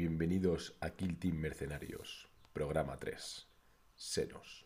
bienvenidos a Kill Team Mercenarios, programa 3, Senos.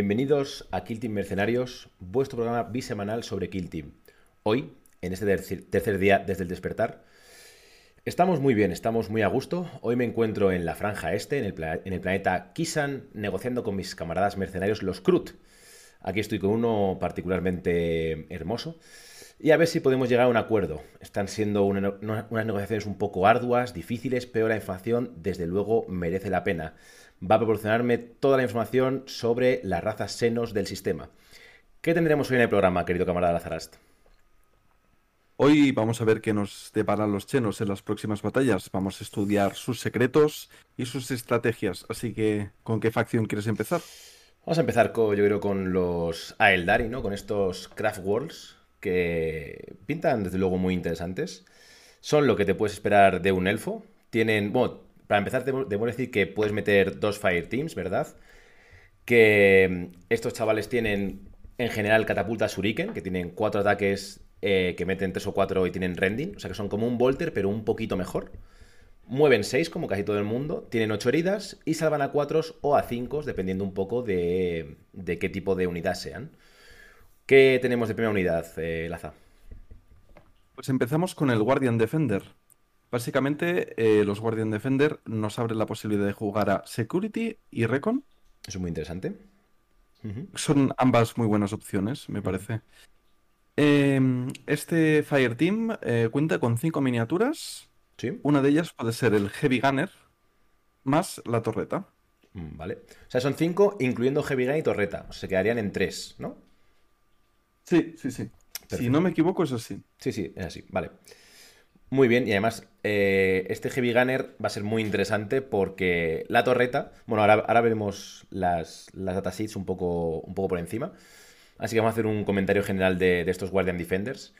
Bienvenidos a Kill Team Mercenarios, vuestro programa bisemanal sobre Kill Team. Hoy, en este tercer día desde el despertar, estamos muy bien, estamos muy a gusto. Hoy me encuentro en la franja este, en el, planeta Kisan, negociando con mis camaradas mercenarios, los Krut. Aquí estoy con uno particularmente hermoso. Y a ver si podemos llegar a un acuerdo. Están siendo unas negociaciones un poco arduas, difíciles, pero la información, desde luego, merece la pena va a proporcionarme toda la información sobre las razas senos del sistema. ¿Qué tendremos hoy en el programa, querido camarada Lazarast? Hoy vamos a ver qué nos deparan los chenos en las próximas batallas. Vamos a estudiar sus secretos y sus estrategias. Así que, ¿con qué facción quieres empezar? Vamos a empezar, con, yo creo, con los Aeldari, ¿no? Con estos Craft Worlds que pintan, desde luego, muy interesantes. Son lo que te puedes esperar de un elfo. Tienen, bueno, para empezar, debo, decir que puedes meter dos Fire Teams, ¿verdad? Que mm, estos chavales tienen en general catapulta Shuriken, que tienen cuatro ataques eh, que meten tres o cuatro y tienen rending. O sea que son como un Volter, pero un poquito mejor. Mueven seis, como casi todo el mundo. Tienen ocho heridas y salvan a cuatro o a cinco, dependiendo un poco de, qué tipo de unidad sean. ¿Qué tenemos de primera unidad, eh, Laza? Pues empezamos con el Guardian Defender. Básicamente, eh, los Guardian Defender nos abren la posibilidad de jugar a Security y Recon. Eso es muy interesante. Son ambas muy buenas opciones, me parece. Em, este Fire Team eh, cuenta con cinco miniaturas. Sí. Una de ellas puede ser el Heavy Gunner más la torreta. Mm, vale. O sea, son cinco, incluyendo Heavy Gunner y torreta. O sea, se quedarían en tres, ¿no? Sí, sí, sí. Si no me equivoco, es así. Sí, sí, es así. Vale. Muy bien, y además eh, este Heavy Gunner va a ser muy interesante porque la torreta, bueno, ahora, veremos las, las datasheets un poco, un poco por encima, así que vamos a hacer un comentario general de, estos Guardian Defenders,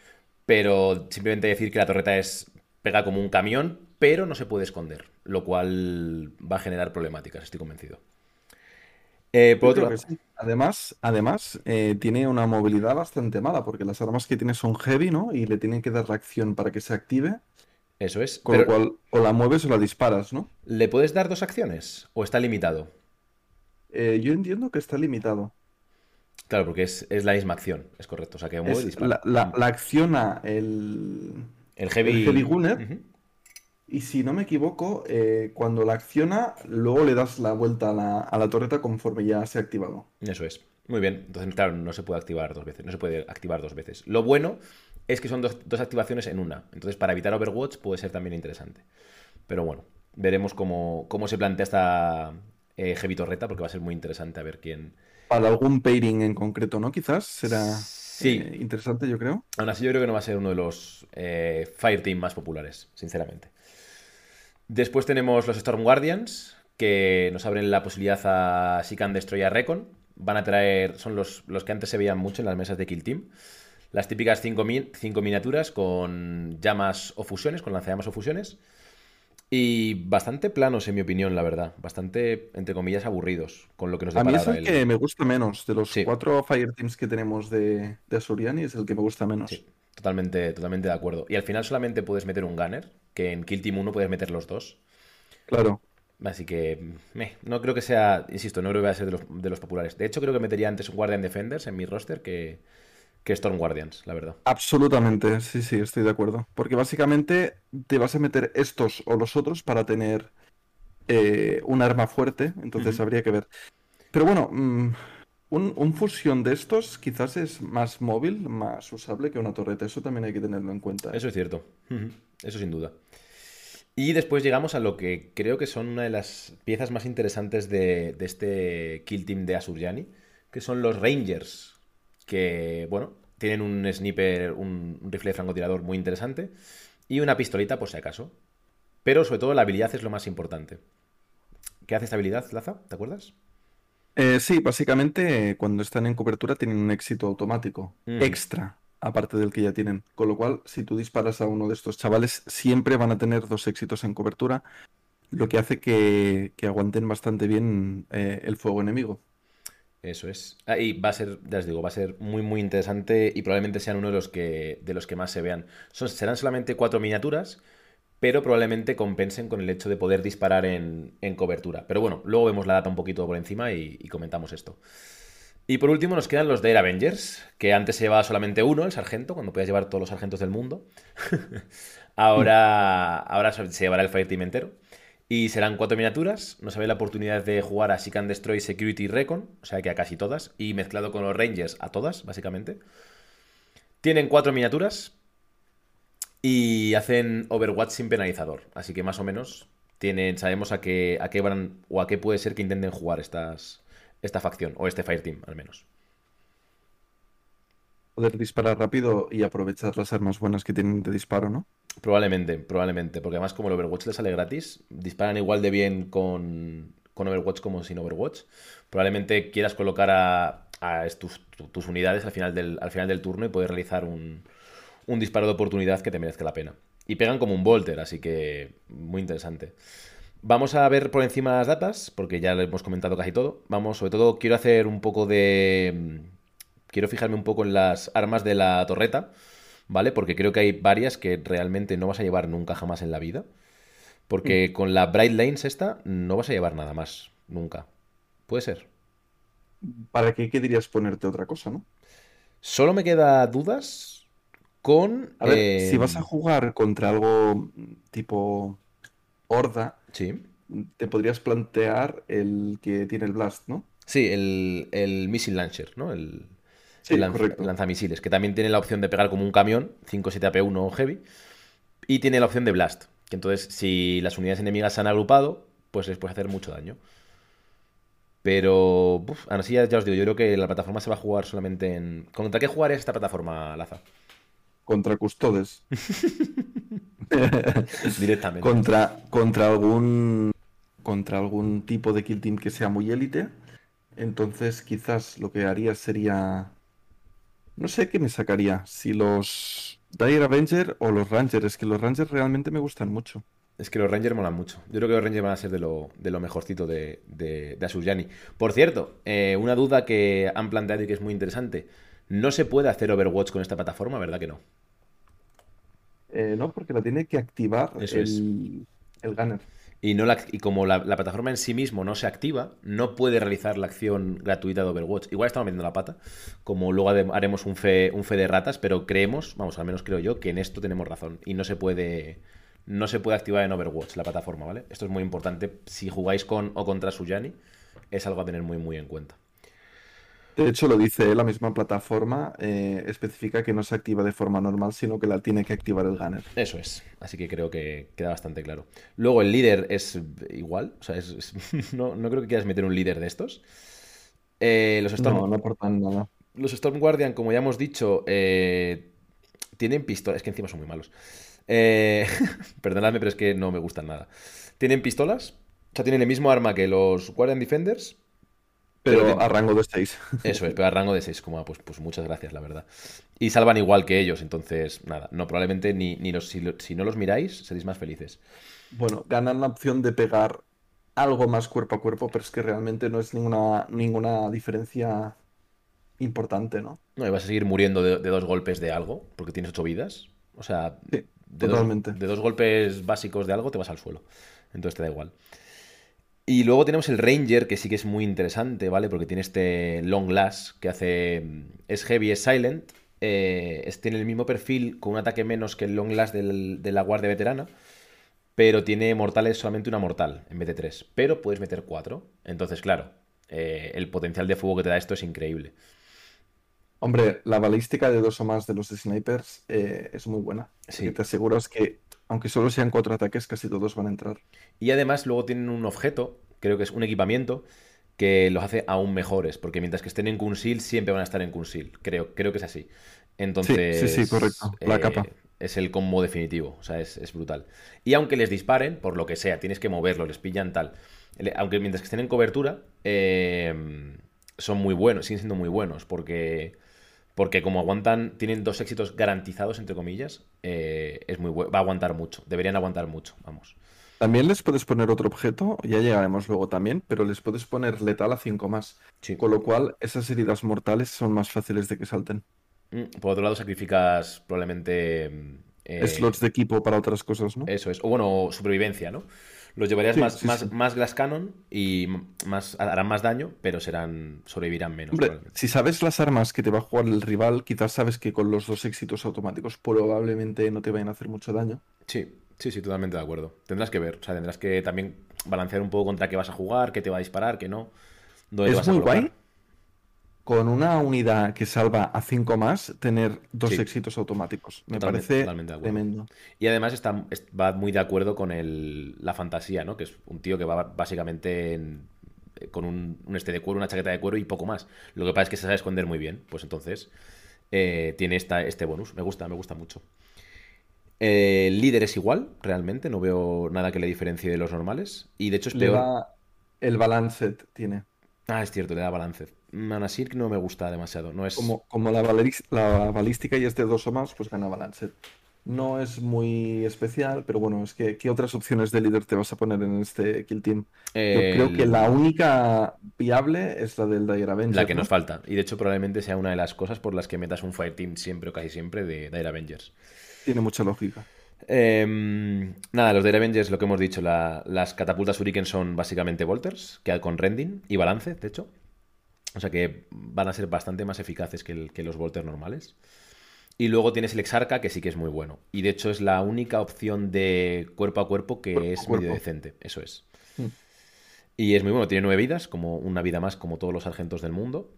pero simplemente decir que la torreta es pega como un camión, pero no se puede esconder, lo cual va a generar problemáticas, estoy convencido. Eh, por otro... Además, además eh, tiene una movilidad bastante mala, porque las armas que tiene son heavy, ¿no? Y le tienen que dar reacción para que se active. Eso es. Con lo cual, o la mueves o la disparas, ¿no? ¿Le puedes dar dos acciones? ¿O está limitado? Eh, yo entiendo que está limitado. Claro, porque es, la misma acción, es correcto. O sea, que mueve y dispara. La, acciona el, el Heavy, heavy Gunner. Y si no me equivoco, eh, cuando la acciona, luego le das la vuelta a la, torreta conforme ya se ha activado. Eso es. Muy bien. Entonces, claro, no se puede activar dos veces. No se puede activar dos veces. Lo bueno es que son dos, activaciones en una. Entonces, para evitar Overwatch puede ser también interesante. Pero bueno, veremos cómo, cómo se plantea esta eh, Heavy Torreta, porque va a ser muy interesante a ver quién. Para algún pairing en concreto, ¿no? Quizás será sí. Eh, interesante, yo creo. Aún así, yo creo que no va a ser uno de los Fireteam más populares, sinceramente. Después tenemos los Storm Guardians, que nos abren la posibilidad a Sican Destroy a Recon. Van a traer, son los, los que antes se veían mucho en las mesas de Kill Team. Las típicas 5 miniaturas con llamas o fusiones, con lanzallamas o fusiones. Y bastante planos, en mi opinión, la verdad. Bastante, entre comillas, aburridos con lo que nos A mí es el, que me gusta menos. De los cuatro Fire Teams que tenemos de, de Suriani, es el que me gusta menos. Sí, totalmente, totalmente de acuerdo. Y al final solamente puedes meter un gunner, que en Kill Team 1 puedes meter los dos. Claro. Así que meh, no creo que sea, insisto, no creo que vaya a ser de los, de los populares. De hecho, creo que metería antes un Guardian Defenders en mi roster que, que Storm Guardians, la verdad. Absolutamente, sí, sí, estoy de acuerdo. Porque básicamente te vas a meter estos o los otros para tener eh, un arma fuerte, entonces habría que ver. Pero bueno, mm, un, fusión de estos quizás es más móvil, más usable que una torreta, eso también hay que tenerlo en cuenta. ¿eh? Eso es cierto. Eso sin duda. Y después llegamos a lo que creo que son una de las piezas más interesantes de, este Kill Team de Asurjani, que son los Rangers, que, bueno, tienen un sniper, un, un rifle de francotirador muy interesante y una pistolita por si acaso. Pero sobre todo la habilidad es lo más importante. ¿Qué hace esta habilidad, Laza? ¿Te acuerdas? Eh, sí, básicamente cuando están en cobertura tienen un éxito automático Ujú. extra, aparte del que ya tienen. Con lo cual, si tú disparas a uno de estos chavales, siempre van a tener dos éxitos en cobertura, lo que hace que, que aguanten bastante bien eh, el fuego enemigo. Eso es. Ah, y va a ser, ya os digo, va a ser muy muy interesante y probablemente sean uno de los que, de los que más se vean. Son, serán solamente cuatro miniaturas, pero probablemente compensen con el hecho de poder disparar en, en cobertura. Pero bueno, luego vemos la data un poquito por encima y, y comentamos esto. Y por último nos quedan los Air Avengers, que antes se llevaba solamente uno, el sargento, cuando podías llevar todos los sargentos del mundo. Mm. Ahora, ahora se llevará el Fireteam entero. Y serán cuatro miniaturas. Nos habéis la oportunidad de jugar a Seek and Destroy Security Recon, o sea que a casi todas. Y mezclado con los Rangers a todas, básicamente. Tienen cuatro miniaturas y hacen Overwatch sin penalizador. Así que más o menos tienen, sabemos a qué, a qué van o a qué puede ser que intenten jugar estas, esta facción, o este Fireteam, al menos. Poder disparar rápido y aprovechar las armas buenas que tienen de disparo, ¿no? Probablemente, probablemente. Porque además, como el Overwatch le sale gratis, disparan igual de bien con, con Overwatch como sin Overwatch. Probablemente quieras colocar a, a tus, tu- tus unidades al final del, al final del turno y poder realizar un, un disparo de oportunidad que te merezca la pena. Y pegan como un Volter, así que muy interesante. Vamos a ver por encima las datas, porque ya lo hemos comentado casi todo. Vamos, sobre todo quiero hacer un poco de... Quiero fijarme un poco en las armas de la torreta, ¿vale? Porque creo que hay varias que realmente no vas a llevar nunca jamás en la vida. Mm. Porque con la Bright Lanes esta no vas a llevar nada más, nunca. Puede ser. ¿Para qué querrías ponerte otra cosa, no? Solo me queda dudas con... A ver, si vas a eh, jugar contra algo tipo Horda, Sí. te podrías plantear el que tiene el Blast, ¿no? Sí, el, el Missile Launcher, ¿no? El, el Sí, lanz- correcto. lanzamisiles, que también tiene la opción de pegar como un camión, 5.7 AP1 Heavy, y tiene la opción de Blast, que entonces si las unidades enemigas se han agrupado, pues les puede hacer mucho daño. Pero, uf, aún así ya, ya os digo, yo creo que la plataforma se va a jugar solamente en... ¿Contra qué jugar esta plataforma, Laza? Contra Custodes. Directamente. Contra, contra algún contra algún tipo de kill team que sea muy élite. Entonces, quizás lo que haría sería. No sé qué me sacaría. Si los Dire Avenger o los Rangers. Es que los Rangers realmente me gustan mucho. Es que los Rangers molan mucho. Yo creo que los Rangers van a ser de lo, de lo mejorcito de, de, de. Por cierto, eh, una duda que han planteado y que es muy interesante. No se puede hacer Overwatch con esta plataforma, ¿verdad que no? Eh, no, porque la tiene que activar Eso es. el, Gunner. Y, no la- y como la, la plataforma en sí mismo no se activa, no puede realizar la acción gratuita de Overwatch. Igual estamos metiendo la pata, como luego haremos un fe, un fe de ratas, pero creemos, vamos, al menos creo yo, que en esto tenemos razón. Y no se puede, no se puede activar en Overwatch la plataforma, ¿vale? Esto es muy importante. Si jugáis con o contra Suyani, es algo a tener muy, muy en cuenta. De hecho, lo dice la misma plataforma. eh, especifica que no se activa de forma normal, sino que la tiene que activar el Gunner. Eso es. Así que creo que queda bastante claro. Luego el líder es igual. O sea, es- es- no, no creo que quieras meter un líder de estos. Eh, los Storm, No, no aportan nada. Los Storm Guardian, como ya hemos dicho, eh, tienen pistolas. Es que encima son muy malos. Eh, perdonadme, pero es que no me gustan nada. Tienen pistolas. O sea, tienen el mismo arma que los Guardian Defenders. Pero a rango de 6. Eso es, pero a rango de 6, como, ah, pues, pues muchas gracias, la verdad. Y salvan igual que ellos, entonces, nada, no, probablemente ni, ni los, si, lo- si no los miráis, seréis más felices. Bueno, ganan la opción de pegar algo más cuerpo a cuerpo, pero es que realmente no es ninguna, ninguna diferencia importante, ¿no? No, y vas a seguir muriendo de, de dos golpes de algo, porque tienes ocho vidas. O sea, Sí, de dos, totalmente. de dos golpes básicos de algo te vas al suelo. Entonces te da igual. Y luego tenemos el Ranger, que sí que es muy interesante, ¿vale? Porque tiene este Long Last que hace. Es heavy, es silent. eh, es- tiene el mismo perfil con un ataque menos que el Long Last del- de la Guardia Veterana. Pero tiene mortales solamente una mortal en vez de tres. Pero puedes meter cuatro. Entonces, claro, eh, el potencial de fuego que te da esto es increíble. Hombre, la balística de dos o más de los snipers eh, es muy buena. Sí. Te aseguras que, aunque solo sean cuatro ataques, casi todos van a entrar. Y además luego tienen un objeto, creo que es un equipamiento, que los hace aún mejores, porque mientras que estén en Kunsil siempre van a estar en Kunsil, creo, creo que es así. Entonces, sí, sí, correcto, la eh, capa. es el combo definitivo, o sea, es, es brutal. Y aunque les disparen, por lo que sea, tienes que moverlo, les pillan tal. Aunque mientras que estén en cobertura, eh, son muy buenos, siguen siendo muy buenos, porque, porque como aguantan, tienen dos éxitos garantizados, entre comillas, eh, es muy va a aguantar mucho, deberían aguantar mucho, vamos. También les puedes poner otro objeto, ya llegaremos luego también, pero les puedes poner letal a 5 más. Sí. Con lo cual, esas heridas mortales son más fáciles de que salten. Mm, Por otro lado, sacrificas probablemente. mm, eh, Slots de equipo para otras cosas, ¿no? Eso es. O bueno, supervivencia, ¿no? Los llevarías Sí, más, sí, más, sí. más Glass Cannon y más, harán más daño, pero serán. sobrevivirán menos, Hombre, si sabes las armas que te va a jugar el rival, quizás sabes que con los dos éxitos automáticos probablemente no te vayan a hacer mucho daño. Sí, sí, sí, totalmente de acuerdo. Tendrás que ver, o sea, tendrás que también balancear un poco contra qué vas a jugar, qué te va a disparar, qué no. Dónde te vas a muy guay con una unidad que salva a 5 más tener dos Sí. éxitos automáticos. Me Totalmente- parece totalmente tremendo. Y además está, es- va muy de acuerdo con el- la fantasía, ¿no? Que es un tío que va básicamente en- eh, con un, un este de cuero, una chaqueta de cuero y poco más. Lo que pasa es que se sabe esconder muy bien. Pues entonces eh, tiene esta, este bonus. Me gusta, me gusta mucho. Eh, el líder es igual, realmente. No veo nada que le diferencie de los normales. Y de hecho es peor. el balanced, tiene. Ah, es cierto, le da balance. Manasir no me gusta demasiado. No es. Como, como la, balística y es de dos o más, pues gana balanced. No es muy especial, pero bueno, es que ¿qué otras opciones de líder te vas a poner en este kill team? Yo creo el- que la única viable es la del Dire Avenger, La que ¿no? nos falta. Y de hecho, probablemente sea una de las cosas por las que metas un Fireteam siempre o casi siempre de Dire Avengers. Tiene mucha lógica. Em, nada, los Dire Avengers, lo que hemos dicho, la- las catapultas Shuriken son básicamente Volters, que con Rending y balance, de hecho. O sea que van a ser bastante más eficaces que, el- que los Volters normales. Y luego tienes el Exarca, que sí que es muy bueno. Y de hecho es la única opción de cuerpo a cuerpo que Cuerpo es cuerpo. medio decente. Eso es. Mm. Y es muy bueno, tiene nueve vidas, como una vida más como todos los sargentos del mundo.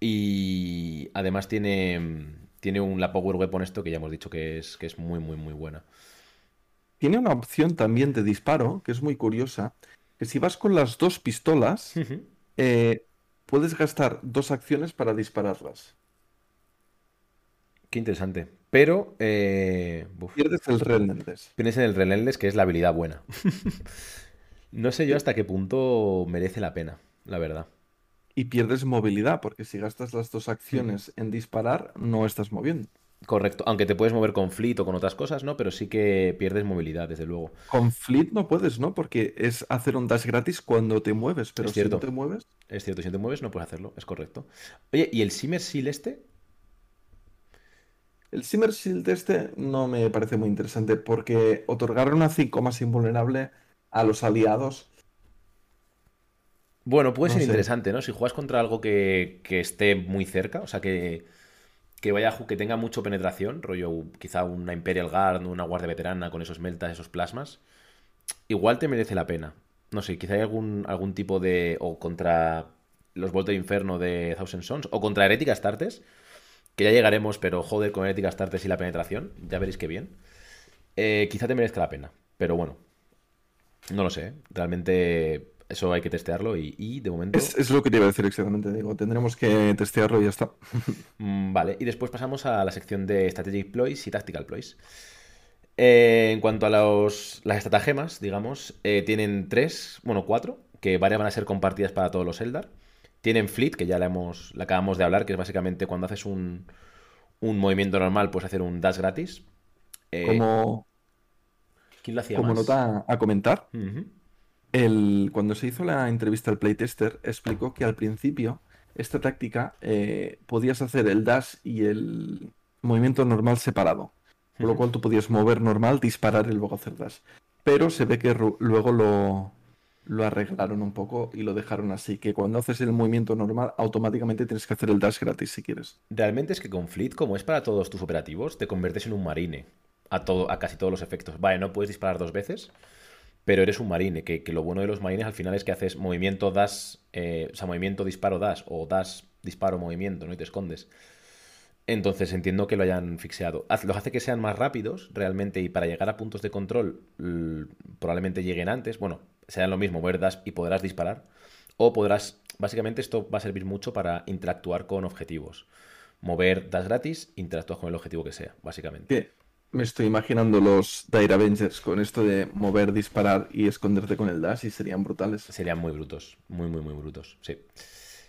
Y además tiene, tiene un, la Power Weapon esto que ya hemos dicho que es, que es muy, muy, muy buena. Tiene una opción también de disparo, que es muy curiosa, que si vas con las dos pistolas, eh, puedes gastar dos acciones para dispararlas. Qué interesante. Pero, eh, Pierdes el Relentless. tienes en el Relentless que es la habilidad buena. No sé yo hasta qué punto merece la pena, la verdad. Y pierdes movilidad, porque si gastas las dos acciones en disparar, no estás moviendo. Correcto, aunque te puedes mover con Fleet o con otras cosas, ¿no? Pero sí que pierdes movilidad, desde luego. Con Fleet no puedes, ¿no? Porque es hacer un dash gratis cuando te mueves, pero Es si no cierto. te mueves, Es cierto, si no te mueves no puedes hacerlo, es correcto. Oye, ¿y el Simmer Seal este? el Simmer Shield este no me parece muy interesante, porque otorgar una 5 más invulnerable a los aliados, Bueno, puede no ser sé. interesante, ¿no? Si juegas contra algo que, que esté muy cerca, o sea, que, que vaya, que tenga mucho penetración, rollo quizá una Imperial Guard, una Guardia Veterana con esos meltas, esos plasmas, igual te merece la pena. No sé, quizá hay algún, algún tipo de... o contra los Volta Inferno de Thousand Sons, o contra Herética Astartes, que ya llegaremos, pero joder con Herética Astartes y la penetración, ya veréis que bien. Eh, quizá te merezca la pena, pero bueno, no lo sé, ¿eh? realmente eso hay que testearlo y, y de momento... es, es lo que te iba a decir exactamente, digo, tendremos que testearlo y ya está. Mm, Vale, y después pasamos a la sección de Strategic Ploys y Tactical Ploys. Eh, en cuanto a los, las estratagemas, digamos, eh, tienen tres, bueno, cuatro, que varias van a ser compartidas para todos los Eldar. Tienen Fleet, que ya la, hemos, la acabamos de hablar, que es básicamente cuando haces un, un movimiento normal, puedes hacer un dash gratis. Eh, Como, ¿Quién lo hacía como más? nota a comentar, Ujú. El, cuando se hizo la entrevista al playtester, explicó que al principio esta táctica eh, podías hacer el dash y el movimiento normal separado. Con lo cual tú podías mover normal, disparar y luego hacer dash. Pero se ve que luego lo, lo arreglaron un poco y lo dejaron así, que cuando haces el movimiento normal, automáticamente tienes que hacer el dash gratis si quieres. Realmente es que con Fleet, como es para todos tus operativos, te conviertes en un marine a, todo, a casi todos los efectos. Vale, no puedes disparar dos veces, pero eres un marine, que, lo bueno de los marines al final es que haces movimiento, dash, eh, o sea, movimiento, disparo, dash, o dash, disparo, movimiento, ¿no? Y te escondes. Entonces entiendo que lo hayan fixeado. Los hace que sean más rápidos realmente y para llegar a puntos de control probablemente lleguen antes. Bueno, sean lo mismo, mover dash y podrás disparar. O podrás, básicamente esto va a servir mucho para interactuar con objetivos. Mover dash gratis, interactúas con el objetivo que sea, básicamente. Me estoy imaginando los Dire Avengers con esto de mover, disparar y esconderte con el dash y serían brutales. Serían muy brutos, muy, muy, muy brutos, sí.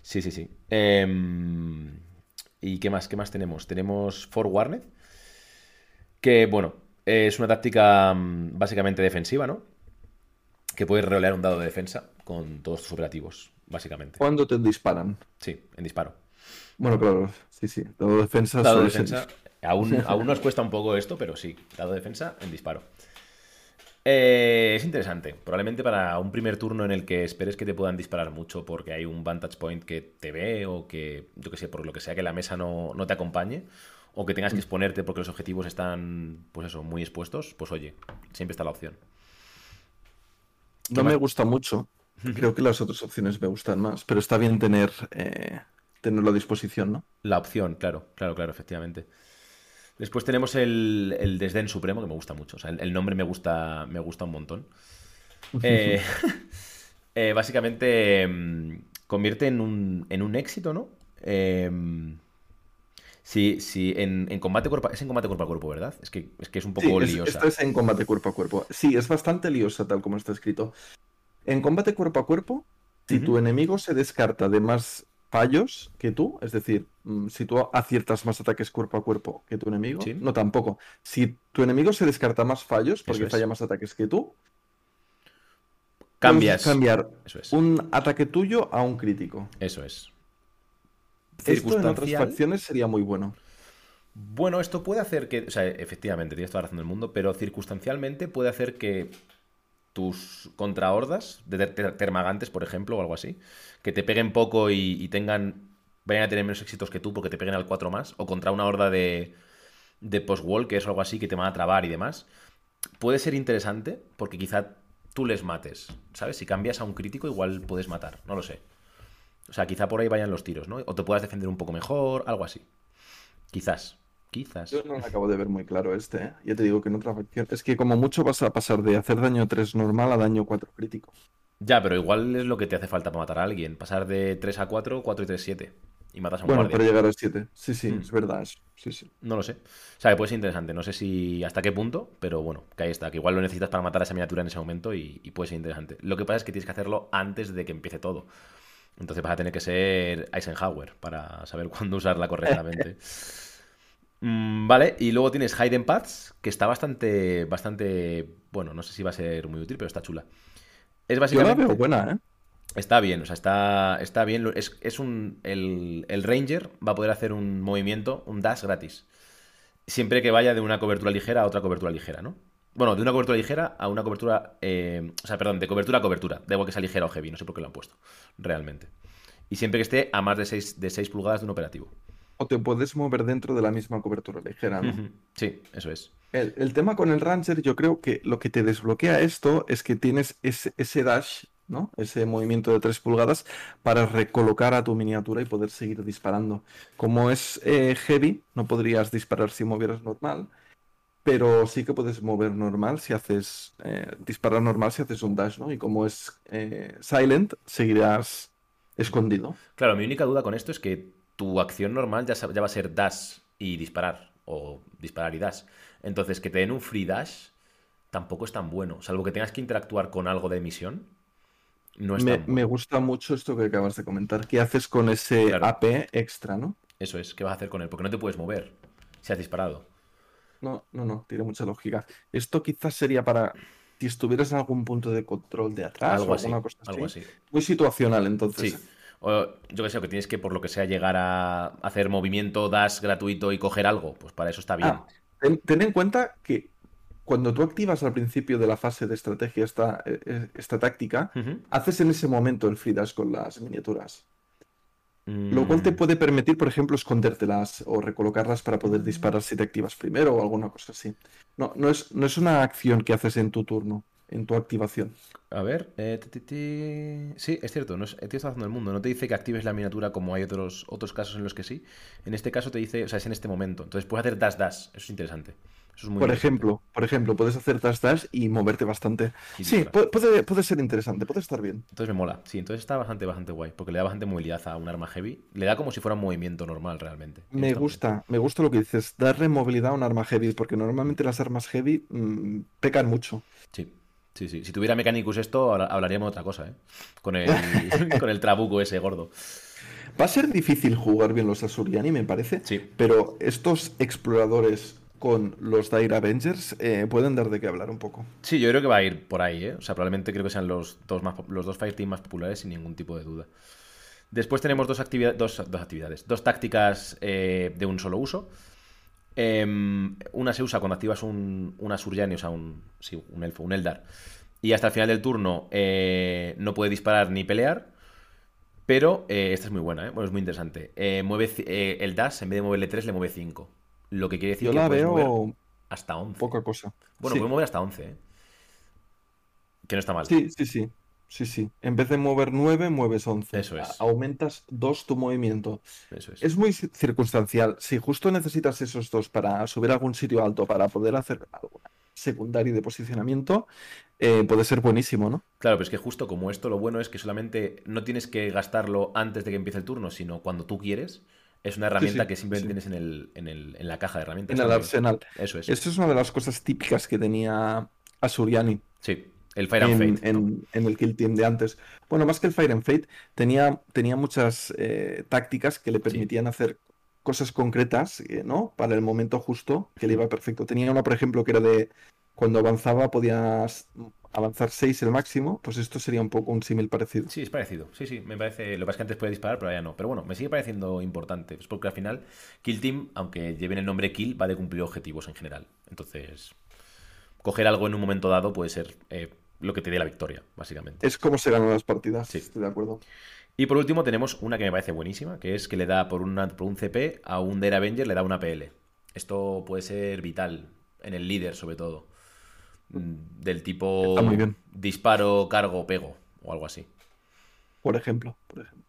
Sí, sí, sí. Em, ¿Y qué más? ¿Qué más tenemos? Tenemos Forwarned, que, bueno, es una táctica mm, básicamente defensiva, ¿no? Que puedes rolear un dado de defensa con todos tus operativos, básicamente. ¿Cuándo te disparan? Sí, en disparo. Bueno, claro, sí, sí. Dado de defensa. Dado de defensa. Aún, aún nos cuesta un poco esto, pero sí, dado de defensa en disparo. Eh, es interesante. Probablemente para un primer turno en el que esperes que te puedan disparar mucho porque hay un vantage point que te ve o que, yo que sé, por lo que sea que la mesa no, te acompañe o que tengas que mm. exponerte porque los objetivos están, pues eso, muy expuestos, pues oye, siempre está la opción. No me gusta mucho. Creo que las otras opciones me gustan más, pero está bien tener, eh, tenerlo a disposición, ¿no? La opción, claro, claro, claro, efectivamente. Después tenemos el, el, Desdén Supremo, que me gusta mucho. O sea, el, nombre me gusta, me gusta un montón. Eh, eh, básicamente mm, convierte en un, en un éxito, ¿no? Eh, sí, sí, en, combate cuerpo es en combate cuerpo a cuerpo, ¿verdad? Es que es, que es un poco liosa. Esto es en combate cuerpo a cuerpo. Sí, es bastante liosa tal como está escrito. En combate cuerpo a cuerpo, si tu enemigo se descarta de más fallos que tú, es decir, mm, si tú aciertas más ataques cuerpo a cuerpo que tu enemigo, no tampoco. Si tu enemigo se descarta más fallos porque falla más ataques que tú, cambias cambiar un ataque tuyo a un crítico. Eso es. Esto en otras facciones sería muy bueno. Bueno, esto puede hacer que, o sea, efectivamente, tienes toda la razón del mundo, pero circunstancialmente puede hacer que tus contrahordas de termagantes, por ejemplo, o algo así, que te peguen poco y, tengan vayan a tener menos éxitos que tú porque te peguen al 4 más, o contra una horda de, de post-wall, que es algo así que te van a trabar y demás, puede ser interesante porque quizá tú les mates, ¿sabes? Si cambias a un crítico igual puedes matar, no lo sé. O sea, quizá por ahí vayan los tiros, ¿no? O te puedas defender un poco mejor, algo así. Quizás. Quizás. Yo no acabo de ver muy claro este, ¿eh? Ya te digo que en otra facción. Es que como mucho vas a pasar de hacer daño 3 normal a daño 4 crítico. Ya, pero igual es lo que te hace falta para matar a alguien. Pasar de 3 a 4, 4 y 3, 7. Y matas a un bueno, para llegar a 7. Sí, sí, mm. es verdad eso. Sí, sí. No lo sé. O sea, que puede ser interesante. No sé si hasta qué punto, pero bueno, que ahí está. Que igual lo necesitas para matar a esa miniatura en ese momento y, y puede ser interesante. Lo que pasa es que tienes que hacerlo antes de que empiece todo. Entonces vas a tener que ser Eisenhower para saber cuándo usarla correctamente. Mm, vale, y luego tienes Hidden Paths, que está bastante, bastante, bueno, no sé si va a ser muy útil, pero está chula. Es básicamente... Yo la veo buena, ¿eh? Está bien, o sea, está, está bien. Es, es un. El, Ranger va a poder hacer un movimiento, un dash gratis. Siempre que vaya de una cobertura ligera a otra cobertura ligera, ¿no? Bueno, de una cobertura ligera a una cobertura. Eh, o sea, perdón, de cobertura a cobertura. De igual que sea ligera o heavy, no sé por qué lo han puesto. Realmente. Y siempre que esté a más de 6, de 6 pulgadas de un operativo o te puedes mover dentro de la misma cobertura ligera, ¿no? Sí, eso es. El, tema con el Ranger, yo creo que lo que te desbloquea esto es que tienes ese, dash, ¿no? Ese movimiento de 3 pulgadas para recolocar a tu miniatura y poder seguir disparando. Como es eh, heavy, no podrías disparar si movieras normal, pero sí que puedes mover normal si haces, eh, disparar normal si haces un dash, ¿no? Y como es eh, silent, seguirás escondido. Claro, mi única duda con esto es que tu acción normal ya, ya va a ser dash y disparar, o disparar y dash. Entonces, que te den un free dash tampoco es tan bueno, salvo que tengas que interactuar con algo de emisión. No es me, tan bueno. me gusta mucho esto que acabas de comentar. ¿Qué haces con ese AP extra, no? Eso es, ¿qué vas a hacer con él? Porque no te puedes mover si has disparado. No, no, no, tiene mucha lógica. Esto quizás sería para si estuvieras en algún punto de control de atrás algo o alguna cosa así. Algo así. Muy situacional, entonces. Sí. O yo que sé, que tienes que, por lo que sea, llegar a hacer movimiento, dash gratuito y coger algo, pues para eso está bien. Ah, ten, en cuenta que cuando tú activas al principio de la fase de estrategia esta, eh, eh, esta táctica, haces en ese momento el free dash con las miniaturas. Lo cual te Mm, puede permitir, por ejemplo, escondértelas o recolocarlas para poder disparar si te activas primero o alguna cosa así. No, no es, no es una acción que haces en tu turno, en tu activación. A ver, eh, ti, ti, ti. Sí, es cierto, no es, tío está haciendo el mundo. No te dice que actives la miniatura como hay otros, otros casos en los que sí. En este caso te dice, o sea, es en este momento. Entonces puedes hacer dash dash. Eso es interesante. Eso es muy Por interesante. ejemplo, por ejemplo, puedes hacer dash dash y moverte bastante. Y Sí, puede, puede ser interesante, puede estar bien. Entonces me mola. Sí, entonces está bastante, bastante guay. Porque le da bastante movilidad a un arma heavy. Le da como si fuera un movimiento normal realmente. Me gusta, me gusta lo que dices, darle movilidad a un arma heavy, porque normalmente las armas heavy mm, pecan mucho. Sí, sí, sí. Si tuviera Mechanicus esto, habla- hablaríamos de otra cosa, ¿eh? Con el, con el trabuco ese gordo. Va a ser difícil jugar bien los Asuriani, me parece, Sí. pero estos exploradores con los Dire Avengers eh, pueden dar de qué hablar un poco. Sí, yo creo que va a ir por ahí, ¿eh? O sea, probablemente creo que sean los dos, más, los dos fireteam más populares sin ningún tipo de duda. Después tenemos dos, actividad- dos, dos actividades, dos tácticas eh, de un solo uso. Em, una se usa cuando activas un, un Asuryani, o sea, un, sí, un elfo, un Eldar. Y hasta el final del turno eh, no puede disparar ni pelear. Pero eh, esta es muy buena, ¿eh? Bueno, es muy interesante. Mueve, el dash, en vez de moverle 3, le mueve 5. Lo que quiere decir Yo que la puedes mover hasta 11. poca cosa. Bueno, Sí. puedes mover hasta 11, ¿eh? Que no está mal. Sí, sí, sí. Sí, sí. En vez de mover 9, mueves 11. Eso es. Aumentas 2 tu movimiento. Eso es. Es muy ci- circunstancial. Si justo necesitas esos dos para subir a algún sitio alto, para poder hacer algo secundario de posicionamiento, eh, puede ser buenísimo, ¿no? Claro, pero es que justo como esto, lo bueno es que solamente no tienes que gastarlo antes de que empiece el turno, sino cuando tú quieres. Es una herramienta sí, que simplemente sí. tienes en, el, en, el- en la caja de herramientas. En el arsenal. Eso es. Esto es una de las cosas típicas que tenía Asuriani Sí, el Fire and en, Fate. ¿no? en- el Kill Team de antes. Bueno, más que el Fire and Fate, tenía, tenía muchas eh, tácticas que le permitían hacer cosas concretas, eh, ¿no? Para el momento justo, que le iba perfecto. Tenía una, por ejemplo, que era de cuando avanzaba podías avanzar 6 el máximo, pues esto sería un poco un símil parecido. Sí, es parecido. Sí, sí, me parece. Lo que pasa es que antes puede disparar, pero ahora ya no. Pero bueno, me sigue pareciendo importante. Es porque al final, Kill Team, aunque lleven el nombre Kill, va de cumplir objetivos en general. Entonces, coger algo en un momento dado puede ser eh, lo que te dé la victoria, básicamente. Es como se ganan las partidas, Sí. estoy de acuerdo. Y por último tenemos una que me parece buenísima, que es que le da por, una, por un CP a un Dare Avenger, le da una PL. Esto puede ser vital, en el líder sobre todo. Mm, Del tipo Está muy bien. disparo, cargo, pego, o algo así. Por ejemplo, por ejemplo.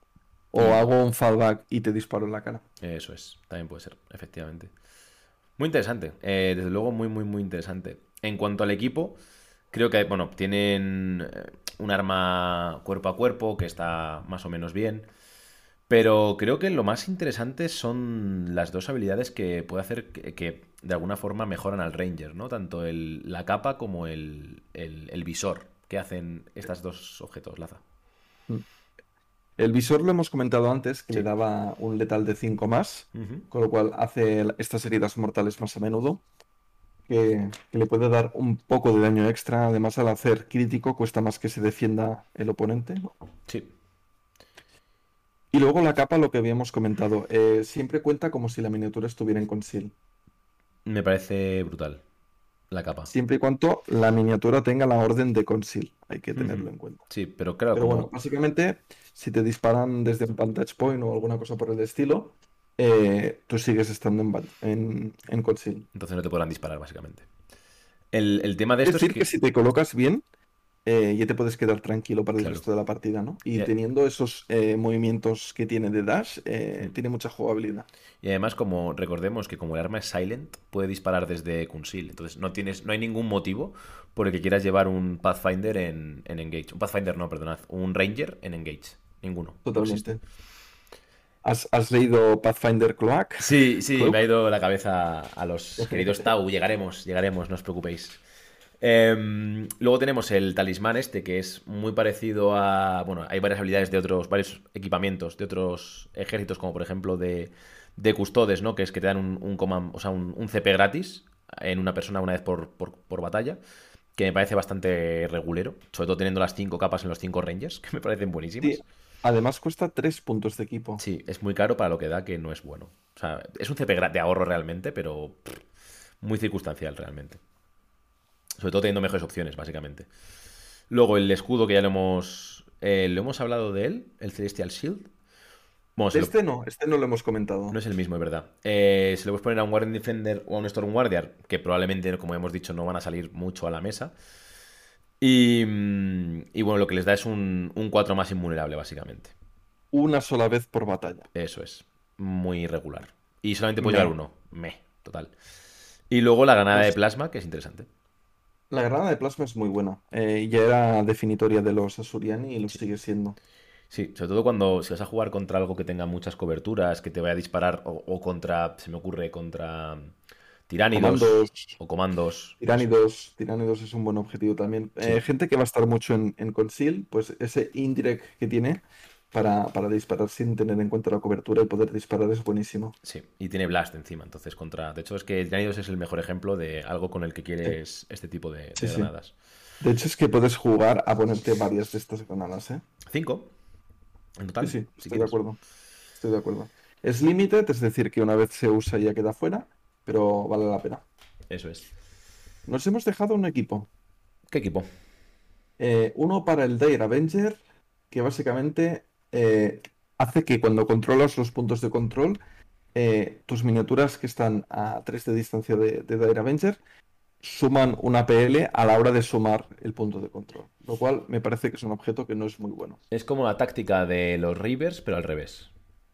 O hago un fallback y te disparo en la cara. Eso es, también puede ser, efectivamente. Muy interesante, eh, desde luego muy, muy, muy interesante. En cuanto al equipo, creo que, bueno, tienen eh, un arma cuerpo a cuerpo que está más o menos bien. Pero creo que lo más interesante son las dos habilidades que puede hacer que, que de alguna forma mejoran al Ranger, ¿no? Tanto el- la capa como el, el- el visor que hacen estos dos objetos, Laza. El visor lo hemos comentado antes, que Sí. le daba un letal de 5 más, con lo cual hace estas heridas mortales más a menudo, que, que le puede dar un poco de daño extra. Además, al hacer crítico, cuesta más que se defienda el oponente. Sí, Y luego la capa, lo que habíamos comentado, eh, siempre cuenta como si la miniatura estuviera en conceal. me parece brutal la capa. Siempre y cuando la miniatura tenga la orden de conceal, hay que tenerlo en cuenta. Sí, pero claro, Pero como... bueno, básicamente, si te disparan desde un vantage point o alguna cosa por el estilo, eh, tú sigues estando en, en, en conceal. Entonces no te podrán disparar, básicamente. El, el tema de Es esto decir, es que... que si te colocas bien, eh, ya te puedes quedar tranquilo para el Claro. resto de la partida, ¿no? Y teniendo esos eh, movimientos que tiene de dash, eh, Mm. tiene mucha jugabilidad. Y además, como recordemos que como el arma es silent, puede disparar desde conceal. Entonces no tienes, no hay ningún motivo por el que quieras llevar un Pathfinder en, en Engage. Un Pathfinder no, perdonad. Un Ranger en Engage. Ninguno. no. Totalmente. ¿Has, has leído Pathfinder Cloak? Sí, sí, Cloak. me ha ido la cabeza a los queridos Tau. Llegaremos, llegaremos, no os preocupéis. Em, luego tenemos el talismán este, que es muy parecido a... Bueno, hay varias habilidades de otros, varios equipamientos de otros ejércitos, como por ejemplo de, de custodes, ¿no? Que es que te dan un, un, command- o sea, un, un CP gratis en una persona una vez por, por- por batalla, que me parece bastante regulero, sobre todo teniendo las cinco capas en los cinco rangers, que me parecen buenísimas. Sí. Además cuesta 3 puntos de equipo. Sí, es muy caro para lo que da, que no es bueno. O sea, es un CP de ahorro realmente, pero pff, muy circunstancial realmente. Sobre todo teniendo mejores opciones, básicamente. Luego el escudo que ya lo hemos. Eh, ¿Lo hemos hablado de él? El Celestial Shield. Bueno, este no, este no lo hemos comentado. No es el mismo, es verdad. Eh, se le puedes poner a un Guardian Defender o a un Storm Guardian, que probablemente, como hemos dicho, no van a salir mucho a la mesa. Y, y bueno, lo que les da es un, un 4 más invulnerable, básicamente. Una sola vez por batalla. Eso es. Muy irregular. Y solamente puede llevar uno. Me, total. Y luego la granada de pues plasma, que es interesante. La granada de plasma es muy buena. Eh, ya era definitoria de los Asuriani y lo sigue siendo. Sí, sobre todo cuando si vas a jugar contra algo que tenga muchas coberturas, que te vaya a disparar, o, contra, se me ocurre, contra tiránidos o comandos. Tiránidos, tiránidos es un buen objetivo también. Eh, gente que va a estar mucho en, en Conceal, pues ese indirect que tiene para, disparar sin tener en cuenta la cobertura y poder disparar es buenísimo. Sí, y tiene blast encima, entonces contra... De hecho es que tiránidos es el mejor ejemplo de algo con el que quieres este tipo de, granadas. De hecho es que puedes jugar a ponerte varias de estas granadas, ¿eh? Cinco. En total. Sí, sí, estoy de acuerdo. Estoy de acuerdo. Es limited, es decir, que una vez se usa ya queda fuera, pero vale la pena. Eso es. Nos hemos dejado un equipo. ¿Qué equipo? Eh, uno para el Dire Avenger, que básicamente eh, hace que cuando controlas los puntos de control, eh, tus miniaturas que están a 3 de distancia de, de Dire Avenger suman una PL a la hora de sumar el punto de control. Lo cual me parece que es un objeto que no es muy bueno. Es como la táctica de los Rivers, pero al revés,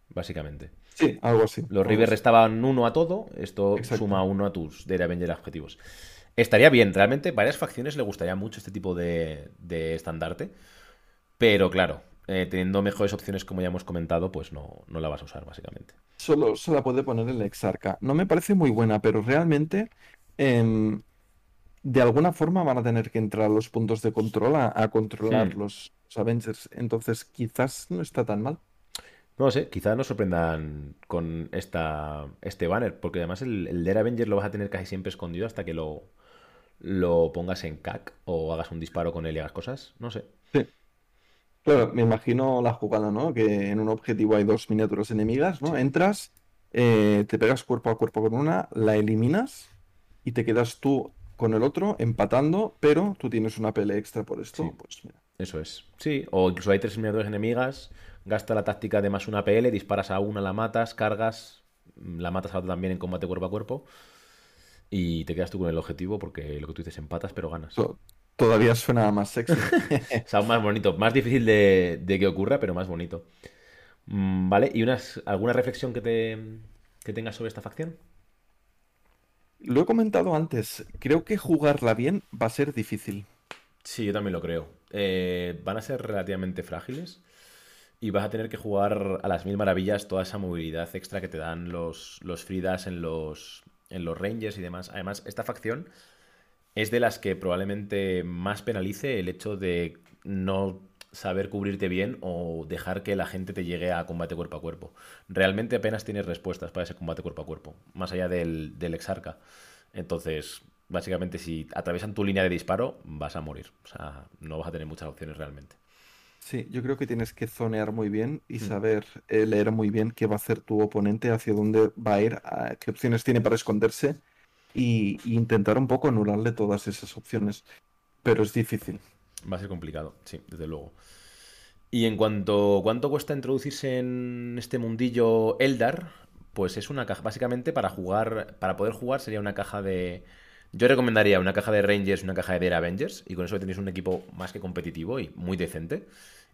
básicamente. Sí, algo así. Los Rivers restaban uno a todo, esto suma uno a tus de Avenger objetivos. Estaría bien, realmente varias facciones le gustaría mucho este tipo de, estandarte, pero claro, eh, teniendo mejores opciones como ya hemos comentado, pues no, no la vas a usar básicamente. Solo se la puede poner el Exarca. No me parece muy buena, pero realmente em, de alguna forma van a tener que entrar a los puntos de control a, controlar los, Avengers. Entonces, quizás no está tan mal. No sé, quizás nos sorprendan con esta, este banner, porque además el, el Dare Avenger lo vas a tener casi siempre escondido hasta que lo, lo pongas en CAC o hagas un disparo con él y hagas cosas. No sé. Sí. Claro, me imagino la jugada, ¿no? Que en un objetivo hay dos miniaturas enemigas, ¿no? Entras, eh, te pegas cuerpo a cuerpo con una, la eliminas y te quedas tú con el otro, empatando, pero tú tienes una pelea extra por esto. Pues mira. Eso es. Sí, o incluso hay tres miniaturas enemigas, gasta la táctica de más una PL, disparas a una, la matas, cargas, la matas a otra también en combate cuerpo a cuerpo. Y te quedas tú con el objetivo porque lo que tú dices empatas, pero ganas. Todavía suena más sexy. sea, más bonito. Más difícil de, que ocurra, pero más bonito. Mm, vale, ¿y unas, alguna reflexión que, te, que tengas sobre esta facción? Lo he comentado antes, creo que jugarla bien va a ser difícil. Sí, yo también lo creo. Eh, van a ser relativamente frágiles y vas a tener que jugar a las mil maravillas toda esa movilidad extra que te dan los, los Fridas en los, en los Rangers y demás. Además, esta facción es de las que probablemente más penalice el hecho de no saber cubrirte bien o dejar que la gente te llegue a combate cuerpo a cuerpo. Realmente apenas tienes respuestas para ese combate cuerpo a cuerpo, más allá del, del exarca. Entonces, básicamente, si atraviesan tu línea de disparo, vas a morir. O sea, no vas a tener muchas opciones realmente. Sí, yo creo que tienes que zonear muy bien y mm. saber eh, leer muy bien qué va a hacer tu oponente, hacia dónde va a ir, qué opciones tiene para esconderse y, y intentar un poco anularle todas esas opciones. Pero es difícil. Va a ser complicado, sí, desde luego. Y en cuanto cuánto cuesta introducirse en este mundillo Eldar, pues es una caja, básicamente para jugar, para poder jugar sería una caja de... Yo recomendaría una caja de Rangers y una caja de Dare Avengers, y con eso tenéis un equipo más que competitivo y muy decente.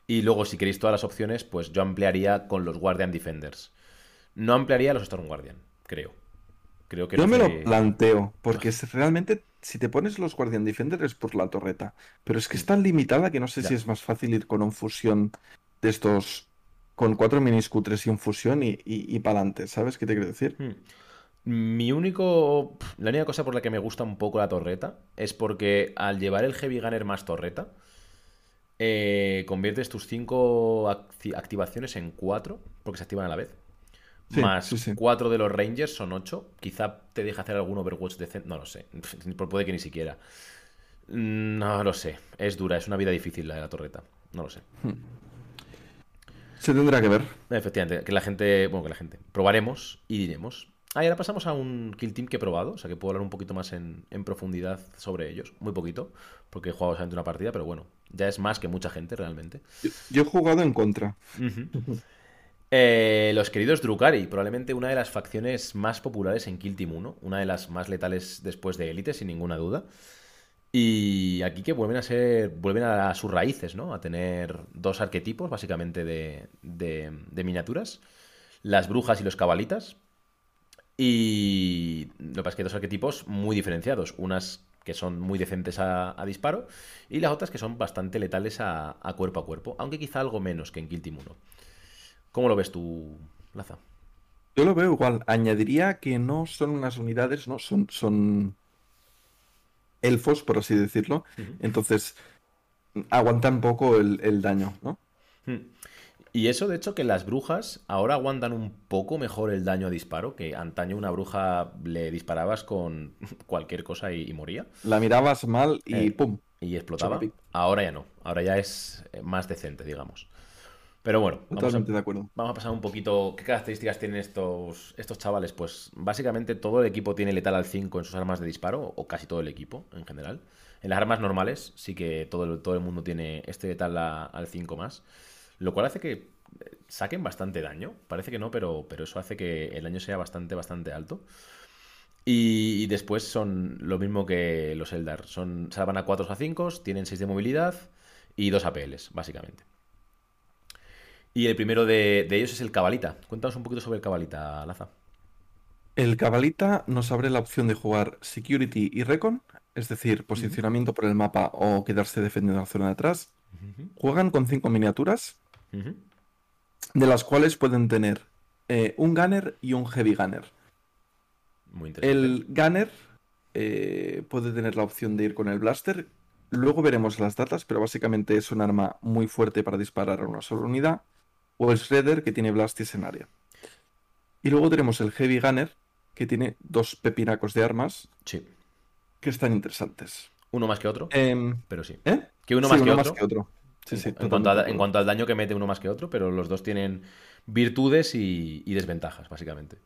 Y luego, si queréis todas las opciones, pues yo ampliaría con los Guardian Defenders. No ampliaría los Storm Guardian, creo. Creo que Yo me lo planteo, porque realmente si te pones los Guardian Defender es por la torreta, pero es que es tan limitada que no sé si es más fácil ir con un fusión de estos, con cuatro minis Q3 y un fusión y, y, para adelante, ¿sabes qué te quiero decir? Hmm. Mi único, la única cosa por la que me gusta un poco la torreta es porque al llevar el Heavy Gunner más torreta, eh, conviertes tus cinco activaciones en cuatro, porque se activan a la vez más cuatro de los Rangers son ocho. Quizá te deje hacer algún Overwatch decente. No lo sé. Puede que ni siquiera. No lo sé. Es dura, es una vida difícil la de la torreta. No lo sé. Hmm. Se tendrá que ver. Efectivamente, que la gente. Bueno, que la gente. Probaremos y diremos. Ah, y ahora pasamos a un Kill Team que he probado, o sea que puedo hablar un poquito más en, en profundidad sobre ellos. Muy poquito, porque he jugado solamente una partida, pero bueno, ya es más que mucha gente realmente. Yo, yo he jugado en contra. Eh, los queridos Drukari, probablemente una de las facciones más populares en Kill Team 1, una de las más letales después de Elite, sin ninguna duda. Y aquí que vuelven a ser, vuelven a sus raíces, ¿no? A tener dos arquetipos, básicamente, de, de- de miniaturas. Las brujas y los cabalitas. Y lo que pasa es que hay dos arquetipos muy diferenciados. Unas que son muy decentes a, a disparo y las otras que son bastante letales a, a cuerpo a cuerpo, aunque quizá algo menos que en Kill Team 1. ¿Cómo lo ves tú, Laza? Yo lo veo igual. Añadiría que no son unas unidades, ¿no? Son, son elfos, por así decirlo. Entonces, aguantan poco el, el daño, ¿no? Hmm. Y eso, de hecho, que las brujas ahora aguantan un poco mejor el daño a disparo, que antaño una bruja le disparabas con cualquier cosa y, y moría, La mirabas mal y Eh, ¡pum! y explotaba. Ahora ya no, ahora ya es eh, más decente, digamos. Pero bueno, vamos a, Totalmente de acuerdo. vamos a pasar un poquito. ¿Qué características tienen estos, estos chavales? Pues básicamente todo el equipo tiene letal al 5 en sus armas de disparo, o casi todo el equipo en general. En las armas normales sí que todo el, todo el mundo tiene este letal a- al 5 más, lo cual hace que eh, saquen bastante daño. Parece que no, pero, pero eso hace que el daño sea bastante, bastante alto. Y, y después son lo mismo que los Eldar. Son, salvan a 4 a 5, tienen 6 de movilidad y 2 APLs, básicamente. Y el primero de, de ellos es el Cabalita. Cuéntanos un poquito sobre el Cabalita, Laza. El cabalita nos abre la opción de jugar Security y Recon, es decir, posicionamiento por el mapa o quedarse defendiendo la zona de atrás. Juegan con cinco miniaturas, de las cuales pueden tener eh, un Gunner y un Heavy Gunner. Muy interesante. El Gunner eh, puede tener la opción de ir con el Blaster. Luego veremos las datas, pero básicamente es un arma muy fuerte para disparar a una sola unidad. O el Shredder, que tiene Blastis en área. Y luego tenemos el Heavy Gunner, que tiene dos pepinacos de armas Sí. que están interesantes. Uno más que otro, Em, pero sí. ¿eh? Que uno Sí, más que uno otro. más que otro. Sí, En- sí, en, cuanto a- en al daño que mete uno más que otro, pero los dos tienen virtudes y, y desventajas, básicamente.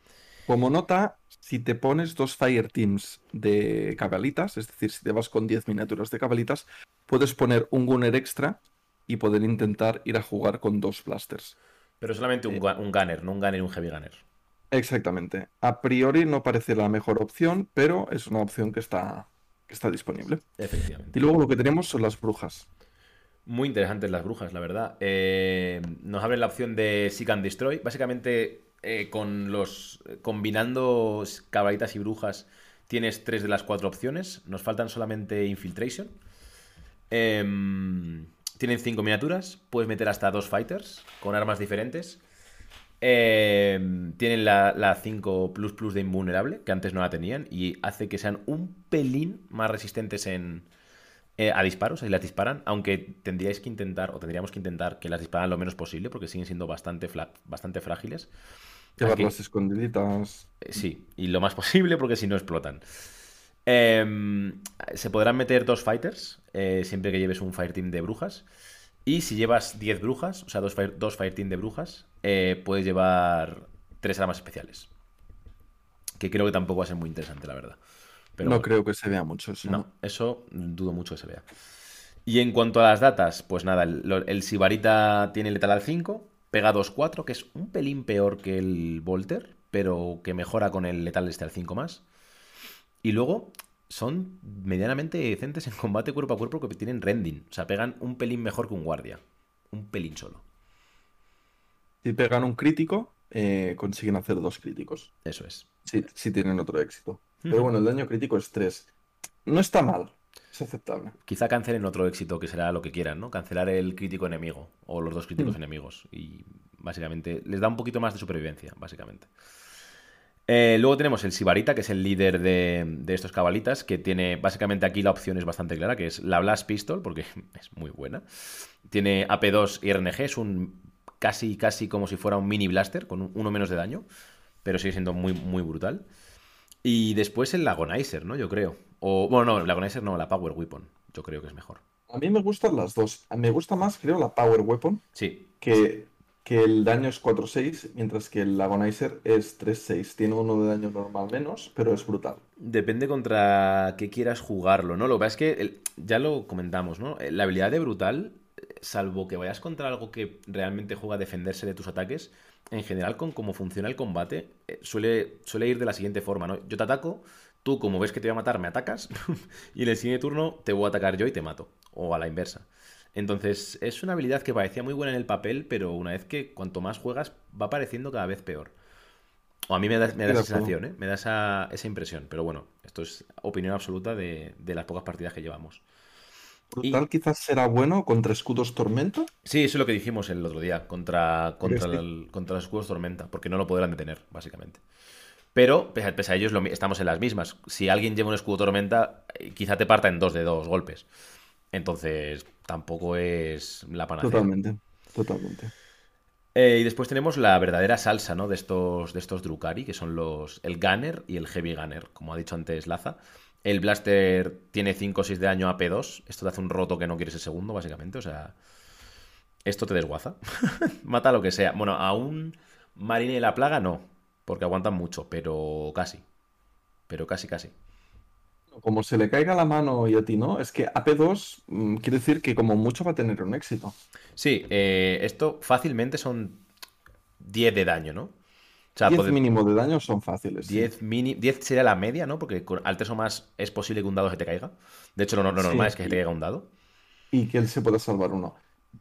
Como nota, si te pones dos Fire Teams de cabalitas, es decir, si te vas con 10 miniaturas de cabalitas, puedes poner un Gunner extra y poder intentar ir a jugar con dos Blasters. Pero solamente un, Eh. un gunner, no un gunner y un heavy gunner. Exactamente. A priori no parece la mejor opción, pero es una opción que está, que está disponible. Efectivamente. Y luego lo que tenemos son las brujas. Muy interesantes las brujas, la verdad. Eh, nos abre la opción de Seek and Destroy. Básicamente, eh, con los. combinando cabalitas y brujas, tienes tres de las cuatro opciones. Nos faltan solamente Infiltration. Em, tienen cinco miniaturas. Puedes meter hasta dos fighters con armas diferentes. Em, tienen la, la 5 plus plus de invulnerable, que antes no la tenían, y hace que sean un pelín más resistentes en, eh, a disparos, si las disparan, aunque tendríais que intentar, o tendríamos que intentar que las dispararan lo menos posible, porque siguen siendo bastante, bastante frágiles. Llevarlas Aquí- escondiditas. eh, Sí, y lo más posible porque si no explotan. Em, se podrán meter dos fighters eh, siempre que lleves un fireteam de brujas. Y si llevas 10 brujas, o sea, dos, fire, dos fireteam de brujas, puedes llevar tres armas especiales. Que creo que tampoco va a ser muy interesante, la verdad. Pero no bueno. creo que se vea mucho eso. No, eso dudo mucho que se vea. Y en cuanto a las datas, pues nada, el, Sibarita tiene letal al 5, pega 2-4, que es un pelín peor que el Volter, pero que mejora con el letal este al 5 más. Y luego son medianamente decentes en combate cuerpo a cuerpo que tienen rending. O sea, pegan un pelín mejor que un guardia. Un pelín solo. Si pegan un crítico, eh, consiguen hacer dos críticos. Eso es. Si, si tienen otro éxito. Pero bueno, el daño crítico es 3. No está mal. Es aceptable. Quizá cancelen otro éxito que será lo que quieran, ¿no? Cancelar el crítico enemigo o los dos críticos Mm. enemigos. Y básicamente les da un poquito más de supervivencia, básicamente. Eh, luego tenemos el Sibarita, que es el líder de, de estos cabalitas, que tiene básicamente aquí la opción es bastante clara, que es la Blast Pistol, porque es muy buena. Tiene AP2 y RNG, es un casi, casi como si fuera un mini blaster, con un- uno menos de daño, pero sigue siendo muy, muy brutal. Y después el Agonizer, ¿no? Yo creo. O, bueno, no, el Agonizer no, la Power Weapon. Yo creo que es mejor. A mí me gustan las dos. Me gusta más, creo, la Power Weapon, Sí, que que el daño es 4-6, mientras que el Agonizer es 3-6. Tiene uno de daño normal menos, pero es brutal. Depende contra qué quieras jugarlo, ¿no? Lo que pasa es que el- ya lo comentamos, ¿no? La habilidad de brutal, salvo que vayas contra algo que realmente juega a defenderse de tus ataques, en general con cómo funciona el combate, eh, suele, suele ir de la siguiente forma, ¿no? Yo te ataco, tú como ves que te voy a matar, me atacas, y en el siguiente turno te voy a atacar yo y te mato, o a la inversa. Entonces, es una habilidad que parecía muy buena en el papel, pero una vez que cuanto más juegas, va pareciendo cada vez peor. O a mí me da, me da esa sensación, ¿eh? Me da esa, esa impresión. Pero bueno, esto es opinión absoluta de, de las pocas partidas que llevamos. Y Brutal quizás será bueno contra escudos tormenta. sí, eso es lo que dijimos el otro día, contra, contra, ¿Crees que- el- contra los escudos tormenta, porque no lo podrán detener, básicamente. Pero, pese a, ellos, estamos en las mismas. Si alguien lleva un escudo tormenta, eh, quizá te parta en dos de dos golpes. Entonces, tampoco es la panacea. Totalmente, totalmente. Eh, y después tenemos la verdadera salsa, ¿no? De estos, de estos Drukari, que son los, el Gunner y el Heavy Gunner, como ha dicho antes Laza. El Blaster tiene 5 o 6 de daño AP2. Esto te hace un roto que no quieres el segundo, básicamente. O sea, esto te desguaza. Mata lo que sea. Bueno, a un Marine de la Plaga no, porque aguantan mucho, pero casi. Pero casi, casi. Como se le caiga la mano y a ti no, es que AP2 mm, quiere decir que como mucho va a tener un éxito. Sí, eh, esto fácilmente son 10 de daño, ¿no? O sea, 10 pode- mínimo de daño son fáciles, sí. 10, mini, 10 sería la media, ¿no? Porque con al 3 o más es posible que un dado se te caiga. De hecho, lo, lo normal Sí, es que se te caiga un dado. y que él se pueda salvar uno.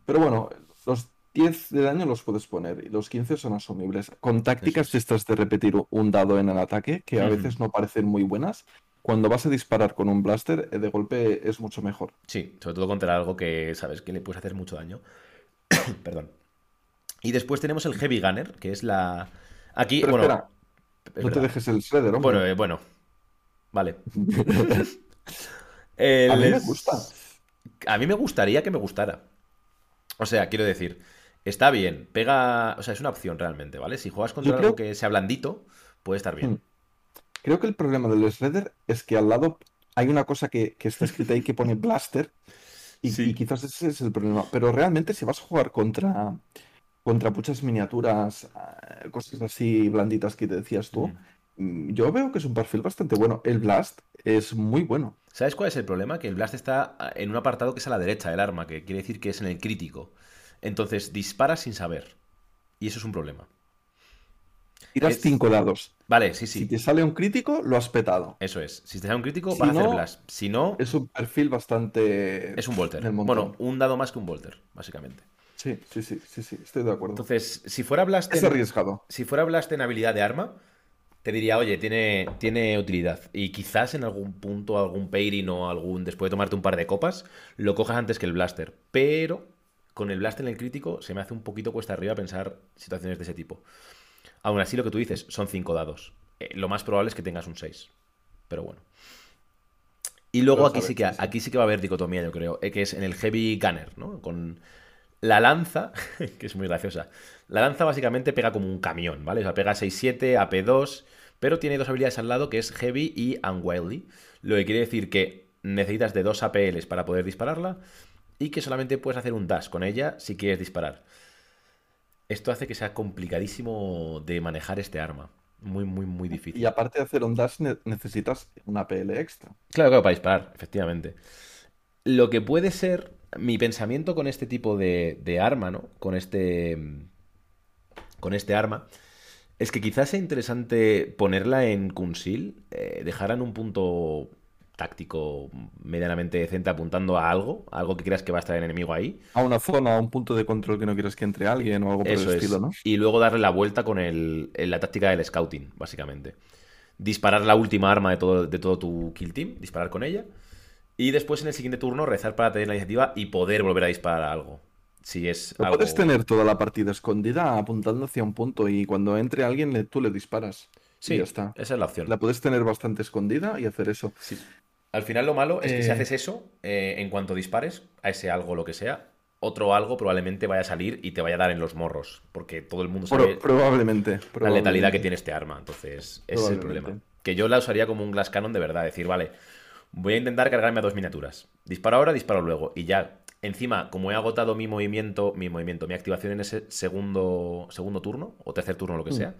Pero bueno, los 10 de daño los puedes poner y los 15 son asumibles. Con tácticas de estas de repetir un dado en el ataque, que a veces no parecen muy buenas, cuando vas a disparar con un blaster, eh, de golpe es mucho mejor. Sí, sobre todo contra algo que sabes que le puedes hacer mucho daño. Perdón. Y después tenemos el Heavy Gunner, que es la. Aquí, Pero bueno. espera, es no te dejes el shredder, hombre. Bueno, eh, bueno. Vale. A mí me gusta. A mí me gustaría que me gustara. O sea, quiero decir, está bien, pega. O sea, es una opción realmente, ¿vale? Si juegas contra Yo algo creo- que sea blandito, puede estar bien. Hmm. Creo que el problema del shredder es que al lado hay una cosa que, que está escrita ahí que pone blaster y, Sí. y quizás ese es el problema. Pero realmente si vas a jugar contra, contra muchas miniaturas, eh, cosas así blanditas que te decías tú, Mm. mm, yo veo que es un perfil bastante bueno. El blast es muy bueno. ¿Sabes cuál es el problema? Que el blast está ah, en un apartado que es a la derecha del arma, que quiere decir que es en el crítico. Entonces disparas sin saber. Y eso es un problema. Tiras Es- cinco dados. Vale, sí, Si sí. te sale un crítico, lo has petado. Eso es. Si te sale un crítico, Si vas a hacer blast. Si no, Es un perfil bastante es un volter. Bueno, un dado más que un volter, básicamente. Sí, sí, sí, sí, sí, estoy de acuerdo. Entonces, si fuera blast Es arriesgado. si fuera blast en habilidad de arma, te diría, oye, tiene, tiene utilidad. Y quizás en algún punto, algún pairing o algún. Después de tomarte un par de copas, lo cojas antes que el blaster. Pero con el blast en el crítico se me hace un poquito cuesta arriba pensar situaciones de ese tipo. Aún así, lo que tú dices, son 5 dados. Eh, lo más probable es que tengas un 6. Pero bueno. Y luego aquí sí que, sí, sí. aquí sí que va a haber dicotomía, yo creo. eh, que es en el Heavy Gunner, ¿no? Con la lanza, que es muy graciosa. La lanza básicamente pega como un camión, ¿vale? O sea, pega 6-7, AP2, pero tiene dos habilidades al lado que es Heavy y Unwieldy. Lo que quiere decir que necesitas de dos APLs para poder dispararla y que solamente puedes hacer un dash con ella si quieres disparar. Esto hace que sea complicadísimo de manejar este arma. Muy, muy, muy difícil. Y aparte de hacer un dash, ne- necesitas una PL extra. Claro, claro, para disparar, efectivamente. Lo que puede ser mi pensamiento con este tipo de, de arma, ¿no? Con este. Con este arma. Es que quizás sea interesante ponerla en Kunsil, eh, dejarla en un punto táctico medianamente decente apuntando a algo, a algo que creas que va a estar el enemigo ahí. A una zona, a un punto de control que no quieres que entre alguien o algo por Eso el es. estilo, ¿no? Y luego darle la vuelta con el, la táctica del scouting, básicamente. Disparar la última arma de todo, de todo tu kill team, disparar con ella. Y después en el siguiente turno rezar para tener la iniciativa y poder volver a disparar a algo. Si es algo... puedes tener toda la partida escondida apuntando hacia un punto y cuando entre alguien le- tú le disparas. Sí, Y ya está. esa es la opción. La puedes tener bastante escondida y hacer eso. Sí. Al final lo malo es que si Eh. haces eso, eh, en cuanto dispares a ese algo, lo que sea, otro algo probablemente vaya a salir y te vaya a dar en los morros. Porque todo el mundo sabe probablemente, la letalidad que tiene este arma. Entonces, ese es el problema. Que yo la usaría como un Glass Cannon de verdad. Decir, vale, voy a intentar cargarme a dos miniaturas. Disparo ahora, disparo luego. Y ya Encima, como he agotado mi movimiento, mi movimiento, mi activación en ese segundo, segundo turno, o tercer turno, lo que Mm. sea,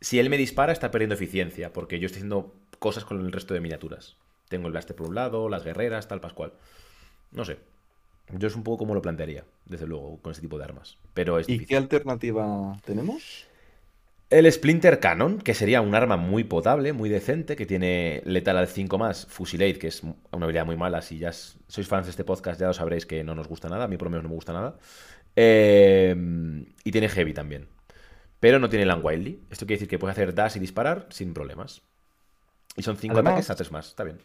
si él me dispara, está perdiendo eficiencia, porque yo estoy haciendo cosas con el resto de miniaturas. Tengo el blaster por un lado, las guerreras, tal, pascual. No sé. Yo es un poco como lo plantearía, desde luego, con este tipo de armas. Pero es ¿Y difícil. qué alternativa tenemos? El Splinter Cannon, que sería un arma muy potable, muy decente, que tiene letal al 5 más, Fusilade, que es una habilidad muy mala. Si ya sois fans de este podcast, ya lo sabréis que no nos gusta nada. A mí por lo menos no me gusta nada. Eh, y tiene Heavy también. Pero no tiene Land Wildly. Esto quiere decir que puede hacer dash y disparar sin problemas. Y son 5 Además- ataques a 3 más. Está bien.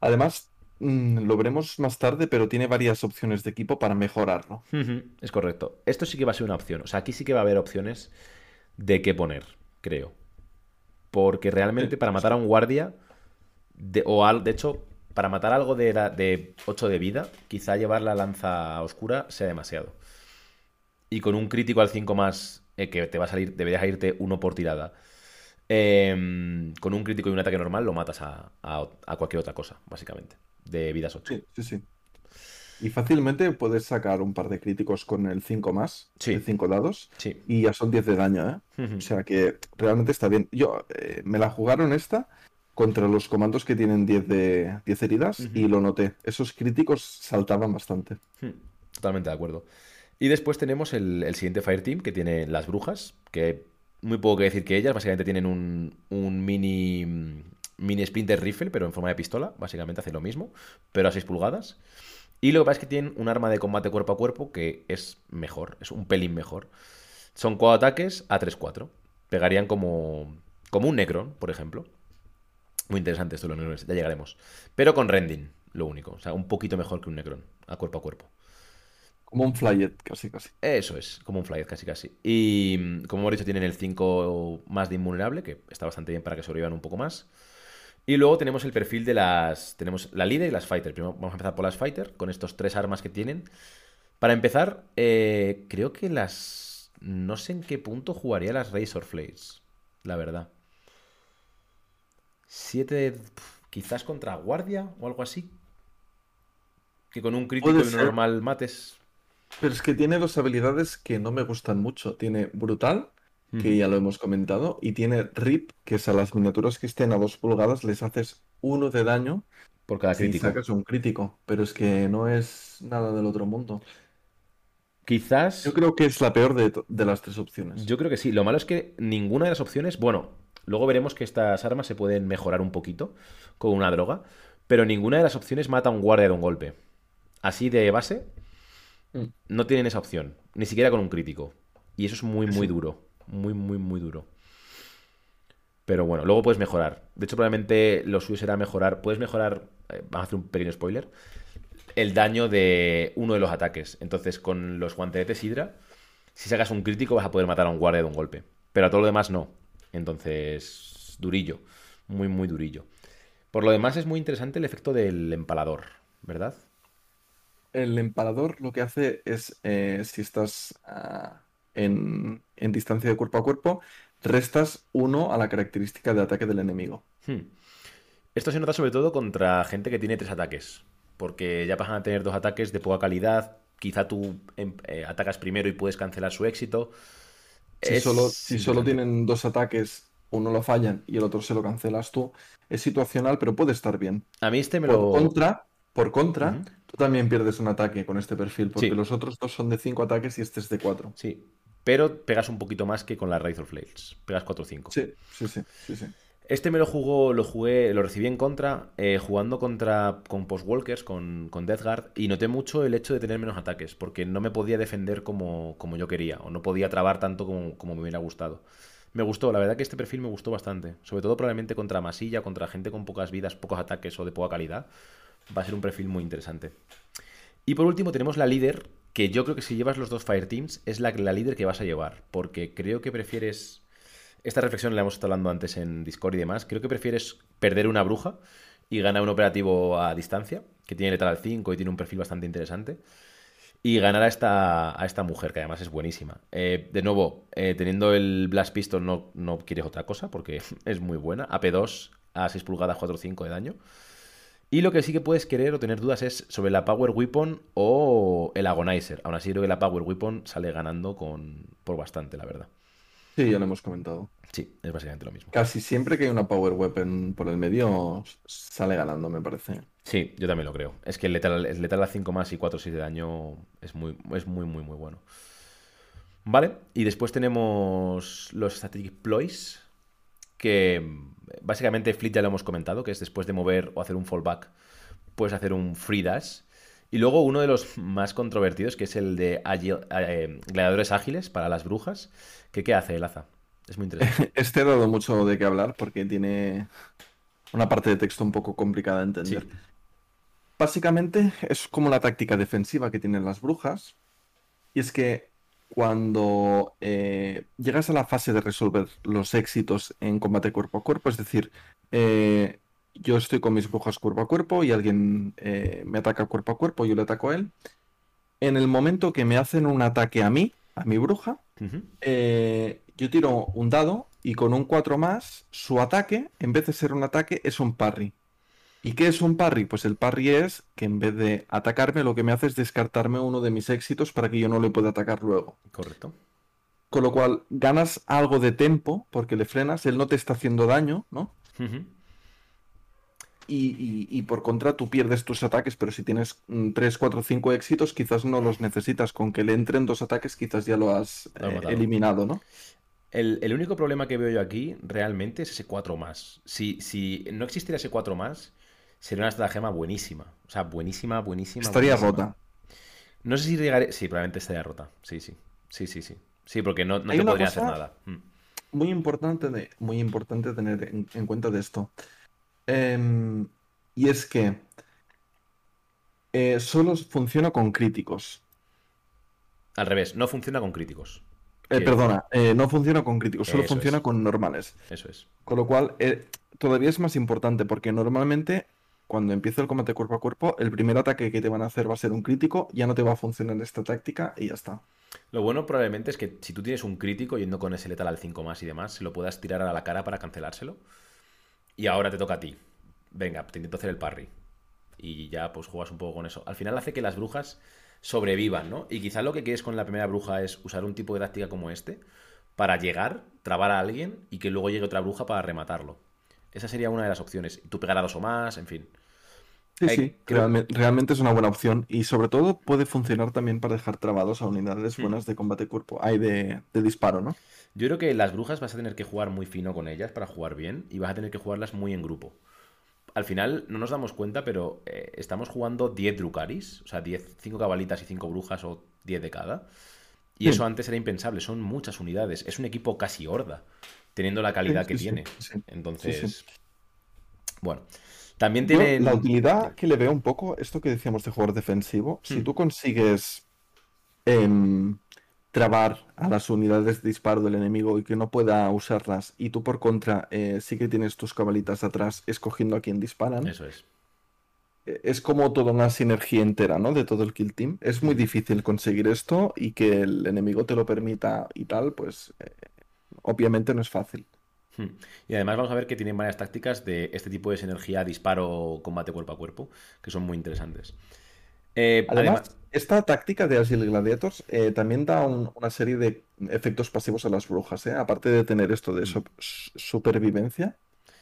Además, mm, lo veremos más tarde, pero tiene varias opciones de equipo para mejorarlo. Es correcto. Esto sí que va a ser una opción. O sea, aquí sí que va a haber opciones de qué poner, creo. Porque realmente para matar a un guardia, de, o al, de hecho, para matar algo de, la- de 8 de vida, quizá llevar la lanza oscura sea demasiado. Y con un crítico al 5 más, eh, que te va a salir, deberías irte uno por tirada. em, con un crítico y un ataque normal lo matas a, a- a cualquier otra cosa, básicamente. De vidas 8. Sí, sí, sí. Y fácilmente puedes sacar un par de críticos con el 5 más, Sí. de 5 dados, Sí. y ya son 10 de daño, ¿eh? O sea que realmente está bien. Yo eh, me la jugaron esta contra los comandos que tienen 10 de 10 heridas y lo noté. Esos críticos saltaban bastante. Hmm, Totalmente de acuerdo. Y después tenemos el, el siguiente Fireteam que tiene las brujas, que muy poco que decir que ellas, básicamente tienen un, un mini, mini Splinter Rifle, pero en forma de pistola, básicamente hace lo mismo, pero a 6 pulgadas. Y lo que pasa es que tienen un arma de combate cuerpo a cuerpo que es mejor, es un pelín mejor. Son 4 ataques a 3-4. Pegarían como, como un Necron, por ejemplo. Muy interesante esto los Necrones, ya llegaremos. Pero con rending, lo único. O sea, un poquito mejor que un Necron, a cuerpo a cuerpo. Como un flyet, casi casi. Eso es, como un flyet casi casi. Y como hemos dicho, tienen el 5 más de invulnerable, que está bastante bien para que sobrevivan un poco más. Y luego tenemos el perfil de las... Tenemos la líder y las fighter. Primero vamos a empezar por las fighter, con estos tres armas que tienen. Para empezar, eh, creo que las... No sé en qué punto jugaría las Razor Blades, la verdad. Siete... Quizás contra guardia o algo así. Que con un crítico y un normal mates... Pero es que tiene dos habilidades que no me gustan mucho. Tiene brutal, que ya lo hemos comentado, y tiene rip, que es a las miniaturas que estén a 2 pulgadas les haces uno de daño Por cada si crítico. sacas un crítico. Pero es que no es nada del otro mundo. Quizás. Yo creo que es la peor de, de las tres opciones. Yo creo que sí. Lo malo es que ninguna de las opciones. Bueno, luego veremos que estas armas se pueden mejorar un poquito con una droga. Pero ninguna de las opciones mata a un guardia de un golpe. Así de base, Mm. no tienen esa opción. Ni siquiera con un crítico. Y eso es muy, Sí, muy duro. Muy, muy, muy duro. Pero bueno, luego puedes mejorar. De hecho, probablemente lo suyo será mejorar. Puedes mejorar. eh, vamos a hacer un pequeño spoiler. El daño de uno de los ataques. Entonces, con los guanteletes Hydra, si sacas un crítico, vas a poder matar a un guardia de un golpe. Pero a todo lo demás no. Entonces, durillo. Muy, muy durillo. Por lo demás, es muy interesante el efecto del empalador, ¿verdad? El empalador lo que hace es, eh, si estás ah, en, en distancia de cuerpo a cuerpo, restas uno a la característica de ataque del enemigo. Hmm. Esto se nota sobre todo contra gente que tiene tres ataques. Porque ya pasan a tener dos ataques de poca calidad. Quizá tú em, eh, atacas primero y puedes cancelar su éxito. Si Es solo, si solo interesante. tienen dos ataques, uno lo fallan y el otro se lo cancelas tú, es situacional, pero puede estar bien. A mí este me Por lo. contra, por contra, tú también pierdes un ataque con este perfil, porque Sí. los otros dos son de cinco ataques y este es de cuatro. Sí. Pero pegas un poquito más que con la Razor Blades. Pegas 4 o 5. Sí, sí, sí, sí, sí. Este me lo jugó, lo jugué, lo recibí en contra, eh, jugando contra con Postwalkers, con, con Death Guard, y noté mucho el hecho de tener menos ataques, porque no me podía defender como, como yo quería, o no podía trabar tanto como, como me hubiera gustado. Me gustó, la verdad que este perfil me gustó bastante, sobre todo probablemente contra masilla, contra gente con pocas vidas, pocos ataques o de poca calidad. Va a ser un perfil muy interesante. Y por último tenemos la líder, que yo creo que si llevas los dos Fireteams es la, la líder que vas a llevar, porque creo que prefieres... Esta reflexión la hemos estado hablando antes en Discord y demás. Creo que prefieres perder una bruja y ganar un operativo a distancia, que tiene letal 5 y tiene un perfil bastante interesante. Y ganar a esta, a esta mujer, que además es buenísima. Eh, de nuevo, eh, teniendo el Blast Pistol no, no quieres otra cosa, porque es muy buena. AP2 a 6 pulgadas, 4 5 de daño. Y lo que sí que puedes querer o tener dudas es sobre la Power Weapon o el Agonizer. Aún así creo que la Power Weapon sale ganando con, por bastante, la verdad. Sí, ya lo hemos comentado. Sí, es básicamente lo mismo. Casi siempre que hay una Power Weapon por el medio sale ganando, me parece. Sí, yo también lo creo. Es que el letal, el letal a 5 más y 4 6 de daño es muy, es muy, muy, muy bueno. Vale, y después tenemos los Strategic Ploys, que básicamente Fleet ya lo hemos comentado, que es después de mover o hacer un fallback, puedes hacer un free dash. Y luego uno de los más controvertidos, que es el de eh, gladiadores ágiles para las brujas. Que, ¿Qué hace el Aza? Es muy interesante. Este ha dado mucho de qué hablar porque tiene una parte de texto un poco complicada de entender. Básicamente es como la táctica defensiva que tienen las brujas. Y es que cuando eh, llegas a la fase de resolver los éxitos en combate cuerpo a cuerpo, es decir, eh, yo estoy con mis brujas cuerpo a cuerpo y alguien eh, me ataca cuerpo a cuerpo, yo le ataco a él. En el momento que me hacen un ataque a mí, a mi bruja, yo tiro un dado y con un 4 más, su ataque, en vez de ser un ataque, es un parry. ¿Y qué es un parry? Pues el parry es que en vez de atacarme, lo que me hace es descartarme uno de mis éxitos para que yo no le pueda atacar luego. Correcto. Con lo cual, ganas algo de tempo porque le frenas, él no te está haciendo daño, ¿no? y, por contra, tú pierdes tus ataques, pero si tienes 3, 4, 5 éxitos, quizás no los necesitas. Con que le entren dos ataques, quizás ya lo has eh, eliminado, ¿no? El, el, único problema que veo yo aquí realmente es ese 4 más. Si, si no existiera ese 4 más, sería una estratagema buenísima. O sea, buenísima, buenísima. Estaría rota. No sé si llegaré. Sí, probablemente estaría rota. Sí, sí. Sí, sí, sí. Sí, porque no, no te podría hacer nada. Mm. Muy importante, de, muy importante tener en, cuenta de esto. Em, y es que eh, solo funciona con críticos. Al revés, no funciona con críticos. Eh, perdona, eh, no funciona con críticos, solo funciona con normales. Eso es. Con lo cual, todavía es más importante porque normalmente cuando empieza el combate cuerpo a cuerpo, el primer ataque que te van a hacer va a ser un crítico, ya no te va a funcionar esta táctica y ya está. Lo bueno probablemente es que si tú tienes un crítico yendo con ese letal al 5 más y demás, se lo puedas tirar a la cara para cancelárselo. Y ahora te toca a ti. Venga, te intento hacer el parry. Y ya pues juegas un poco con eso. Al final hace que las brujas sobrevivan, ¿no? Y quizá lo que quieres con la primera bruja es usar un tipo de táctica como este para llegar, trabar a alguien y que luego llegue otra bruja para rematarlo. Esa sería una de las opciones. Tú pegar a dos o más, en fin. Sí, sí, realmente, es una buena opción y sobre todo puede funcionar también para dejar trabados a unidades hmm. buenas de combate cuerpo, hay de, disparo, ¿no? Yo creo que las brujas vas a tener que jugar muy fino con ellas para jugar bien y vas a tener que jugarlas muy en grupo. Al final no nos damos cuenta, pero eh, estamos jugando 10 Drukaris, o sea, 10, 5 cabalitas y 5 brujas o 10 de cada. Y eso antes era impensable, son muchas unidades, es un equipo casi horda teniendo la calidad que tiene. Entonces, bueno. También tiene. La utilidad que le veo un poco, esto que decíamos de jugador defensivo, si hmm. tú consigues em, trabar a las unidades de disparo del enemigo y que no pueda usarlas, y tú por contra eh, sí que tienes tus cabalitas atrás escogiendo a quién disparan. Eso es. E, es como toda una sinergia entera, ¿no? De todo el kill team. Es muy hmm. difícil conseguir esto y que el enemigo te lo permita y tal, pues eh, obviamente no es fácil. Hmm. Y además vamos a ver que tienen varias tácticas de este tipo de sinergia, disparo, combate cuerpo a cuerpo, que son muy interesantes. Eh, además, esta táctica de Agile Gladiators eh, también da una serie de efectos pasivos a las brujas, ¿eh? aparte de tener esto de hmm. supervivencia.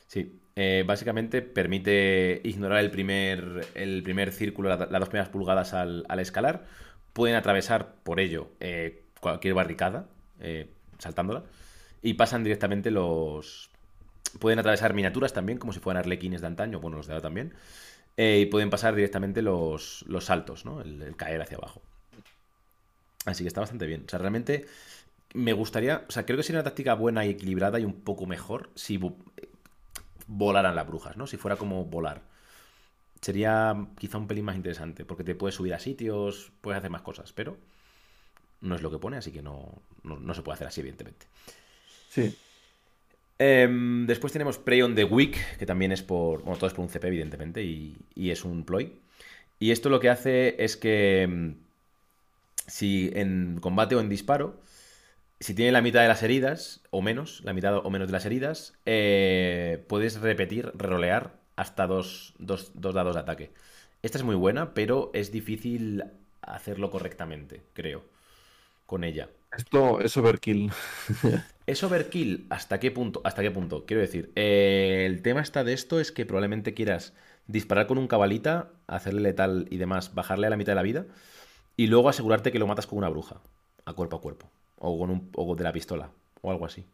Sí, básicamente permite ignorar el primer, el primer círculo, las dos primeras pulgadas al, escalar. Pueden atravesar por ello cualquier barricada, saltándola y pasan directamente los... Pueden atravesar miniaturas también, como si fueran arlequines de antaño, bueno, los de ahora también. Eh, y pueden pasar directamente los, los saltos, ¿no? El, caer hacia abajo. Así que está bastante bien. O sea, realmente me gustaría... O sea, creo que sería una táctica buena y equilibrada y un poco mejor si volaran las brujas, ¿no? Si fuera como volar. Sería quizá un pelín más interesante, porque te puedes subir a sitios, puedes hacer más cosas, pero no es lo que pone, así que no, no se puede hacer así, evidentemente. Sí. Em, después tenemos Prey on the Week, que también es por. Bueno, todo es por un CP, evidentemente, y, es un ploy. Y esto lo que hace es que. Em, si en combate o en disparo, si tiene la mitad de las heridas, o menos, la mitad o menos de las heridas, eh, puedes repetir, rerolear hasta dos, dos, dos dados de ataque. Esta es muy buena, pero es difícil hacerlo correctamente, creo, con ella. Esto es overkill. ¿Es overkill? ¿Hasta qué punto? ¿Hasta qué punto? Quiero decir, eh, el tema está de esto es que probablemente quieras disparar con un cabalita, hacerle letal y demás, bajarle a la mitad de la vida, y luego asegurarte que lo matas con una bruja, a cuerpo a cuerpo, o con un o de la pistola, o algo así.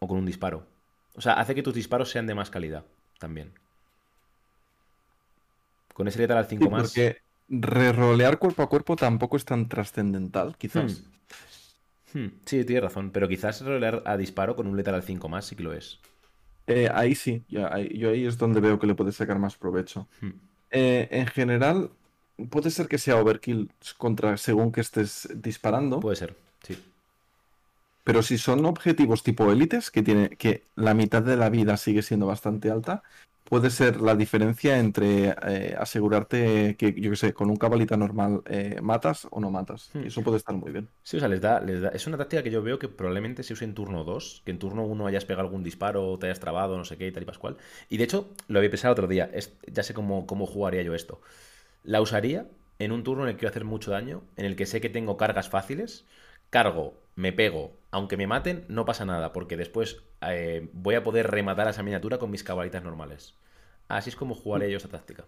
O con un disparo. O sea, hace que tus disparos sean de más calidad también. Con ese letal al 5 Sí, más. porque rerolear cuerpo a cuerpo tampoco es tan trascendental, quizás. Hmm, Sí, tienes razón, pero quizás rolear a disparo con un letal al 5 más sí que lo es. Eh, ahí sí, ahí- yo ahí es donde veo que le puedes sacar más provecho. Hmm. Eh, en general, puede ser que sea overkill contra según que estés disparando, Puede ser, sí. Pero si son objetivos tipo élites, que tiene que la mitad de la vida sigue siendo bastante alta, puede ser la diferencia entre eh, asegurarte que, yo qué sé, con un cabalita normal eh, matas o no matas. Hmm. Y eso puede estar muy bien. Sí, o sea, les da, les da- Es una táctica que yo veo que probablemente se use en turno 2, que en turno 1 hayas pegado algún disparo, te hayas trabado, no sé qué, y tal y pascual. Y de hecho, lo había pensado otro día, es- ya sé cómo, cómo jugaría yo esto. La usaría en un turno en el que quiero hacer mucho daño, en el que sé que tengo cargas fáciles, cargo, me pego, aunque me maten, no pasa nada, porque después eh, voy a poder rematar a esa miniatura con mis cabalitas normales. Así es como jugaría yo esta táctica.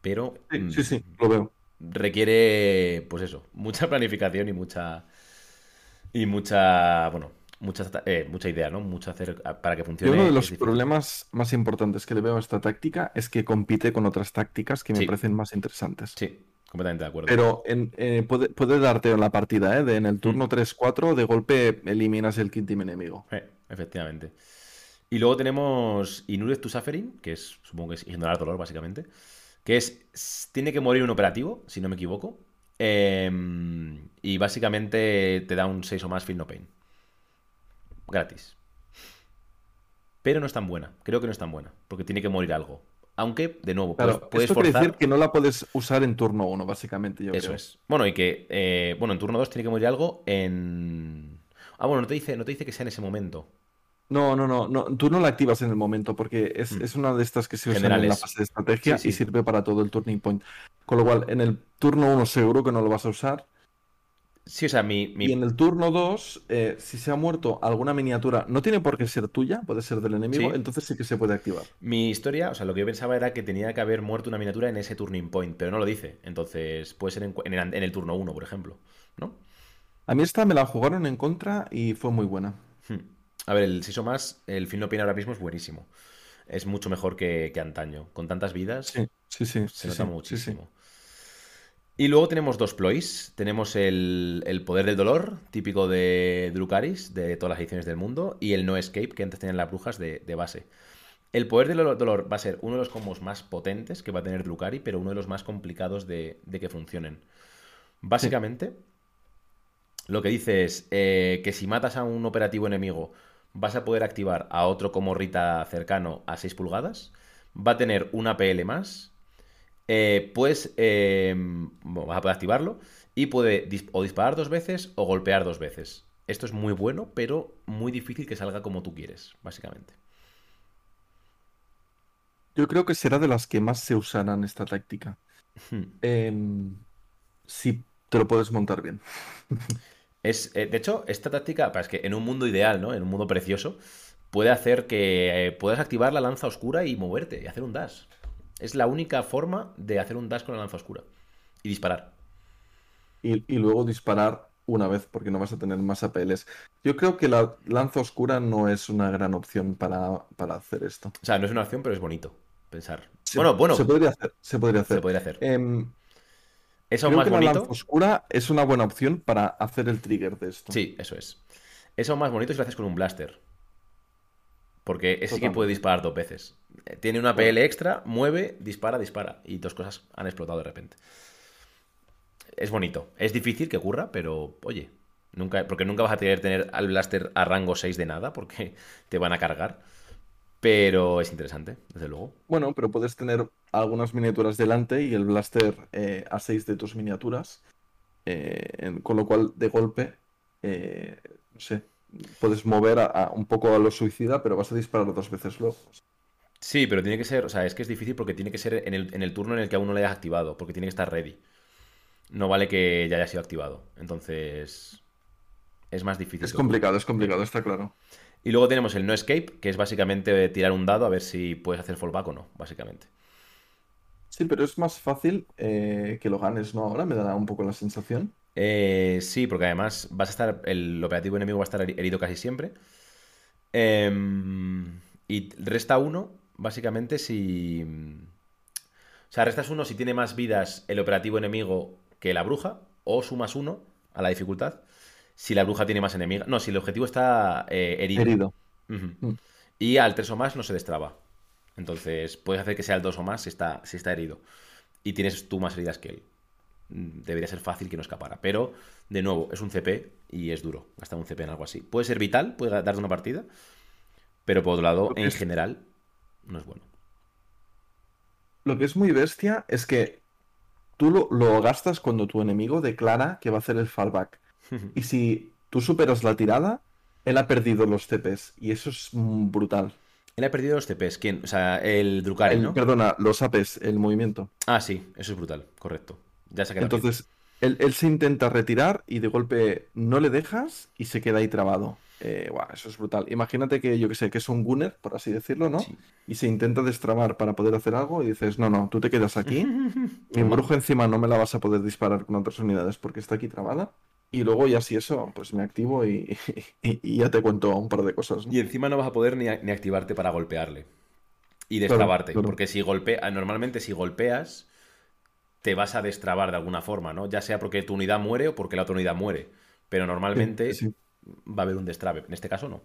Pero... Sí, mm, sí, sí, lo veo. requiere, pues eso, mucha planificación y mucha. Y mucha. Bueno, mucha, eh, mucha idea, ¿no? Mucho hacer para que Yo funcione. uno de los problemas más importantes que le veo a esta táctica es que compite con otras tácticas que me Sí. parecen más interesantes. Sí, completamente de acuerdo. Pero en- eh, puede, puede darte en la partida, ¿eh? De en el Mm. turno 3-4, de golpe eliminas el kit team enemigo. Eh, efectivamente. Y luego tenemos Inuriz to Suffering, que es, supongo que es ignorar dolor, básicamente. Que es. Tiene que morir un operativo, si no me equivoco. Em, y básicamente te da un 6 o más Feel No Pain. Gratis. Pero no es tan buena. Creo que no es tan buena. Porque tiene que morir algo. Aunque, de nuevo, puedes, Claro, puedes esto quiere forzar. decir que no la puedes usar en turno 1, básicamente, yo Eso creo. es. Bueno, y que. eh, bueno, en turno 2 tiene que morir algo en. Ah, bueno, no te dice, no te dice que sea en ese momento. No, no, no, no, tú no la activas en el momento porque es, Mm. es una de estas que se usan en la fase de estrategia Sí, y sirve para todo el turning point. Con lo cual, en el turno 1 seguro que no lo vas a usar. Sí, o sea, mi, mi- Y en el turno 2, eh, si se ha muerto alguna miniatura, no tiene por qué ser tuya, puede ser del enemigo, Sí. entonces sí que se puede activar. Mi historia, o sea, lo que yo pensaba era que tenía que haber muerto una miniatura en ese turning point, pero no lo dice. Entonces, puede ser en, el, en el turno 1, por ejemplo. ¿No? A mí esta me la jugaron en contra y fue muy buena. Hmm. A ver, el Siso más, el Fin No Pain ahora mismo es buenísimo. Es mucho mejor que, que antaño. Con tantas vidas, Sí, sí, sí, se nota muchísimo. Y luego tenemos dos ploys. Tenemos el, el poder del dolor, típico de Drukaris, de todas las ediciones del mundo, y el no escape, que antes tenían las brujas de, de base. El poder del dolor va a ser uno de los combos más potentes que va a tener Drukari, pero uno de los más complicados de, de que funcionen. Básicamente, lo que dice es eh, que si matas a un operativo enemigo, vas a poder activar a otro como Rita cercano a 6 pulgadas. Va a tener una PL más. Eh, pues eh, vas a poder activarlo. Y puede dis- o disparar dos veces o golpear dos veces. Esto es muy bueno, pero muy difícil que salga como tú quieres, básicamente. Yo creo que será de las que más se usarán esta táctica. Hmm. Em, si te lo puedes montar bien. Es, eh, de hecho, esta táctica, es que en un mundo ideal, ¿no? En un mundo precioso, puede hacer que eh, puedas activar la lanza oscura y moverte y hacer un dash. Es la única forma de hacer un dash con la lanza oscura y disparar. Y, y luego disparar una vez, porque no vas a tener más APLs. Yo creo que la lanza oscura no es una gran opción para, para hacer esto. O sea, no es una opción, pero es bonito pensar. Se- bueno, bueno, Se podría hacer, se podría se hacer. podría hacer. Em, Es aún creo más que la bonito. lanza oscura es una buena opción para hacer el trigger de esto. Sí, eso es. Es aún más bonito si lo haces con un blaster. Porque ese sí que puede disparar dos veces. Eh, Tiene una PL extra, mueve, dispara, dispara. Y dos cosas han explotado de repente. Es bonito. Es difícil que ocurra, pero oye, nunca, porque nunca vas a querer tener al blaster a rango 6 de nada, porque te van a cargar. Pero es interesante, desde luego. Bueno, pero puedes tener algunas miniaturas delante y el blaster eh, a 6 de tus miniaturas. eh, en- con lo cual, de golpe, eh, no sé, puedes mover a, un poco a lo suicida, pero vas a disparar dos veces luego. Sí, pero tiene que ser, o sea, es que es difícil porque tiene que ser en el, en el turno en el que aún no le hayas activado, porque tiene que estar ready. No vale que ya haya sido activado. Entonces, es más difícil. Es complicado, es complicado, está claro. Y luego tenemos el no escape, que es básicamente tirar un dado a ver si puedes hacer fallback o no, básicamente. Sí, pero es más fácil eh, que lo ganes, ¿no? Ahora me da un poco la sensación. Eh, sí, porque además vas a estar. El operativo enemigo va a estar herido casi siempre. Em, y resta uno, básicamente, si. O sea, restas uno si tiene más vidas el operativo enemigo que la bruja, o sumas uno a la dificultad si la bruja tiene más enemigos. No, si el objetivo está eh, herido. Herido. Mm. Y al 3 o más no se destraba. Entonces, puedes hacer que sea el 2 o más si está, si está herido. Y tienes tú más heridas que él. Debería ser fácil que no escapara. Pero, de nuevo, es un CP y es duro gastar un CP en algo así. Puede ser vital, puede darte una partida. Pero por otro lado, en general, no es bueno. Lo que es muy bestia es que tú lo, lo, gastas cuando tu enemigo declara que va a hacer el fallback. y si tú superas la tirada, él ha perdido los CPs. Y eso es brutal. Él ha perdido los TPs. ¿Quién? O sea, el Drukari, ¿no? Perdona, los APs, el movimiento. Ah, sí, eso es brutal, correcto. Ya se Entonces, él, se intenta retirar y de golpe no le dejas y se queda ahí trabado. Eh, eso es brutal. Imagínate que yo que sé, que es un gunner, por así decirlo, ¿no? Y se intenta destrabar para poder hacer algo y dices, no, no, tú te quedas aquí. Mi brujo encima no me la vas a poder disparar con otras unidades porque está aquí trabada. Y luego ya si eso, pues me activo y, ya te cuento un par de cosas. Y encima no vas a poder ni, activarte para golpearle. Y destrabarte. Porque si golpea, normalmente si golpeas, te vas a destrabar de alguna forma, ¿no? Ya sea porque tu unidad muere o porque la otra unidad muere. Pero normalmente va a haber un destrabe. En este caso no.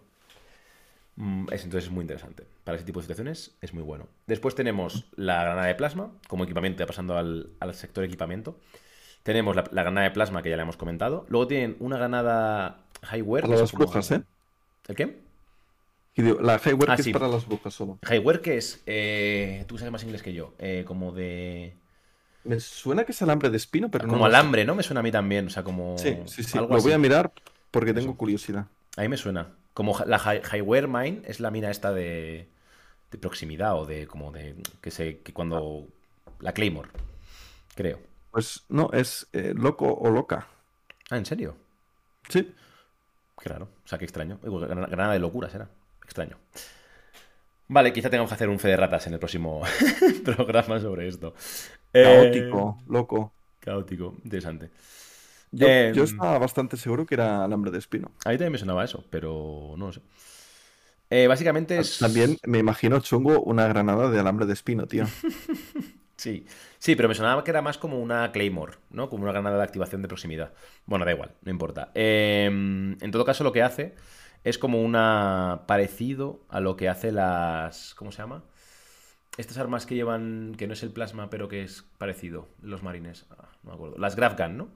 Mm, es, entonces es muy interesante. Para ese tipo de situaciones es muy bueno. Después tenemos la granada de plasma como equipamiento, pasando al, al sector equipamiento. Tenemos la, granada de plasma que ya le hemos comentado. Luego tienen una granada Highware. Para las brujas, ¿eh? ¿El qué? La Highware ah, que es para las brujas solo. Highware que es. Eh, tú sabes más inglés que yo. Eh, como de. Me suena que es alambre de espino, pero como no. Como alambre, ¿no? Me suena a mí también. O sea, como. Sí, sí, sí. Lo voy a mirar porque tengo curiosidad. A mí me suena. Como la Highware Mine es la mina esta de. de proximidad o de. como de. que sé. que cuando. La Claymore. Creo. Pues no, es eh, loco o loca. Ah, ¿en serio? Sí. Raro. O sea, qué extraño. Granada de locura será. Extraño. Vale, quizá tengamos que hacer un fe de ratas en el próximo programa sobre esto. Caótico, eh, loco. Caótico, interesante. Yo, em, estaba bastante seguro que era alambre de espino. A mí también me sonaba eso, pero no lo sé. Eh, básicamente es. También me imagino chungo una granada de alambre de espino, tío. Sí, sí, pero me sonaba que era más como una Claymore, ¿no? Como una granada de activación de proximidad. Bueno, da igual, no importa. Em, en todo caso, lo que hace es como una parecido a lo que hace las. ¿Cómo se llama? Estas armas que llevan, que no es el plasma, pero que es parecido, los marines. Ah, no me acuerdo. Las Grafgan, ¿no?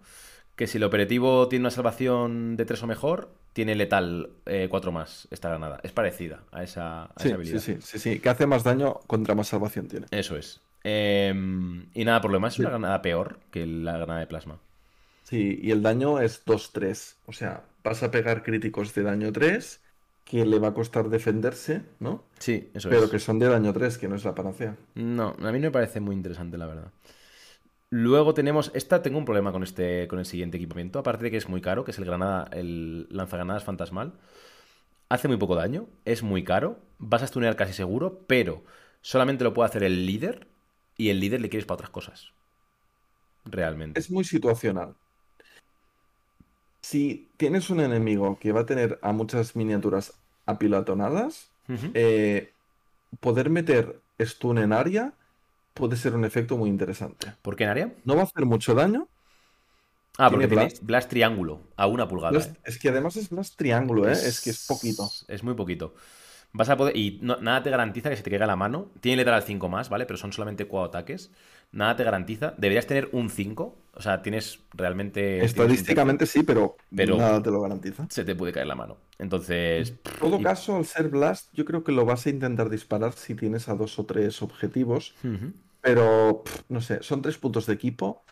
Que si el operativo tiene una salvación de 3 o mejor, tiene letal 4 eh, más esta granada. Es parecida a esa, habilidad. Sí, sí, sí, sí, que hace más daño contra más salvación tiene. Eso es. Em, y nada, por lo demás es una granada peor que la granada de plasma. Sí, y el daño es 2-3. O sea, vas a pegar críticos de daño 3, que le va a costar defenderse, ¿no? Sí, eso es. Pero que son de daño 3, que no es la panacea. No, a mí no me parece muy interesante, la verdad. Luego tenemos. Esta tengo un problema con este. con el siguiente equipamiento. Aparte de que es muy caro, que es el granada. el lanzagranadas fantasmal. Hace muy poco daño. Es muy caro. Vas a stunear casi seguro. Pero solamente lo puede hacer el líder y el líder le quieres para otras cosas. Realmente. Es muy situacional. Si tienes un enemigo que va a tener a muchas miniaturas apilatonadas, eh, poder meter stun en área puede ser un efecto muy interesante. ¿Por qué en área? No va a hacer mucho daño. Ah, porque tiene blast, triángulo a una pulgada. ¿eh? Es que además es blast triángulo, ¿eh? es que es poquito. Es muy poquito. Vas a poder. Y nada te garantiza que se te caiga la mano. Tiene letal 5 más, ¿vale? Pero son solamente 4 ataques. Nada te garantiza. Deberías tener un 5. O sea, tienes realmente. Estadísticamente sí, pero, nada te lo garantiza. Se te puede caer la mano. Entonces. En todo caso, al ser Blast, yo creo que lo vas a intentar disparar si tienes a dos o tres objetivos. Pero, no sé, son tres puntos de equipo.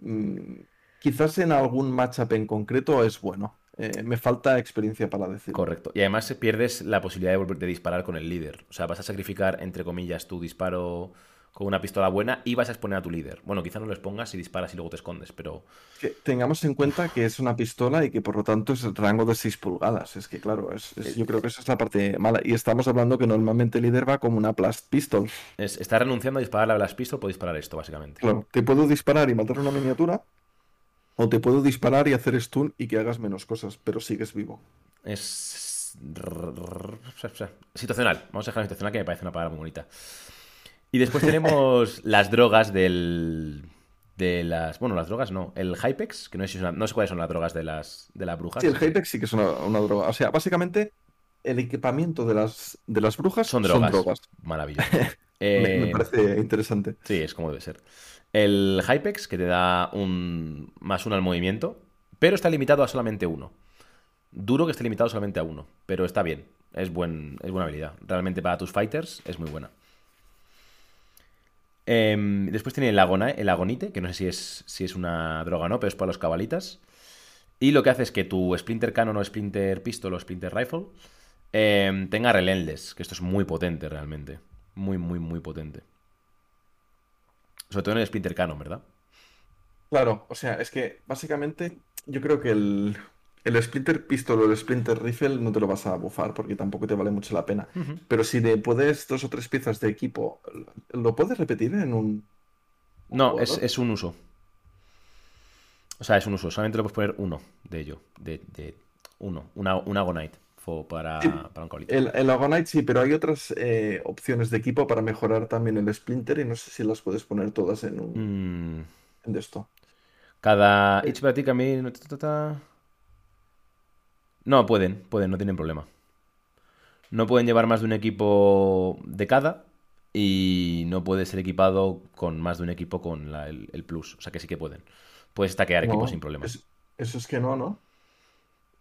Mm, quizás en algún matchup en concreto es bueno. Eh, me falta experiencia para decir. Correcto. Y además pierdes la posibilidad de volver de disparar con el líder. O sea, vas a sacrificar, entre comillas, tu disparo con una pistola buena y vas a exponer a tu líder. Bueno, quizá no lo expongas y disparas y luego te escondes, pero... Que tengamos en cuenta que es una pistola y que por lo tanto es el rango de 6 pulgadas. Es que claro, es, es- yo creo que esa es la parte mala. Y estamos hablando que normalmente el líder va como una blast pistol. Es, está renunciando a disparar la Blast Pistol por disparar esto, básicamente. Claro, te puedo disparar y matar una miniatura. O te puedo disparar y hacer stun y que hagas menos cosas, pero sigues vivo. Es... Situacional. Vamos a dejar situacional que me parece una palabra muy bonita. Y después tenemos las drogas del... De las... Bueno, las drogas no. El Hypex, que no sé, si una- no sé cuáles son las drogas de las, de las brujas. Sí, el Hypex sí que es una, una droga. O sea, básicamente el equipamiento de las, de las brujas Son drogas. Maravilloso. Me, me Eh, parece interesante. Sí, es como debe ser. El Hypex, que te da un más uno al movimiento, pero está limitado a solamente uno. Duro que esté limitado solamente a uno, pero está bien. Es, buen, es buena habilidad. Realmente para tus fighters es muy buena. Em, después tiene el, el agonite, que no sé si es, si es una droga o no, pero es para los cabalitas. Y lo que hace es que tu Splinter Cannon o Splinter Pistol o Splinter Rifle em, tenga relentless, que esto es muy potente realmente. Muy, muy, muy potente. Sobre todo en el Splinter Cannon, ¿verdad? Claro, o sea, es que básicamente yo creo que el, el Splinter Pistol o el Splinter Rifle no te lo vas a bufar porque tampoco te vale mucho la pena. Pero si le puedes dos o tres piezas de equipo, ¿lo puedes repetir en un... No, es, es un uso. O sea, es un uso. Solamente le puedes poner uno de ello. De, de uno. Una, un Agonite para, Sí, para un cabalito. El, el Agonite sí, pero hay otras eh, opciones de equipo para mejorar también el Splinter y no sé si las puedes poner todas en un Mm, en de esto. cada. Each ta, ta. No, pueden, pueden, no tienen problema. No pueden llevar más de un equipo de cada. Y no puede ser equipado con más de un equipo con la- el, el plus. O sea que sí que pueden. Puedes stackear No, equipos sin problema. es- eso es que no, ¿no?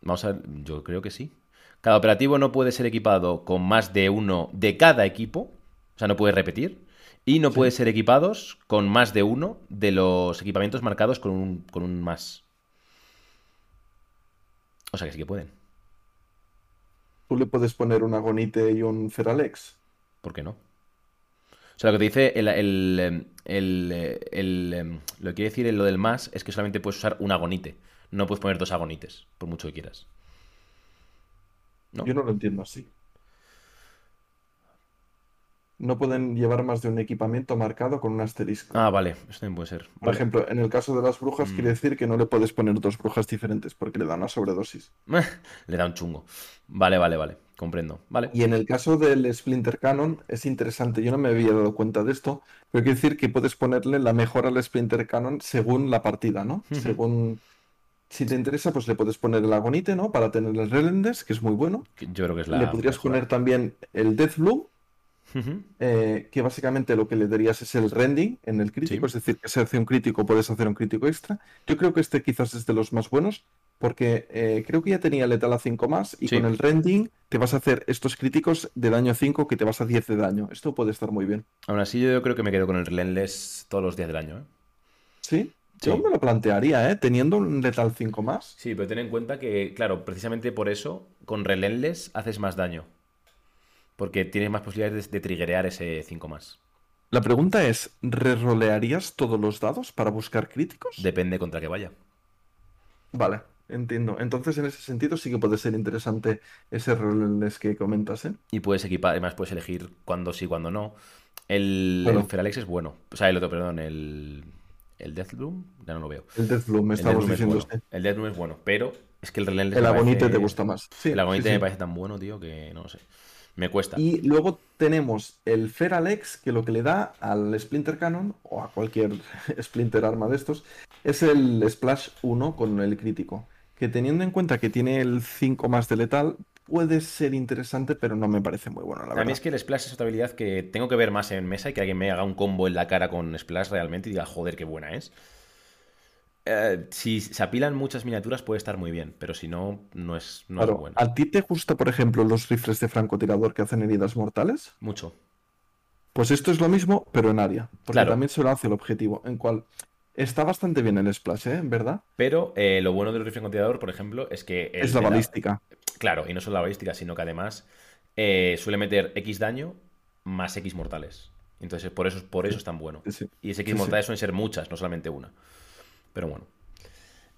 Vamos a ver, yo creo que sí. Cada operativo no puede ser equipado con más de uno de cada equipo. O sea, no puede repetir. Y no Sí. puede ser equipados con más de uno de los equipamientos marcados con un, con un más. O sea que sí que pueden. Tú le puedes poner un Agonite y un Feralex. ¿Por qué no? O sea, lo que te dice el, el, em, el, el, em, lo que quiere decir en lo del más es que solamente puedes usar un agonite. No puedes poner dos agonites, por mucho que quieras. ¿No? Yo no lo entiendo así. No pueden llevar más de un equipamiento marcado con un asterisco. Ah, vale, eso también puede ser. Por Vale. ejemplo, en el caso de las brujas, Mm. quiere decir que no le puedes poner dos brujas diferentes porque le dan una sobredosis. Le da un chungo. Vale, vale, vale. Comprendo. Vale. Y en el caso del Splinter Cannon es interesante, yo no me había dado cuenta de esto, pero quiere decir que puedes ponerle la mejora al Splinter Cannon según la partida, ¿no? Según... Si te interesa, pues le puedes poner el Agonite, ¿no? Para tener el Relendes, que es muy bueno. Yo creo que es la. Le podrías mejor. poner también el Death Ujú. eh, que básicamente lo que le darías es el rending en el crítico, Sí. es decir, que se hace un crítico, puedes hacer un crítico extra. Yo creo que este quizás es de los más buenos, porque eh, creo que ya tenía letal a 5 más, y Sí. con el rending te vas a hacer estos críticos de daño 5 que te vas a 10 de daño. Esto puede estar muy bien. Aún así, yo creo que me quedo con el Relentless todos los días del año. ¿eh? ¿Sí? Yo me lo plantearía, ¿eh? Teniendo un letal 5 más. Sí, pero ten en cuenta que, claro, precisamente por eso, con Relentless haces más daño. Porque tienes más posibilidades de, de triggerear ese 5 más. La pregunta es, ¿rerolearías todos los dados para buscar críticos? Depende contra qué vaya. Vale, entiendo. Entonces, en ese sentido sí que puede ser interesante ese roles que comentas, ¿eh? Y puedes equipar, además puedes elegir cuándo sí, cuándo no. El, Claro. el Feralex es bueno. O sea, el otro, perdón, el, el Deathbloom, ya no lo veo. El Deathbloom, me El estamos Deathbloom es diciendo. bueno. El Deathbloom es bueno, pero es que el Relentless El me Agonite parece- te gusta más. Sí, El Agonite sí, sí. me parece tan bueno, tío, que no lo sé. Me cuesta. Y luego tenemos el Feralex, que lo que le da al Splinter Cannon, o a cualquier Splinter arma de estos, es el Splash 1 con el crítico. Que teniendo en cuenta que tiene el 5 más de letal, puede ser interesante, pero no me parece muy bueno, la A mí verdad. es que el Splash es otra habilidad que tengo que ver más en mesa y que alguien me haga un combo en la cara con Splash realmente y diga, joder, qué buena es. Eh, si se apilan muchas miniaturas puede estar muy bien, pero si no, no es, no es bueno. ¿a ti te gusta, por ejemplo, los rifles de francotirador que hacen heridas mortales? Mucho. Pues esto es lo mismo, pero en área. Porque Claro. también se lo hace el objetivo, en cual Está bastante bien el Splash, ¿eh? ¿Verdad? Pero eh, lo bueno del rifle francotirador, por ejemplo, es que... Es la balística. Claro, y no solo la balística, sino que además eh, suele meter X daño más X mortales. Entonces, por eso, por eso es tan bueno. Sí, sí. Y ese X sí. mortales suelen ser muchas, no solamente una. Pero bueno.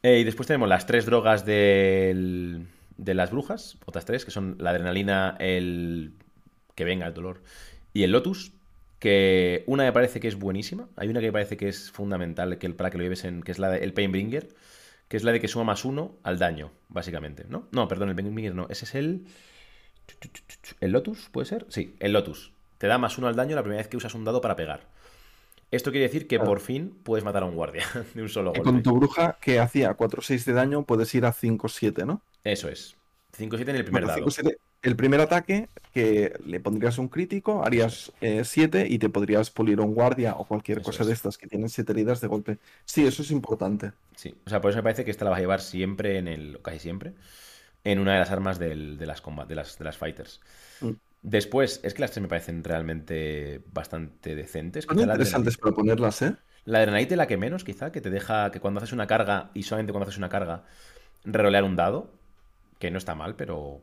Eh, y después tenemos las tres drogas del- de las brujas, otras tres, que son la adrenalina, el que venga el dolor y el lotus. Que una me parece que es buenísima. Hay una que me parece que es fundamental que el, para que lo lleves en. que es la del Painbringer. Que es la de que suma más uno al daño, básicamente. ¿No? No, perdón, el Painbringer no. Ese es el. ¿El Lotus? ¿Puede ser? Sí, el Lotus. Te da más uno al daño la primera vez que usas un dado para pegar. Esto quiere decir que Claro. por fin puedes matar a un guardia de un solo Y golpe. con tu bruja que hacía 4-6 de daño, puedes ir a 5-7, ¿no? Eso es. 5-7 en el primer Bueno, dado. 5-7, el primer ataque que le pondrías un crítico, harías 7 y te podrías pulir un guardia o cualquier Eso cosa es. de estas que tienen 7 heridas de golpe. Sí, eso es importante. Sí. O sea, por eso me parece que esta la vas a llevar siempre en el. casi siempre. En una de las armas del- de, las combat, de, las, de las fighters. Mm. Después, es que las tres me parecen realmente bastante decentes. Son interesantes para ponerlas, ¿eh? La adrenalite la que menos, quizá, que te deja que cuando haces una carga y solamente cuando haces una carga, rerolear un dado. Que no está mal, pero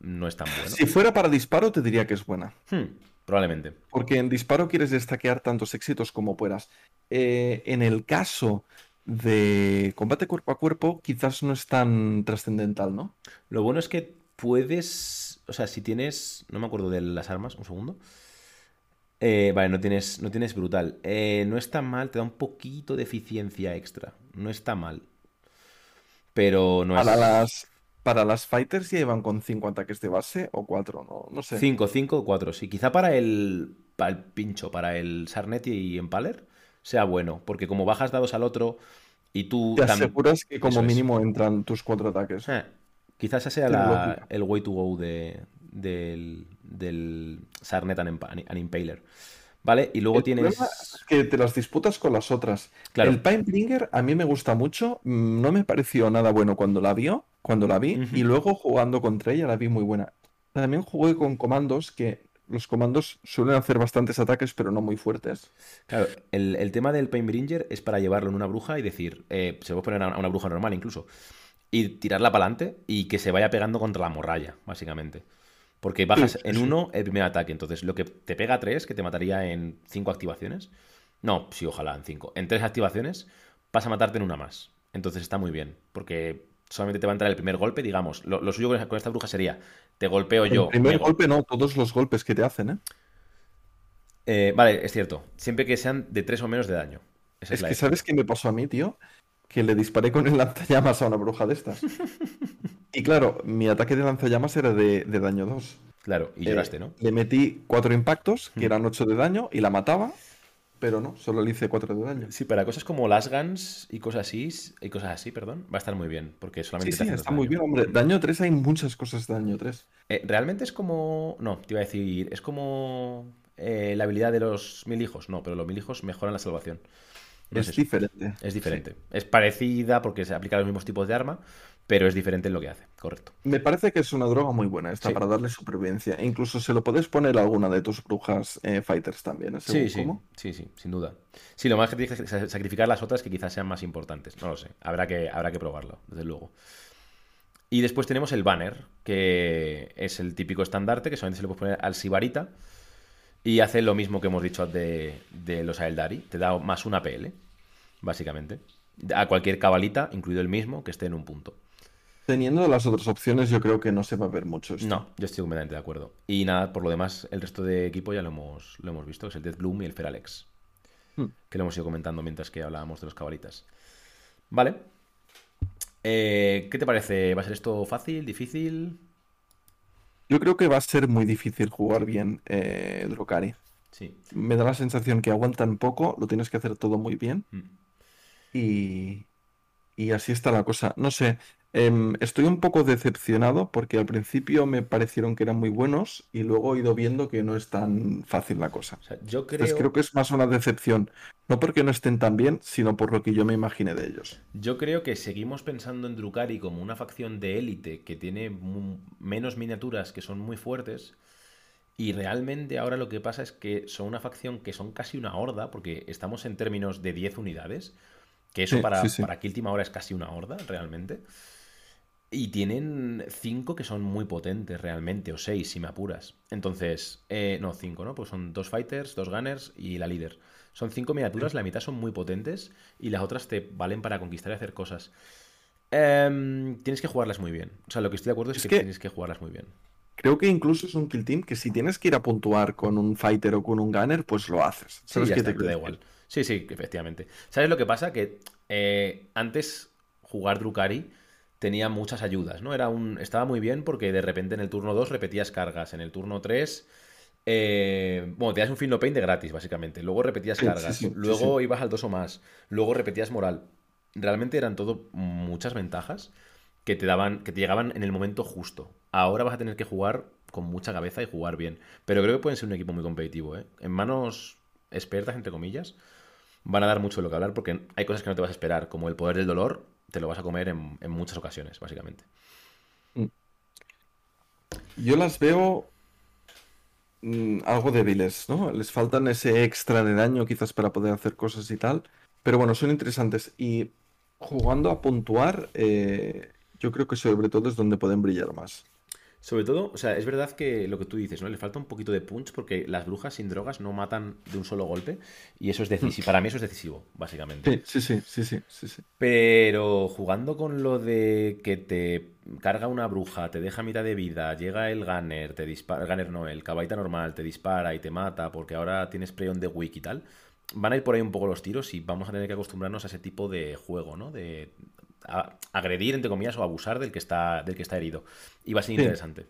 no es tan bueno. Si fuera para disparo, te diría que es buena. Hmm, probablemente. Porque en disparo quieres destaquear tantos éxitos como puedas. Eh, en el caso de combate cuerpo a cuerpo, quizás no es tan trascendental, ¿no? Lo bueno es que puedes. O sea, si tienes. No me acuerdo de las armas, un segundo. Eh, vale, no tienes, no tienes brutal. Eh, no está mal, te da un poquito de eficiencia extra. No está mal. Pero no Para es. las, para las fighters ya iban con 5 ataques de base o 4, no, no sé. 5, 5 4, sí. Quizá para el, para el pincho, para el Sarnet y Empaler, sea bueno. Porque como bajas dados al otro y tú Te tam- aseguras que como Eso es. mínimo entran tus 4 ataques. Eh, quizás esa sea la- el way to go de, del, del Sarnet and Impaler. ¿Vale? Y luego El tienes. es que te las disputas con las otras. Claro. El Pinebringer a mí me gusta mucho. mm, No me pareció nada bueno cuando la vio, cuando la vi, y luego jugando contra ella la vi muy buena. También jugué con comandos que los comandos suelen hacer bastantes ataques, pero no muy fuertes. Claro, el, el tema del Painbringer es para llevarlo en una bruja y decir, eh, se puede poner a una bruja normal incluso, y tirarla para adelante y que se vaya pegando contra la morralla, básicamente. Porque bajas Sí, sí, en uno el primer ataque, entonces lo que te pega a tres, que te mataría en cinco activaciones, no, sí, ojalá en cinco, en tres activaciones, pasa a matarte en una más. Entonces está muy bien, porque solamente te va a entrar el primer golpe, digamos, lo, lo suyo con esta bruja sería, te golpeo El yo, primer me go- golpe no, todos los golpes que te hacen, ¿eh? Eh, vale, es cierto, siempre que sean de tres o menos de daño. Esa Es que. ¿sabes qué me pasó a mí, tío? Que le disparé con el lanzallamas a una bruja de estas. Y claro, mi ataque de lanzallamas era de, de daño 2. Claro, y Eh, lloraste, ¿no? Le metí cuatro impactos, que eran 8 de daño, y la mataba, pero no, solo le hice 4 de daño. Sí, para cosas como las guns y cosas así, y cosas así, perdón, va a estar muy bien, porque Sí, solamente te sí, hace dos está muy bien, hombre. Daño 3 hay muchas cosas de daño 3. Eh, realmente es como. No, te iba a decir. Es como eh, la habilidad de los mil hijos. No, pero los mil hijos mejoran la salvación. No Es diferente. Es diferente. Es parecida porque se aplica a los mismos tipos de arma, pero es diferente en lo que hace. Correcto. Me parece que es una droga muy buena esta Sí. para darle supervivencia. E incluso se lo puedes poner a alguna de tus brujas eh, fighters también, ¿eh? Sí, sí, cómo. sí, sí, sin duda. Sí, lo más que tienes que sa- sacrificar las otras que quizás sean más importantes. No lo sé. Habrá que, habrá que probarlo, desde luego. Y después tenemos el banner, que es el típico estandarte que solamente se le puede poner al Sibarita. Y hace lo mismo que hemos dicho de, de los Aeldari. Te da más una PL, básicamente. A cualquier cabalita, incluido el mismo, que esté en un punto. Teniendo las otras opciones, yo creo que no se va a ver mucho esto. No, yo estoy completamente de acuerdo. Y nada, por lo demás, el resto de equipo ya lo hemos, lo hemos visto, que es el Death Bloom y el Feralex. Hmm. Que lo hemos ido comentando mientras que hablábamos de los cabalitas. Vale. Eh, ¿qué te parece? ¿Va a ser esto fácil, difícil? Yo creo que va a ser muy difícil jugar bien eh, Drukari. Sí. Me da la sensación que aguantan poco, lo tienes que hacer todo muy bien Mm. y, y así está la cosa. No sé, em, estoy un poco decepcionado porque al principio me parecieron que eran muy buenos y luego he ido viendo que no es tan fácil la cosa. O sea, yo Entonces creo, creo que es más una decepción, no porque no estén tan bien, sino por lo que yo me imaginé de ellos. yo creo que seguimos pensando en Drukari como una facción de élite que tiene menos miniaturas que son muy fuertes. Y realmente ahora lo que pasa es que son una facción que son casi una horda, porque estamos en términos de 10 unidades, que eso Sí, para, sí, sí. para Kill Team ahora es casi una horda, realmente. Y tienen 5 que son muy potentes realmente, o 6 si me apuras. Entonces, eh, no, 5, ¿no? Pues son dos fighters, dos gunners y la líder. Son 5 miniaturas, la mitad son muy potentes y las otras te valen para conquistar y hacer cosas. Em, tienes que jugarlas muy bien. O sea, lo que estoy de acuerdo es, Es que, que- tienes que jugarlas muy bien. Creo que incluso es un kill team que si tienes que ir a puntuar con un fighter o con un gunner, pues lo haces. Sí, ¿Sabes qué está, te te da igual. Sí, sí, efectivamente. ¿Sabes lo que pasa? Que eh, antes jugar Drukari tenía muchas ayudas, ¿no? Era un, estaba muy bien porque de repente en el turno 2 repetías cargas, en el turno 3... eh, bueno, tenías un Fin No Pain de gratis, básicamente. Luego repetías sí, cargas. sí, sí, luego ibas al 2 o más. Luego repetías moral. Realmente eran todo muchas ventajas que te daban, que te llegaban en el momento justo. Ahora vas a tener que jugar con mucha cabeza y jugar bien. Pero creo que pueden ser un equipo muy competitivo, ¿eh? En manos expertas, entre comillas, van a dar mucho de lo que hablar porque hay cosas que no te vas a esperar, como el poder del dolor, te lo vas a comer en, en muchas ocasiones, básicamente. Yo las veo mm, algo débiles, ¿no? Les faltan ese extra de daño quizás para poder hacer cosas y tal. Pero bueno, son interesantes. Y jugando a puntuar, eh, yo creo que sobre todo es donde pueden brillar más. Sobre todo, o sea, es verdad que lo que tú dices, ¿no? Le falta un poquito de punch porque las brujas sin drogas no matan de un solo golpe y eso es decisivo. Para mí eso es decisivo, básicamente. Sí, sí, sí, sí, sí, sí. Pero jugando con lo de que te carga una bruja, te deja mitad de vida, llega el gunner, te dispara, el gunner no, el cabalita normal, te dispara y te mata porque ahora tienes preon de weak y tal, van a ir por ahí un poco los tiros y vamos a tener que acostumbrarnos a ese tipo de juego, ¿no? De a- agredir, entre comillas, o abusar del que está, del que está herido. Y va a ser Sí. interesante.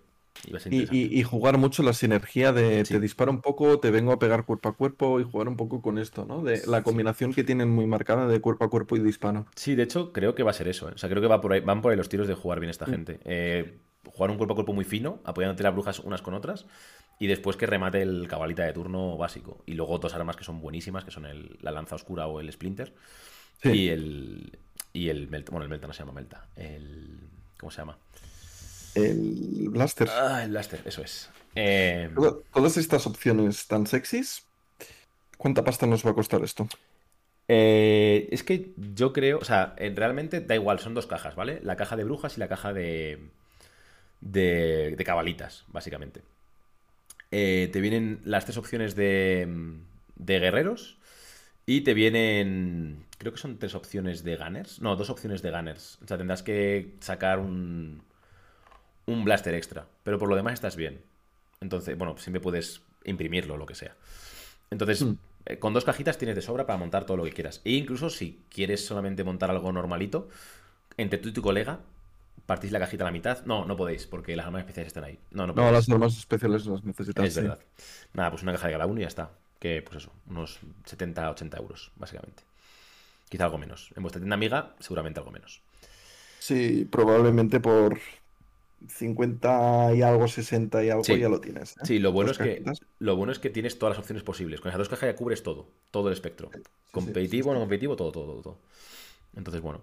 Y va a ser Y, interesante. y- y jugar mucho la sinergia de Sí. te disparo un poco, te vengo a pegar cuerpo a cuerpo y jugar un poco con esto, ¿no? De la combinación que tienen muy marcada de cuerpo a cuerpo y disparo. Sí, de hecho, creo que va a ser eso. ¿eh? O sea, creo que va por ahí, van por ahí los tiros de jugar bien esta Mm. gente. Eh, jugar un cuerpo a cuerpo muy fino, apoyándote las brujas unas con otras, y después que remate el cabalita de turno básico. Y luego dos armas que son buenísimas, que son el- la lanza oscura o el splinter. Sí. Y el. Y el Melta. Bueno, el Melta no se llama Melta. El. ¿Cómo se llama? El Blaster. Ah, el Blaster, eso es. Eh, Toda- Todas estas opciones tan sexys, ¿cuánta pasta nos va a costar esto? Eh, es que yo creo, o sea, eh, realmente da igual, son dos cajas, ¿vale? La caja de brujas y la caja de, de, de cabalitas, básicamente. Eh, te vienen las tres opciones de, de guerreros y te vienen, creo que son tres opciones de gunners. No, dos opciones de gunners. O sea, tendrás que sacar un, un blaster extra, pero por lo demás estás bien. Entonces, bueno, siempre puedes imprimirlo o lo que sea. Entonces, Mm. eh, con dos cajitas tienes de sobra para montar todo lo que quieras. E incluso si quieres solamente montar algo normalito, entre tú y tu colega, partís la cajita a la mitad. No, no podéis, porque las armas especiales están ahí. No, no No, podéis. las normas especiales las necesitas. Es sí. verdad. Nada, pues una caja de cada uno y ya está. Que, pues eso, unos 70, 80 euros, básicamente. Quizá algo menos. En vuestra tienda amiga, seguramente algo menos. Sí, probablemente por 50 y algo, 60 y algo Sí. ya lo tienes. ¿eh? Sí, lo bueno, es que, lo bueno es que tienes todas las opciones posibles. Con esas dos cajas ya cubres todo, todo el espectro. sí, Competitivo, sí, no competitivo, todo, todo, todo, todo. Entonces, bueno.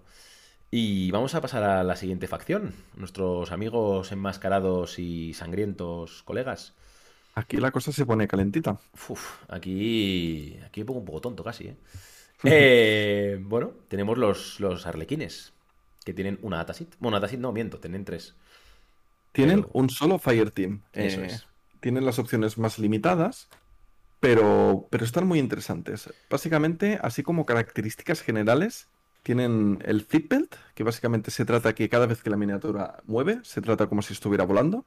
Y vamos a pasar a la siguiente facción. Nuestros amigos enmascarados y sangrientos colegas. Aquí la cosa se pone calentita. Uf, aquí, aquí me pongo un poco tonto casi, ¿eh? Eh, bueno, tenemos los, los arlequines, que tienen una datasit. Bueno, datasit no, miento, tienen tres. Tienen Pero- un solo Fire Team. Eso Eh, es. Tienen las opciones más limitadas, pero, pero están muy interesantes. Básicamente, así como características generales, tienen el Zip Belt, que básicamente se trata que cada vez que la miniatura mueve, se trata como si estuviera volando.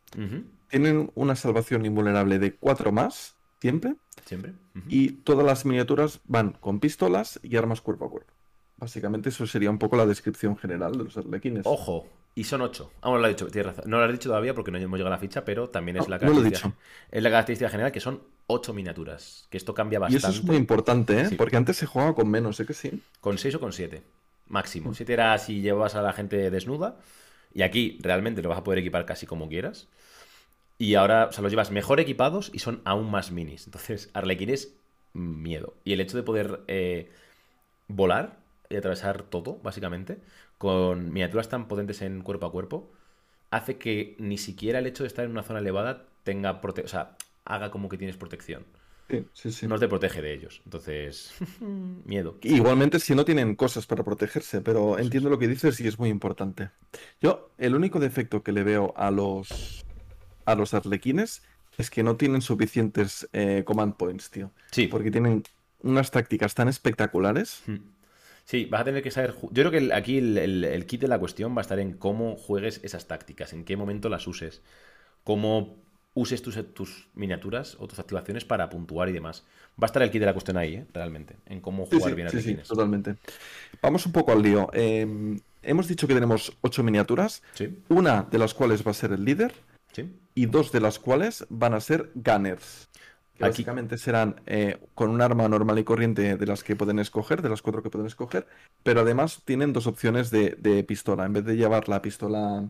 Tienen una salvación invulnerable de 4 más, siempre. Siempre. Y todas las miniaturas van con pistolas y armas cuerpo a cuerpo. Básicamente eso sería un poco la descripción general de los arlequines. Ojo, y son ocho. Ah, bueno, lo he dicho, tienes razón. No lo has dicho todavía porque no hemos llegado a la ficha, pero también es No, la característica. Es la característica general que son ocho miniaturas. Que esto cambia Y bastante. eso es muy importante, ¿eh? Sí. Porque antes se jugaba con menos, ¿eh que sí? Con 6 o con 7, Mm. Máximo. 7 era si llevabas a la gente desnuda. Y aquí realmente lo vas a poder equipar casi como quieras. Y ahora, o sea, los llevas mejor equipados y son aún más minis. Entonces, Arlequín es miedo. Y el hecho de poder eh, volar y atravesar todo, básicamente, con miniaturas tan potentes en cuerpo a cuerpo, hace que ni siquiera el hecho de estar en una zona elevada tenga prote- O sea, haga como que tienes protección. Sí, sí, sí. No te protege de ellos. Entonces, miedo. Igualmente si no tienen cosas para protegerse, pero entiendo lo que dices y es muy importante. Yo, el único defecto que le veo a los a los arlequines es que no tienen suficientes eh, command points, tío. Sí. Porque tienen unas tácticas tan espectaculares. Mm. Sí, vas a tener que saber. Yo creo que aquí el, el- el kit de la cuestión va a estar en cómo juegues esas tácticas, en qué momento las uses, cómo uses tus, tus miniaturas o tus activaciones para puntuar y demás. Va a estar el kit de la cuestión ahí, ¿eh? realmente, en cómo Sí, jugar sí, bien sí, sí, arlequines. totalmente. Vamos un poco al lío. Eh, hemos dicho que tenemos ocho miniaturas, Sí, una de las cuales va a ser el líder sí. y dos de las cuales van a ser gunners. Que Aquí- básicamente serán eh, con un arma normal y corriente de las que pueden escoger, de las cuatro que pueden escoger, pero además tienen dos opciones de, de pistola. En vez de llevar la pistola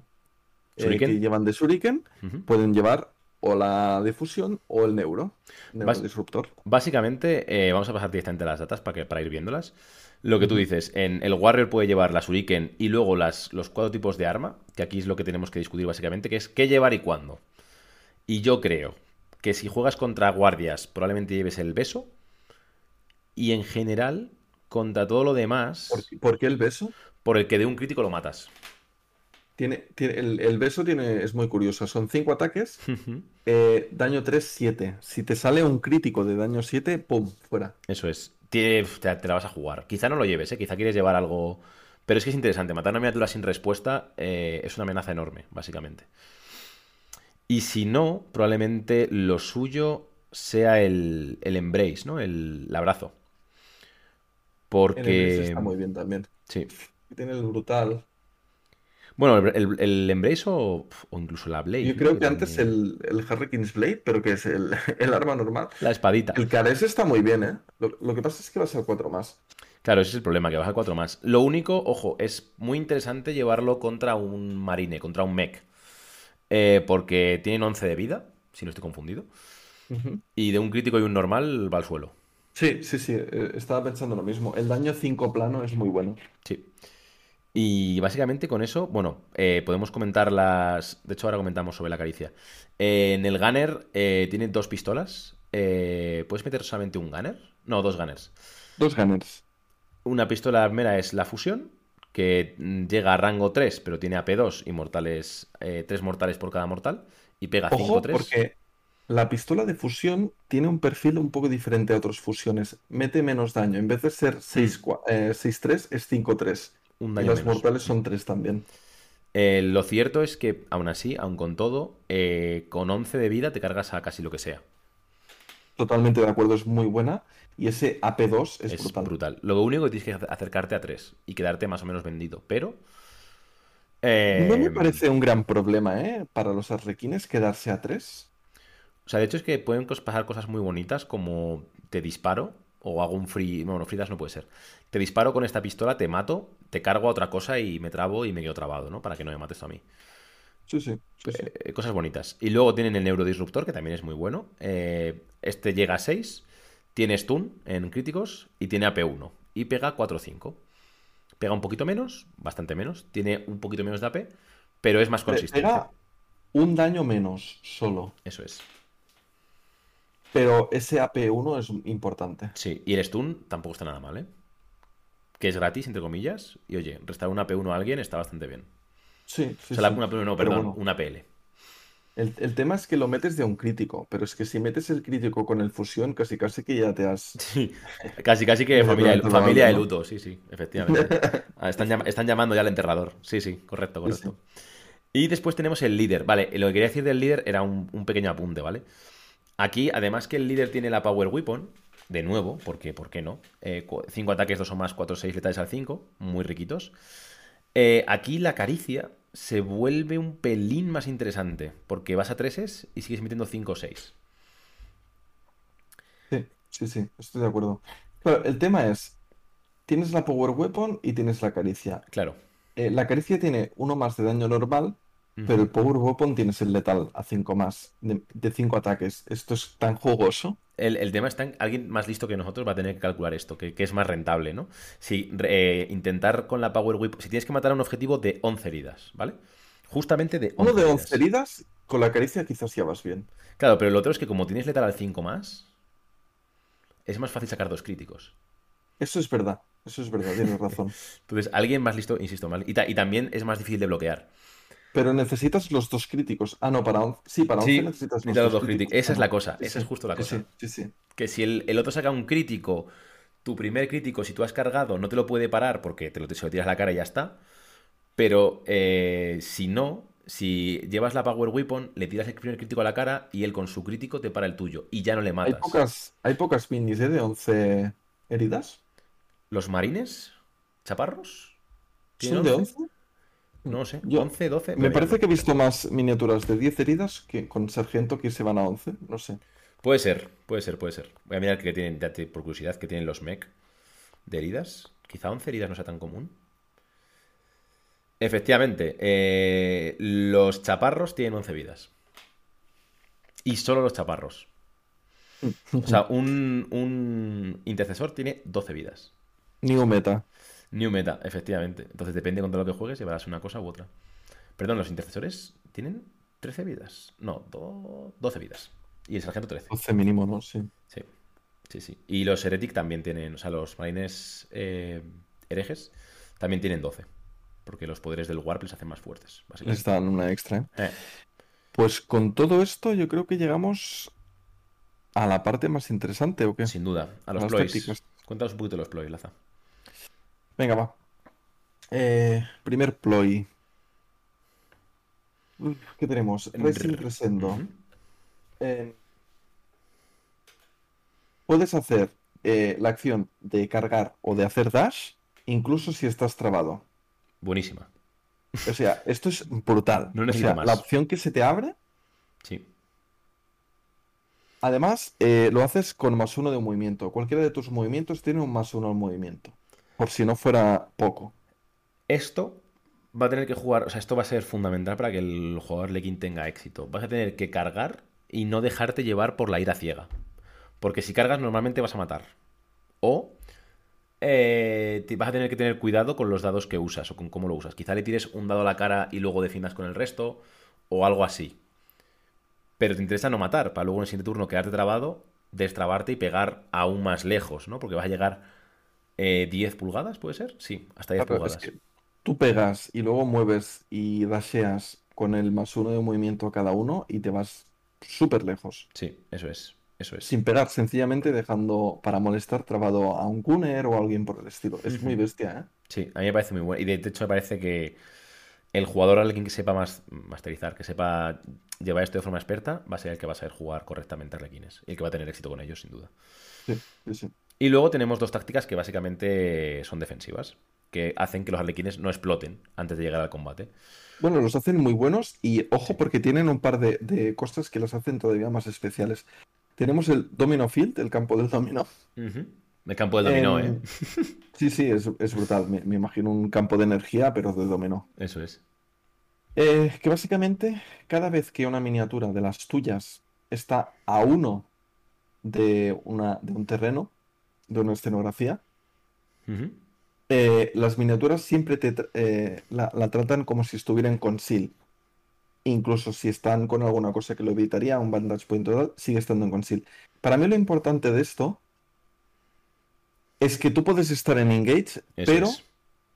eh, que llevan de Shuriken, pueden llevar o la de fusión o el neuro, neurodisruptor. Básicamente, eh, vamos a pasar directamente a las datas para, que, para ir viéndolas. Lo que tú dices, en el Warrior puede llevar la Shuriken y luego las, los cuatro tipos de arma, que aquí es lo que tenemos que discutir básicamente, que es qué llevar y cuándo. Y yo creo que si juegas contra guardias, probablemente lleves el beso. Y en general, contra todo lo demás, ¿Por, por qué el beso? por el que de un crítico lo matas. Tiene, tiene- el, el beso tiene, es muy curioso. Son cinco ataques, eh, daño 3, 7. Si te sale un crítico de daño 7, ¡pum! Fuera. Eso es. Te, te la vas a jugar. Quizá no lo lleves, ¿eh? Quizá quieres llevar algo. Pero es que es interesante. Matar una miniatura sin respuesta eh, es una amenaza enorme, básicamente. Y si no, probablemente lo suyo sea el, el embrace, ¿no? El, el abrazo. El Porque. Embrace está muy bien también. Sí. Tiene el brutal. Bueno, el, el- embrace o, o incluso la blade. Yo creo Que que antes también- el, el Harlequin's Blade, pero que es el, el arma normal. La espadita. El Cares está muy bien, ¿eh? Lo, lo que pasa es que va a ser 4 más. Claro, ese es el problema, que baja 4 más. Lo único, ojo, es muy interesante llevarlo contra un marine, contra un mech. Eh, porque tienen 11 de vida, si no estoy confundido. Y de un crítico y un normal va al suelo. Sí, sí, sí. eh, Estaba pensando lo mismo. El daño 5 plano es muy bueno. Sí. Y básicamente con eso, bueno, eh, podemos comentar las. De hecho, ahora comentamos sobre la caricia. Eh, en el Gunner eh, tiene dos pistolas. Eh, ¿Puedes meter solamente un Gunner? No, dos Gunners. Dos gunners. Una pistola primera es la fusión, que mm, llega a rango 3, pero tiene AP2 y mortales, 3 mortales por cada mortal, y pega Ojo, 5-3. porque la pistola de fusión tiene un perfil un poco diferente a otras fusiones. Mete menos daño. En vez de ser 6, cua- eh, 6-3, es 5-3. Un Y las menos. mortales son 3 también. Eh, lo cierto es que, aún así, aún con todo, eh, con 11 de vida te cargas a casi lo que sea. Totalmente de acuerdo, es muy buena. Y ese AP2 es, Es brutal. brutal. Lo único que tienes que acercarte a 3 y quedarte más o menos vendido. Pero. eh, No me parece un gran problema, ¿eh? Para los arlequines quedarse a 3. O sea, de hecho es que pueden pasar cosas muy bonitas como te disparo o hago un free... Bueno, free dash no puede ser. Te disparo con esta pistola, te mato, te cargo a otra cosa y me trabo y me quedo trabado, ¿no? Para que no me mates a mí. Sí, sí, sí, sí. Eh, cosas bonitas. Y luego tienen el neurodisruptor, que también es muy bueno. Eh, este llega a 6, tiene stun en críticos y tiene AP1. Y pega 4-5. Pega un poquito menos, bastante menos. Tiene un poquito menos de AP, pero es más consistente. Pega un daño menos solo. Eso es. Pero ese AP1 es importante. Sí, y el stun tampoco está nada mal, ¿eh? Que es gratis, entre comillas. Y oye, restar un AP1 a alguien está bastante bien. Sí, sí, o sea, sí. una AP1 no, perdón, bueno. una PL. El, el tema es que lo metes de un crítico, pero es que si metes el crítico con el fusión, casi casi que ya te has... Sí, casi, casi que familia, familia de luto, sí, sí, efectivamente. Ah, Están, están llamando ya al enterrador. Sí, sí, correcto, Sí, sí. correcto. Y después tenemos el líder. Vale, lo que quería decir del líder era un, un pequeño apunte, ¿vale? Aquí, además que el líder tiene la Power Weapon, de nuevo, porque, ¿por qué no? 5 ataques, 2 o más, 4 6 letales al 5, muy riquitos. Eh, aquí la caricia se vuelve un pelín más interesante, porque vas a 3 y sigues metiendo 5 o 6. Sí, sí, sí, estoy de acuerdo. Claro, el tema es, tienes la Power Weapon y tienes la caricia. Claro. Eh, la caricia tiene uno más de daño normal, pero el Power Weapon tienes el letal a 5 más, de 5 ataques. Esto es tan jugoso. El, el tema está en alguien más listo que nosotros va a tener que calcular esto, que, que es más rentable, ¿no? Si eh, intentar con la Power Whip, si tienes que matar a un objetivo de 11 heridas, ¿vale? Justamente de 11 Uno de heridas. 11 heridas con la caricia quizás ya vas bien. Claro, pero lo otro es que como tienes letal al 5 más, es más fácil sacar dos críticos. Eso es verdad, eso es verdad, tienes razón. Entonces, alguien más listo, insisto, mal. Y, ta- y también es más difícil de bloquear. Pero necesitas los dos críticos. Ah, no, para 11. Sí, para 11 Sí, necesitas los dos dos críticos. Esa es la cosa, esa es justo la cosa. Sí. Que si el, el otro saca un crítico, tu primer crítico, si tú has cargado, no te lo puede parar porque te lo, se lo tiras a la cara y ya está. Pero eh, si no, si llevas la Power Weapon, le tiras el primer crítico a la cara y él con su crítico te para el tuyo y ya no le Hay matas. pocas, hay pocas minis, ¿eh? De 11 heridas. ¿Los marines? ¿Chaparros? ¿Tienen ¿Son de 11? 11? No sé, Yo- 11, 12. Me parece que he visto más miniaturas de 10 heridas que con sargento que se van a 11. No sé. Puede ser, puede ser, puede ser. Voy a mirar que tienen, por curiosidad, que tienen los mech de heridas. Quizá 11 heridas no sea tan común. Efectivamente, eh, los chaparros tienen 11 vidas. Y solo los chaparros. O sea, un, un intercesor tiene 12 vidas. New meta. New meta, efectivamente. Entonces depende contra lo que juegues, llevarás una cosa u otra. Perdón, los intercesores tienen 13 vidas. No, do- 12 vidas. Y el sargento 13. 12 mínimo, ¿no? Sí. Sí, sí, sí. Y los Heretic también tienen, o sea, los marines eh, herejes también tienen 12. Porque los poderes del Warp les hacen más fuertes, Les dan una extra, ¿eh? Eh, Pues con todo esto yo creo que llegamos a la parte más interesante, ¿o qué? sin duda. A los ploys. Cuéntanos un poquito de los ploys, Laza. Venga, va. Eh, primer ploy. Uf, ¿Qué tenemos? Racing Crescendo. Eh, puedes hacer eh, la acción de cargar o de hacer dash, incluso si estás trabado. Buenísima. O sea, esto es brutal. No O necesito sea, más. la opción que se te abre, Sí. además, eh, lo haces con más uno de movimiento. Cualquiera de tus movimientos tiene un más uno al movimiento. Por si no fuera poco. Esto va a tener que jugar, o sea, esto va a ser fundamental para que el jugador Lekin tenga éxito. Vas a tener que cargar y no dejarte llevar por la ira ciega. Porque si cargas normalmente vas a matar. O eh, te- vas a tener que tener cuidado con los dados que usas o con cómo lo usas. Quizá le tires un dado a la cara y luego defiendas con el resto o algo así. Pero te interesa no matar, para luego en el siguiente turno quedarte trabado, destrabarte y pegar aún más lejos, ¿no? Porque vas a llegar eh, 10 pulgadas, ¿puede ser? Sí, hasta 10 Claro, es pulgadas. que tú pegas y luego mueves y dasheas con el más uno de movimiento a cada uno y te vas súper lejos. Sí, eso es. Eso es. Sin pegar, sencillamente dejando para molestar trabado a un Gunner o a alguien por el estilo. Es muy bestia, ¿eh? Sí, a mí me parece muy bueno. Y de hecho me parece que el jugador, alguien que sepa más masterizar, que sepa llevar esto de forma experta, va a ser el que va a saber jugar correctamente a Arlequines. Y el que va a tener éxito con ellos, sin duda. Sí, sí, sí. Y luego tenemos dos tácticas que básicamente son defensivas, que hacen que los arlequines no exploten antes de llegar al combate. Bueno, los hacen muy buenos y ojo porque tienen un par de, de cosas que los hacen todavía más especiales. Tenemos el Domino Field, el campo del dominó. Ujú. El campo del dominó, Em, ¿eh? Sí, sí, es, es brutal. Me, me imagino un campo de energía, pero de dominó. Eso es. Eh, que básicamente, cada vez que una miniatura de las tuyas está a uno de, una, de un terreno, de una escenografía, eh, las miniaturas siempre te, eh, la, la tratan como si estuvieran con conceal. Incluso si están con alguna cosa que lo evitaría, un bandage point total, sigue estando en conceal. Para mí lo importante de esto es que tú puedes estar en engage, Eso pero es.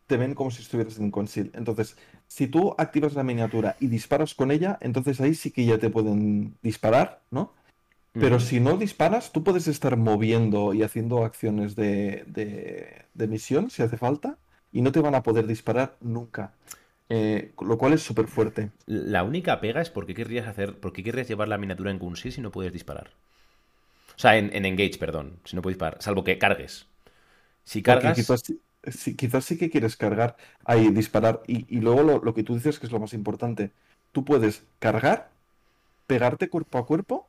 te ven como si estuvieras en conceal. Entonces, si tú activas la miniatura y disparas con ella, entonces ahí sí que ya te pueden disparar, ¿no? Pero si no disparas, tú puedes estar moviendo y haciendo acciones de, de- de misión si hace falta y no te van a poder disparar nunca. Eh, lo cual es súper fuerte. La única pega es por qué querrías hacer, por qué querrías llevar la miniatura en Kunsi si no puedes disparar. O sea, en, en Engage, perdón, si no puedes disparar, salvo que cargues. Si cargas, quizás, quizás sí que quieres cargar, ahí disparar. Y, y luego lo, lo que tú dices que es lo más importante. Tú puedes cargar, pegarte cuerpo a cuerpo.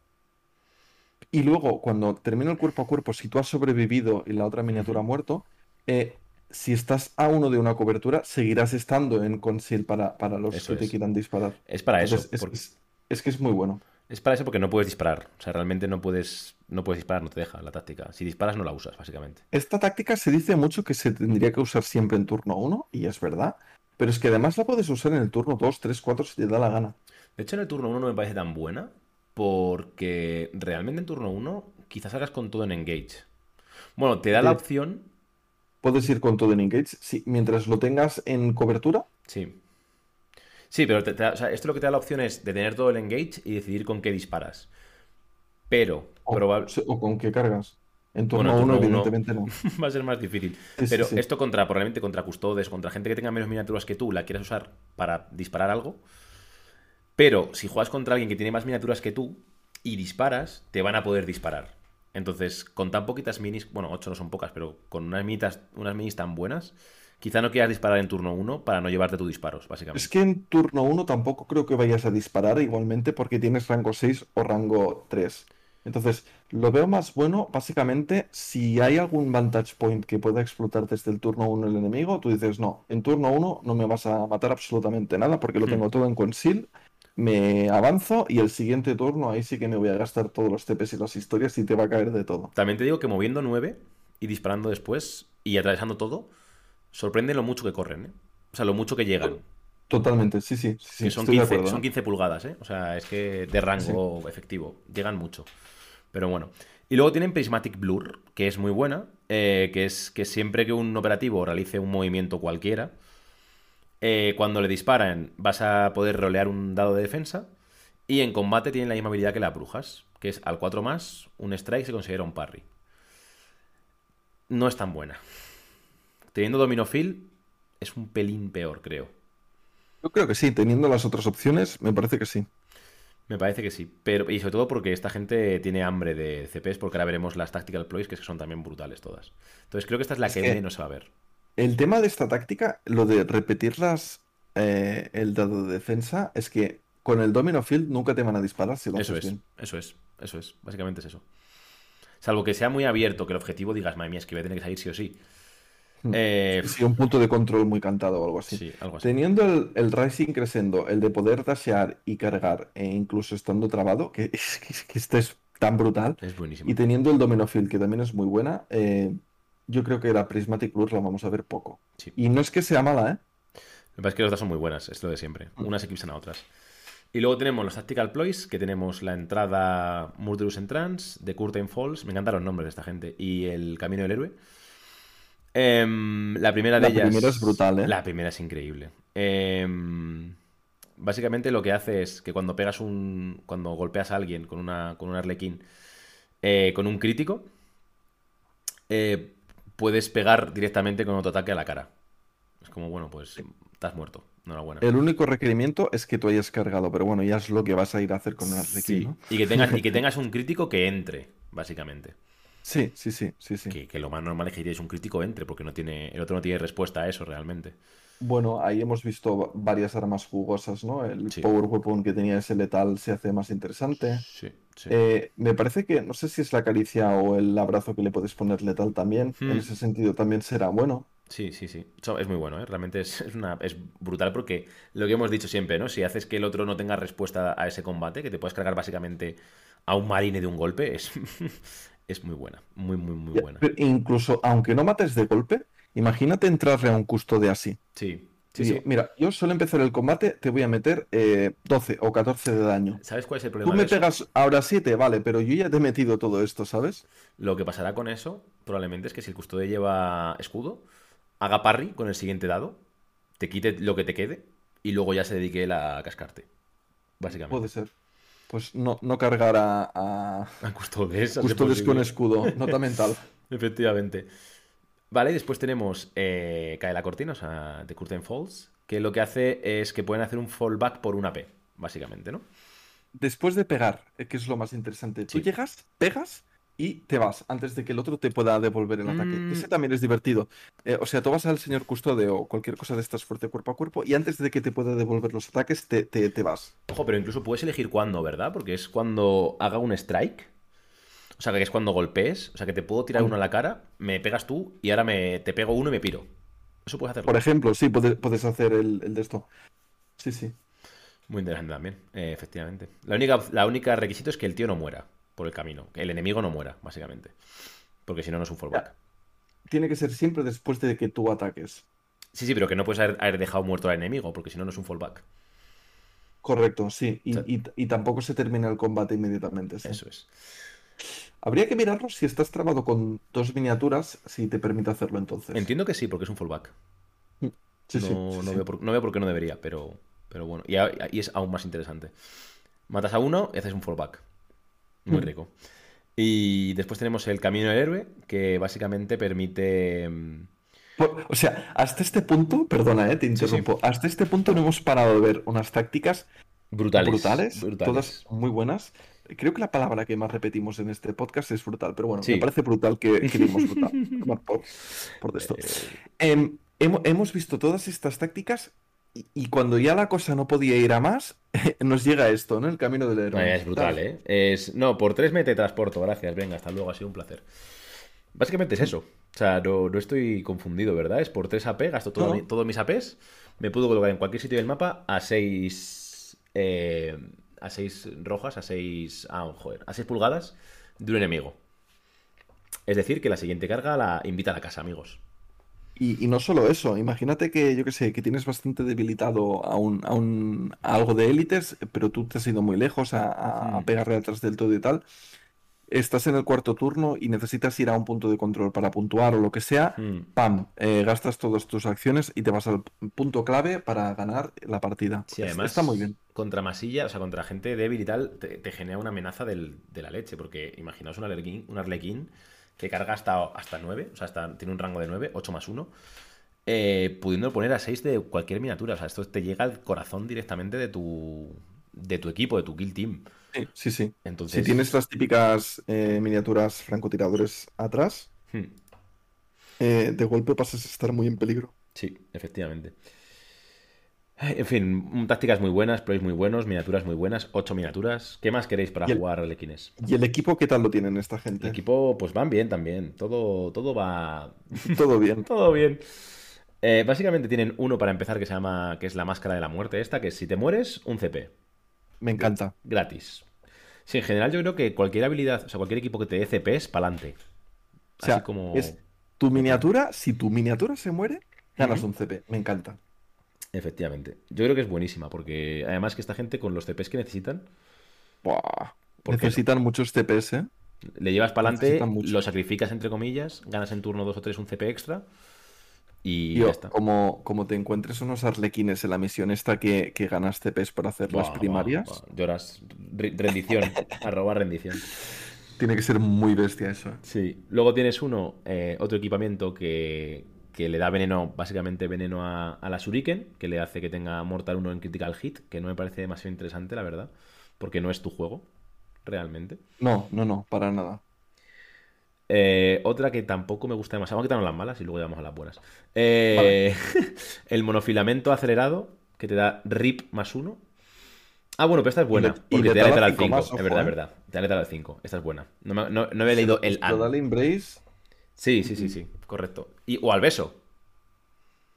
Y luego, cuando termina el cuerpo a cuerpo, si tú has sobrevivido y la otra miniatura ha muerto, eh, si estás a uno de una cobertura, seguirás estando en conceal para, para los Eso que te quieran disparar. es para eso. Entonces, es, porque- es- es que es muy bueno. Es para eso porque no puedes disparar. O sea, realmente no puedes, no puedes disparar, no te deja la táctica. Si disparas no la usas, básicamente. Esta táctica se dice mucho que se tendría que usar siempre en turno 1, y es verdad. Pero es que además la puedes usar en el turno 2, 3, 4 si te da la gana. De hecho, en el turno 1 no me parece tan buena, porque realmente en turno 1 quizás hagas con todo en engage. Bueno, te da la opción. Puedes ir con todo en engage, sí, mientras lo tengas en cobertura. Sí. Sí, pero te- te da- o sea, esto lo que te da la opción es de tener todo el engage y decidir con qué disparas. Pero, O, probab- sí, o con qué cargas. En Bueno, turno en 1, turno uno- evidentemente no. va a ser más difícil. Sí, Pero sí. esto contra, probablemente contra custodes, contra gente que tenga menos miniaturas que tú, la quieras usar para disparar algo. Pero si juegas contra alguien que tiene más miniaturas que tú y disparas, te van a poder disparar. Entonces, con tan poquitas minis, bueno, 8 no son pocas, pero con unas, minitas, unas minis tan buenas, quizá no quieras disparar en turno 1 para no llevarte tus disparos, básicamente. Es que en turno 1 tampoco creo que vayas a disparar igualmente porque tienes rango 6 o rango 3. Entonces, lo veo más bueno básicamente si hay algún vantage point que pueda explotar desde el turno 1 el enemigo, tú dices, no, en turno 1 no me vas a matar absolutamente nada porque lo Hmm. tengo todo en conceal, me avanzo y el siguiente turno ahí sí que me voy a gastar todos los TPs y las historias y te va a caer de todo. También te digo que moviendo 9 y disparando después y atravesando todo, sorprende lo mucho que corren, ¿eh? O sea, lo mucho que llegan. Totalmente, sí, sí, sí, sí, Que son estoy de 15, acuerdo, son ¿eh? 15 pulgadas, ¿eh? O sea, es que de rango efectivo. Llegan mucho. Pero bueno. Y luego tienen Prismatic Blur, que es muy buena. eh, que es que siempre que un operativo realice un movimiento cualquiera, eh, cuando le disparan vas a poder rolear un dado de defensa. Y en combate tienen la misma habilidad que las brujas, que es al 4 más, un strike se considera un parry. No es tan buena. Teniendo Domino Field, es un pelín peor, creo. Yo creo que sí, teniendo las otras opciones, me parece que sí. Me parece que sí. Pero, y sobre todo porque esta gente tiene hambre de CPs, porque ahora veremos las Tactical Ploys, que son también brutales todas. Entonces creo que esta es la Es que que- menos se va a ver. El tema de esta táctica, lo de repetirlas eh, el dado de defensa, es que con el Domino Field nunca te van a disparar si lo Eso haces es, bien. eso es, eso es. Básicamente es eso. Salvo que sea muy abierto, que el objetivo digas, madre mía, es que voy a tener que salir sí o sí. Hmm. Eh, Sí, un punto de control muy cantado o algo así. sí, algo así. Teniendo el, el Rising Crescendo, el de poder dashear y cargar, e incluso estando trabado, que es que, es que esto es tan brutal, Es buenísimo. y teniendo el Domino Field, que también es muy buena, eh, yo creo que la Prismatic Blur la vamos a ver poco. Sí. Y no es que sea mala, ¿eh? Pasa es que las dos son muy buenas, es lo de siempre. Mm. Unas eclipsan a otras. Y luego tenemos los Tactical Ploys, que tenemos la entrada Murderous Entrance, de Curtain Falls, me encantan los nombres de esta gente, y el Camino del Héroe. Em, la primera de La ellas. primera es brutal, ¿eh? La primera es increíble. Em, básicamente lo que hace es que cuando pegas un. Cuando golpeas a alguien con una. con un arlequín. eh, con un crítico. eh, puedes pegar directamente con otro ataque a la cara. Es como, bueno, pues estás muerto. Enhorabuena. El único requerimiento es que tú hayas cargado, pero bueno, ya es lo que vas a ir a hacer con un Sí, ¿no? y que tengas, y que tengas un crítico que entre, básicamente. Sí, sí, sí, sí, sí. Que, que lo más normal es que un crítico entre, porque no tiene, el otro no tiene respuesta a eso realmente. Bueno, ahí hemos visto va- varias armas jugosas, ¿no? El Sí. Power Weapon que tenía ese letal se hace más interesante. Sí, sí. Eh, me parece que, no sé si es la caricia o el abrazo que le puedes poner letal también. En Hmm. ese sentido también será bueno. Sí, sí, sí. Es muy bueno, ¿eh? Realmente es, es una, es brutal porque lo que hemos dicho siempre, ¿no? Si haces que el otro no tenga respuesta a ese combate, que te puedes cargar básicamente a un marine de un golpe, es, es muy buena. Muy, muy, muy buena. pero incluso aunque no mates de golpe, imagínate entrarle a un custodio así. Sí, sí. Mira, yo suelo empezar el combate, te voy a meter eh, 12 o 14 de daño. ¿Sabes cuál es el Tú problema me de eso? pegas ahora 7, vale, pero yo ya te he metido todo esto, ¿sabes? Lo que pasará con eso, probablemente, es que si el custodio lleva escudo, haga parry con el siguiente dado, te quite lo que te quede y luego ya se dedique él a cascarte. Básicamente. Puede ser. Pues no, no cargar a, a A custodes. custodios con escudo, nota mental. Efectivamente. Vale, y después tenemos eh, Cae la cortina, o sea, The Curtain Falls, que lo que hace es que pueden hacer un fallback por una P, básicamente, ¿no? Después de pegar, eh, que es lo más interesante, tú Sí. llegas, pegas y te vas antes de que el otro te pueda devolver el ataque. Mm. Ese también es divertido. Eh, o sea, tú vas al señor custodio o cualquier cosa de estas fuerte cuerpo a cuerpo y antes de que te pueda devolver los ataques, te, te, te vas. Ojo, pero incluso puedes elegir cuándo, ¿verdad? Porque es cuando haga un strike. O sea, que es cuando golpees. O sea, que te puedo tirar uno a la cara, me pegas tú y ahora me, te pego uno y me piro. Eso puedes hacerlo. Por ejemplo, sí, puedes, puedes hacer el, el de esto. Sí, sí. Muy interesante también, eh, efectivamente. La única, la única requisito es que el tío no muera por el camino. Que el enemigo no muera, básicamente. Porque si no, no es un fallback. Tiene que ser siempre después de que tú ataques. Sí, sí, pero que no puedes haber, haber dejado muerto al enemigo, porque si no, no es un fallback. Correcto, sí. Y, O sea- y- y tampoco se termina el combate inmediatamente, sí. Eso es. Habría que mirarlo si estás trabado con dos miniaturas, si te permite hacerlo entonces. Entiendo que sí, porque es un fallback. Sí, sí, no, sí, no sí. Veo por, no veo por qué no debería, pero, pero bueno. Y, a- y es aún más interesante. Matas a uno y haces un fallback. Muy Mm. rico. Y después tenemos el Camino del Héroe, que básicamente permite... mm, Por- o sea, hasta este punto, perdona, eh, te interrumpo. Hasta este punto no hemos parado de ver unas tácticas Brutales. brutales, brutales. todas muy buenas. Creo que la palabra que más repetimos en este podcast es brutal, pero bueno, Sí. me parece brutal que, que digamos brutal. Por, por esto. Eh, Em, hemo- hemos visto todas estas tácticas y, y cuando ya la cosa no podía ir a más, nos llega esto, ¿no? El camino del no, héroe. es brutal, ¿eh? Es... No, por tres me te transporto, gracias. Venga, hasta luego, ha sido un placer. Básicamente es eso. O sea, no, no estoy confundido, ¿verdad? Es por 3 AP, gasto todo No. mi- todos mis APs, me puedo colocar en cualquier sitio del mapa a 6... a 6 rojas, a 6... Ah, joder, a 6 pulgadas de un enemigo. Es decir, que la siguiente carga la invita a la casa, amigos. Y, y no solo eso, imagínate que, yo qué sé, que tienes bastante debilitado a, un, a, un- a algo de élites, pero tú te has ido muy lejos a, a- a Hmm. pegarle atrás del todo y tal. Estás en el cuarto turno y necesitas ir a un punto de control para puntuar o lo que sea. Hmm. ¡Pam! Eh, gastas todas tus acciones y te vas al punto clave para ganar la partida. Sí, además, Está muy bien. contra masilla, o sea, contra gente débil y tal, te, te genera una amenaza del- de la leche, porque imaginaos un arlequín, un arlequín que carga hasta, hasta 9, o sea, hasta, tiene un rango de 9, 8 más 1, eh, pudiendo poner a 6 de cualquier miniatura, o sea, esto te llega al corazón directamente de tu, de tu equipo, de tu kill team. Sí, sí, sí. Entonces, Si tienes las típicas eh, miniaturas francotiradores atrás, hmm, eh, de golpe pasas a estar muy en peligro. sí, efectivamente. En fin, tácticas muy buenas, plays muy buenos, miniaturas muy buenas, 8 miniaturas. ¿Qué más queréis para el- jugar arlequines? ¿Y el equipo qué tal lo tienen esta El gente? equipo, pues van bien también. Todo, todo va. Todo bien. Todo bien. Eh, básicamente tienen uno para empezar que se llama. que es la máscara de la muerte. Esta, que si te mueres, un CP. Me encanta. Gratis. Sí, en general yo creo que cualquier habilidad, o sea, cualquier equipo que te dé CPs, pa'lante. O sea, Así como. es tu miniatura, si tu miniatura se muere, ganas un CP. Me encanta. Efectivamente. Yo creo que es buenísima, porque además que esta gente con los CPs que necesitan, Buah. Necesitan muchos CPs, ¿eh? le llevas Necesitan mucho. lo sacrificas entre comillas, ganas en turno 2 o 3 un CP extra. Y Tío, ya está. como, como te encuentres unos arlequines en la misión esta que, que ganas CPs para hacer las primarias, buah, buah. Lloras. Re- Rendición. Arroba rendición. tiene que ser muy bestia eso. ¿eh? Sí. Luego tienes uno, eh, otro equipamiento que, que le da veneno, básicamente veneno a, a la Shuriken, que le hace que tenga Mortal 1 en Critical Hit, que no me parece demasiado interesante, la verdad, porque no es tu juego, realmente. No, no, no, para nada. Eh, otra que tampoco me gusta demasiado, vamos a quitarnos las malas y luego vamos a las buenas. Eh, el monofilamento acelerado, que te da RIP más uno. Ah, bueno, pero esta es buena, y porque te da letal al al 5. cinco más, Es verdad, es eh. verdad. Te da letal al 5. Esta es buena. No, me- no- no había leído el an. dale embrace. Sí, sí, sí, sí, correcto. Y, o al beso.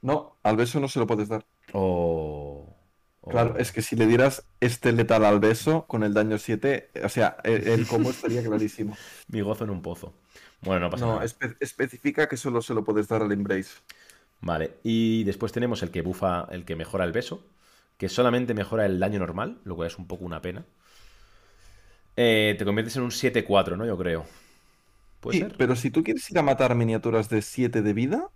No, al beso no se lo puedes dar. O. o- Claro, es que si le dieras este letal al beso con el daño 7, o sea, el, el cómo estaría clarísimo. Mi gozo en un pozo. Bueno, no pasa No, nada. espe- especifica que solo se lo puedes dar al embrace. Vale. Y después tenemos el que bufa, el que mejora el beso. Que solamente mejora el daño normal, lo cual es un poco una pena. Eh, te conviertes en un 7-4, ¿no? Yo creo. ¿Puede Sí, ser? pero si tú quieres ir a matar miniaturas de 7 de vida,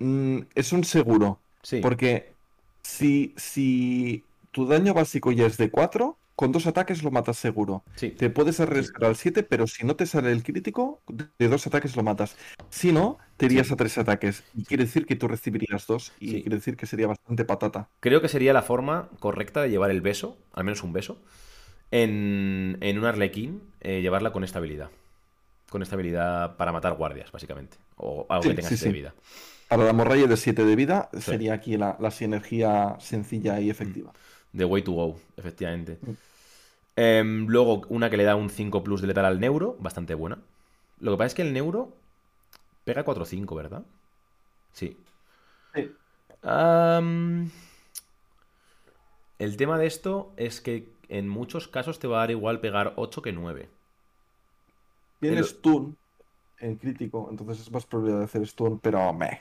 mm, es un seguro. Sí. Porque si, si tu daño básico ya es de 4, con dos ataques lo matas seguro. Sí. Te puedes arriesgar al 7, pero si no te sale el crítico, de dos ataques lo matas. Si no, te irías Sí. a tres ataques. Y quiere decir que tú recibirías dos. Y Sí. quiere decir que sería bastante patata. Creo que sería la forma correcta de llevar el beso, al menos un beso, en, en un arlequín, eh, llevarla con esta habilidad. Con esta habilidad para matar guardias, básicamente. O algo que tenga sí, 7 de vida. Para la morralla de 7 de vida, sería aquí la, la sinergia sencilla y efectiva. The way to go, efectivamente. Mm. Em, luego, una que le da un 5 plus de letal al neuro, bastante buena. Lo que pasa es que el neuro pega 4-5, ¿verdad? Sí. Sí. El tema de esto es que en muchos casos te va a dar igual pegar 8 que 9. Viene El- stun en crítico, entonces es más probabilidad de hacer stun, pero meh.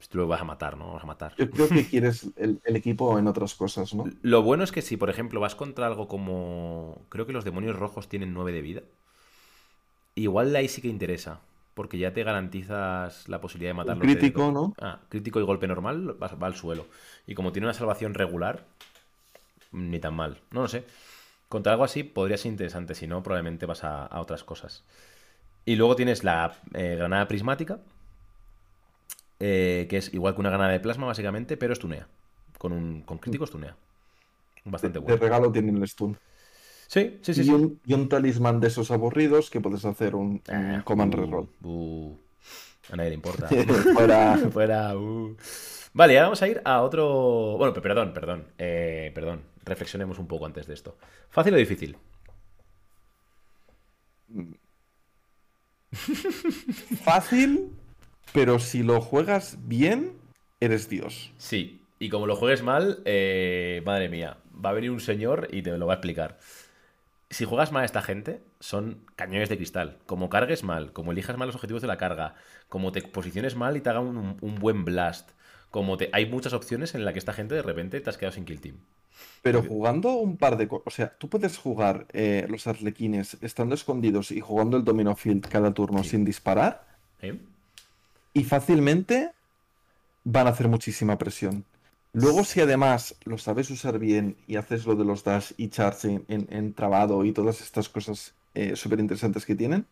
Pues tú lo vas a matar, ¿no? Vas a matar. Yo creo que quieres el, el equipo en otras cosas, ¿no? Lo bueno es que si, por ejemplo, vas contra algo como. Creo que los demonios rojos tienen 9 de vida. Igual ahí sí que interesa. Porque ya te garantizas la posibilidad de matarlo. Crítico, ¿no? Ah, crítico y golpe normal va, va al suelo. Y como tiene una salvación regular, ni tan mal. No lo sé. Contra algo así podría ser interesante. Si no, probablemente vas a, a otras cosas. Y luego tienes la eh, granada prismática. Eh, que es igual que una granada de plasma, básicamente, pero estunea. Con, un, con crítico estunea. Bastante De bueno. regalo tienen el stun. Sí, sí, sí. y, sí. un, y un talismán de esos aburridos que puedes hacer un, un Ah, command uh, reroll. uh. A nadie le importa. Fuera. Fuera, uh. Vale, ahora vamos a ir a otro. Bueno, pe- perdón, perdón. eh, perdón. Reflexionemos un poco antes de esto. ¿Fácil o difícil? Fácil, pero si lo juegas bien, eres Dios. Sí. Y como lo juegues mal, eh, madre mía, va a venir un señor y te lo va a explicar. Si juegas mal a esta gente, son cañones de cristal. Como cargues mal, como elijas mal los objetivos de la carga, como te posiciones mal y te haga un, un buen blast. Como te... Hay muchas opciones en las que esta gente de repente te has quedado sin kill team. Pero jugando un par de cosas, o sea, tú puedes jugar eh, los arlequines estando escondidos y jugando el Domino Field cada turno sin disparar ¿Eh? Y fácilmente van a hacer muchísima presión. Luego, si además lo sabes usar bien y haces lo de los dash y charge en, en- trabado y todas estas cosas súper interesantes que tienen,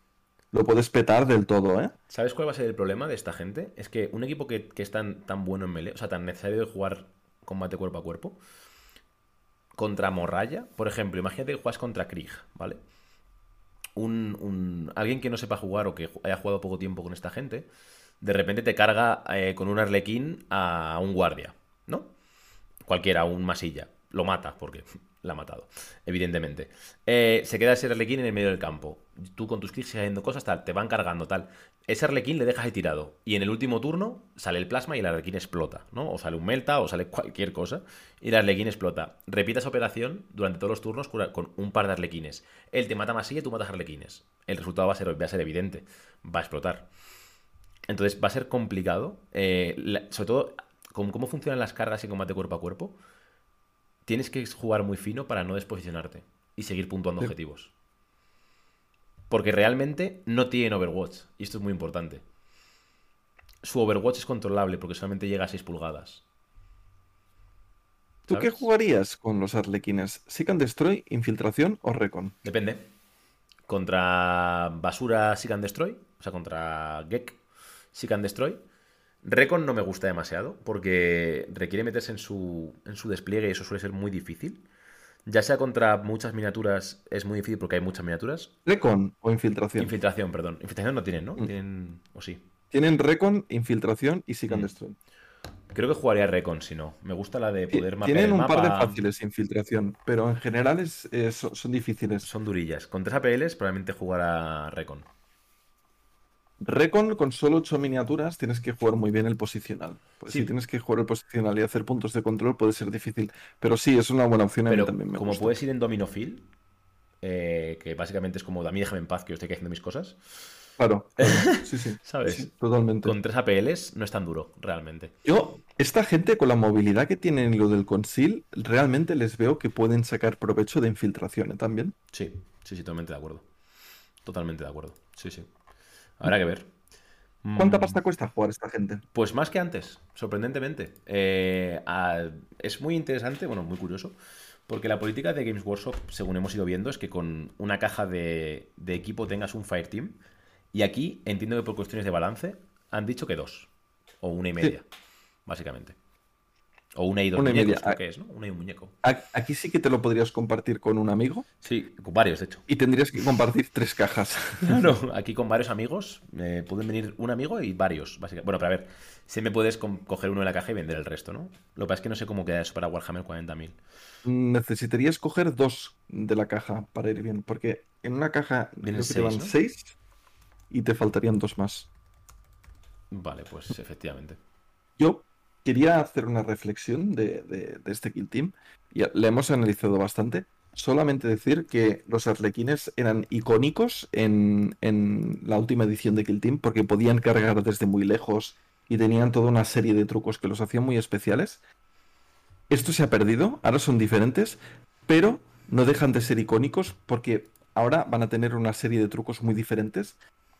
lo puedes petar del todo, ¿eh? ¿Sabes cuál va a ser el problema de esta gente? Es que un equipo que, que es tan, tan bueno en melee, o sea, tan necesario de jugar combate cuerpo a cuerpo, contra Morralla, por ejemplo, imagínate que juegas contra Krieg, ¿vale? Un, un- alguien que no sepa jugar o que haya jugado poco tiempo con esta gente, de repente te carga eh, con un arlequín a un guardia, ¿no? Cualquiera, un masilla. Lo mata, porque la ha matado, evidentemente. Eh, se queda ese arlequín en el medio del campo. Tú con tus clics haciendo cosas, tal, te van cargando, tal. Ese arlequín le dejas ahí tirado. Y en el último turno sale el plasma y el arlequín explota, ¿no? O sale un melta o sale cualquier cosa y el arlequín explota. Repita esa operación durante todos los turnos con un par de arlequines. Él te mata masilla tú matas arlequines. El resultado va a ser, va a ser evidente. Va a explotar. Entonces va a ser complicado. eh, la- sobre todo, con cómo funcionan las cargas en combate cuerpo a cuerpo, tienes que jugar muy fino para no desposicionarte y seguir puntuando Sí. objetivos. Porque realmente no tienen Overwatch. Y esto es muy importante. Su Overwatch es controlable porque solamente llega a 6 pulgadas. ¿Tú qué jugarías con los arlequines? ¿Seek and Destroy, Infiltración o Recon? Depende. Contra Basura Seek and Destroy, o sea, contra Gek Seek and Destroy. Recon no me gusta demasiado porque requiere meterse en su, en su despliegue y eso suele ser muy difícil. Ya sea contra muchas miniaturas, es muy difícil porque hay muchas miniaturas. ¿Recon o Infiltración? Infiltración, perdón. Infiltración no tienen, ¿no? Mm. Tienen. O sí. Tienen Recon, Infiltración y Seek and Mm. Destroy. Creo que jugaría Recon si no. Me gusta la de poder mapear Tienen el un par de fáciles Infiltración, pero en general es, eh, so- son difíciles. Son durillas. Con 3 APLs probablemente jugará Recon. Recon con solo 8 miniaturas tienes que jugar muy bien el posicional. Pues Sí. si tienes que jugar el posicional y hacer puntos de control puede ser difícil. Pero sí, es una buena opción. A mí Pero también me como gusta. puedes ir en Domino Field, eh, que básicamente es como, a mí déjame en paz que yo estoy haciendo mis cosas, Claro, claro. Sí, sí. ¿Sabes? Sí, totalmente. con 3 APLs no es tan duro, realmente. Yo, esta gente con la movilidad que tienen y lo del conceal, realmente les veo que pueden sacar provecho de infiltración ¿eh? también. Sí, sí, sí, totalmente de acuerdo. Totalmente de acuerdo. Sí, sí. Habrá que ver. ¿Cuánta Mm, pasta cuesta jugar esta gente? Pues más que antes, sorprendentemente. Eh, a- es muy interesante, bueno, muy curioso, porque la política de Games Workshop, según hemos ido viendo, es que con una caja de, de equipo tengas un Fireteam. Y aquí entiendo que por cuestiones de balance han dicho que dos. O una y media, básicamente. O una y dos Una y muñecos, media. creo que es, ¿no? Una y un muñeco. Aquí sí que te lo podrías compartir con un amigo Sí, con varios, de hecho. y tendrías que compartir tres cajas. Claro, aquí con varios amigos, eh, pueden venir un amigo y varios, básicamente. Bueno, pero a ver, si me puedes coger uno de la caja y vender el resto, ¿no? Lo que pasa es que no sé cómo queda eso para Warhammer 40.000. Necesitarías coger dos de la caja para ir bien, porque en una caja Vienen te van seis, ¿no? seis y te faltarían dos más. Vale, pues efectivamente. Yo quería hacer una reflexión de, este Kill Team. Ya la hemos analizado bastante. Solamente decir que los arlequines eran icónicos en, en la última edición de Kill Team porque podían cargar desde muy lejos y tenían toda una serie de trucos que los hacían muy especiales. Esto se ha perdido, ahora son diferentes, pero no dejan de ser icónicos porque ahora van a tener una serie de trucos muy diferentes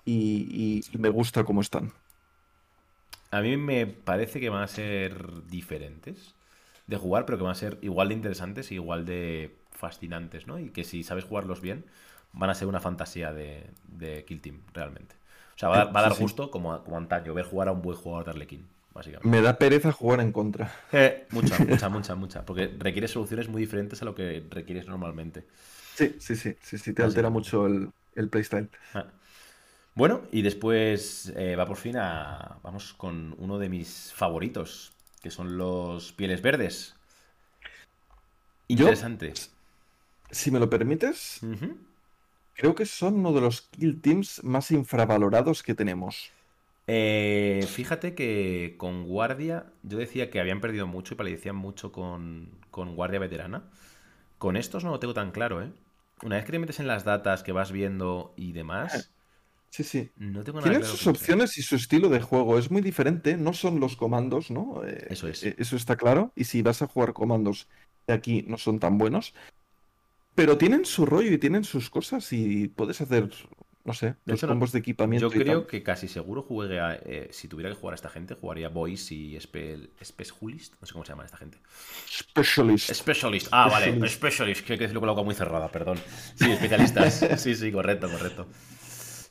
y, y me gusta cómo están. A mí me parece que van a ser diferentes de jugar, pero que van a ser igual de interesantes y igual de fascinantes, ¿no? Y que si sabes jugarlos bien, van a ser una fantasía de, de Kill Team, realmente. O sea, va, a dar gusto, como, como antaño, ver jugar a un buen jugador de Arlequín, básicamente. Me da pereza jugar en contra. Eh, mucha, mucha, mucha, mucha. Porque requiere soluciones muy diferentes a lo que requieres normalmente. Sí, sí, sí, sí, sí, te altera mucho el, el playstyle. Ah. Bueno, y después eh, va por fin a. Vamos con uno de mis favoritos, que son los pieles verdes. Interesante. si me lo permites, creo que son uno de los kill teams más infravalorados que tenemos. Eh, fíjate que con Guardia, yo decía que habían perdido mucho y parecían mucho con, con Guardia Veterana. Con estos no lo tengo tan claro, ¿eh? Una vez que te metes en las datas que vas viendo y demás, Sí, sí. Tienen sus opciones y su estilo de juego. Es muy diferente. No son los comandos, ¿no? Eh, eso es. Eh, eso está claro. Y si vas a jugar comandos de aquí, no son tan buenos. Pero tienen su rollo y tienen sus cosas y puedes hacer, no sé, los combos de equipamiento. Yo creo que casi seguro juegue a, eh, si tuviera que jugar a esta gente, jugaría Boys y Specialist. No sé cómo se llama esta gente. Specialist. Specialist. Ah, vale. Specialist. Que, que lo he colocado muy cerrada, perdón. Sí, especialistas. sí, sí, correcto, correcto.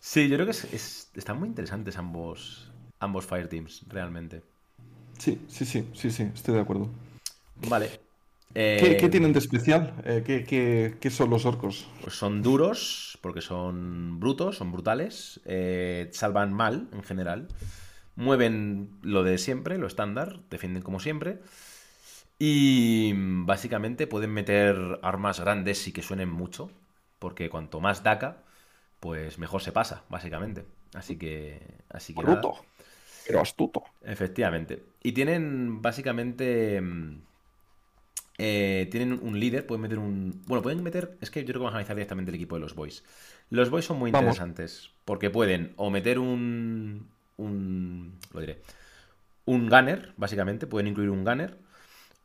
Sí, yo creo que están muy interesantes ambos, ambos Fireteams, realmente. Sí, sí, sí, sí, sí, estoy de acuerdo. Vale. ¿Qué, eh, tienen de especial? Eh, ¿qué, son los orcos? Pues son duros, porque son brutos, son brutales. Eh, salvan mal, en general. Mueven lo de siempre, lo estándar. Defienden como siempre. Y básicamente pueden meter armas grandes y que suenen mucho. Porque cuanto más DACA, pues mejor se pasa, básicamente. Así que. Así que Bruto, pero astuto. Efectivamente. Y tienen básicamente. Mm, eh, tienen un líder, pueden meter un. Bueno, pueden meter. Es que yo creo que vamos a analizar directamente el equipo de los boys. Los boys son muy interesantes. Porque pueden o meter un. Un. Lo diré. Un gunner, básicamente. Pueden incluir un gunner.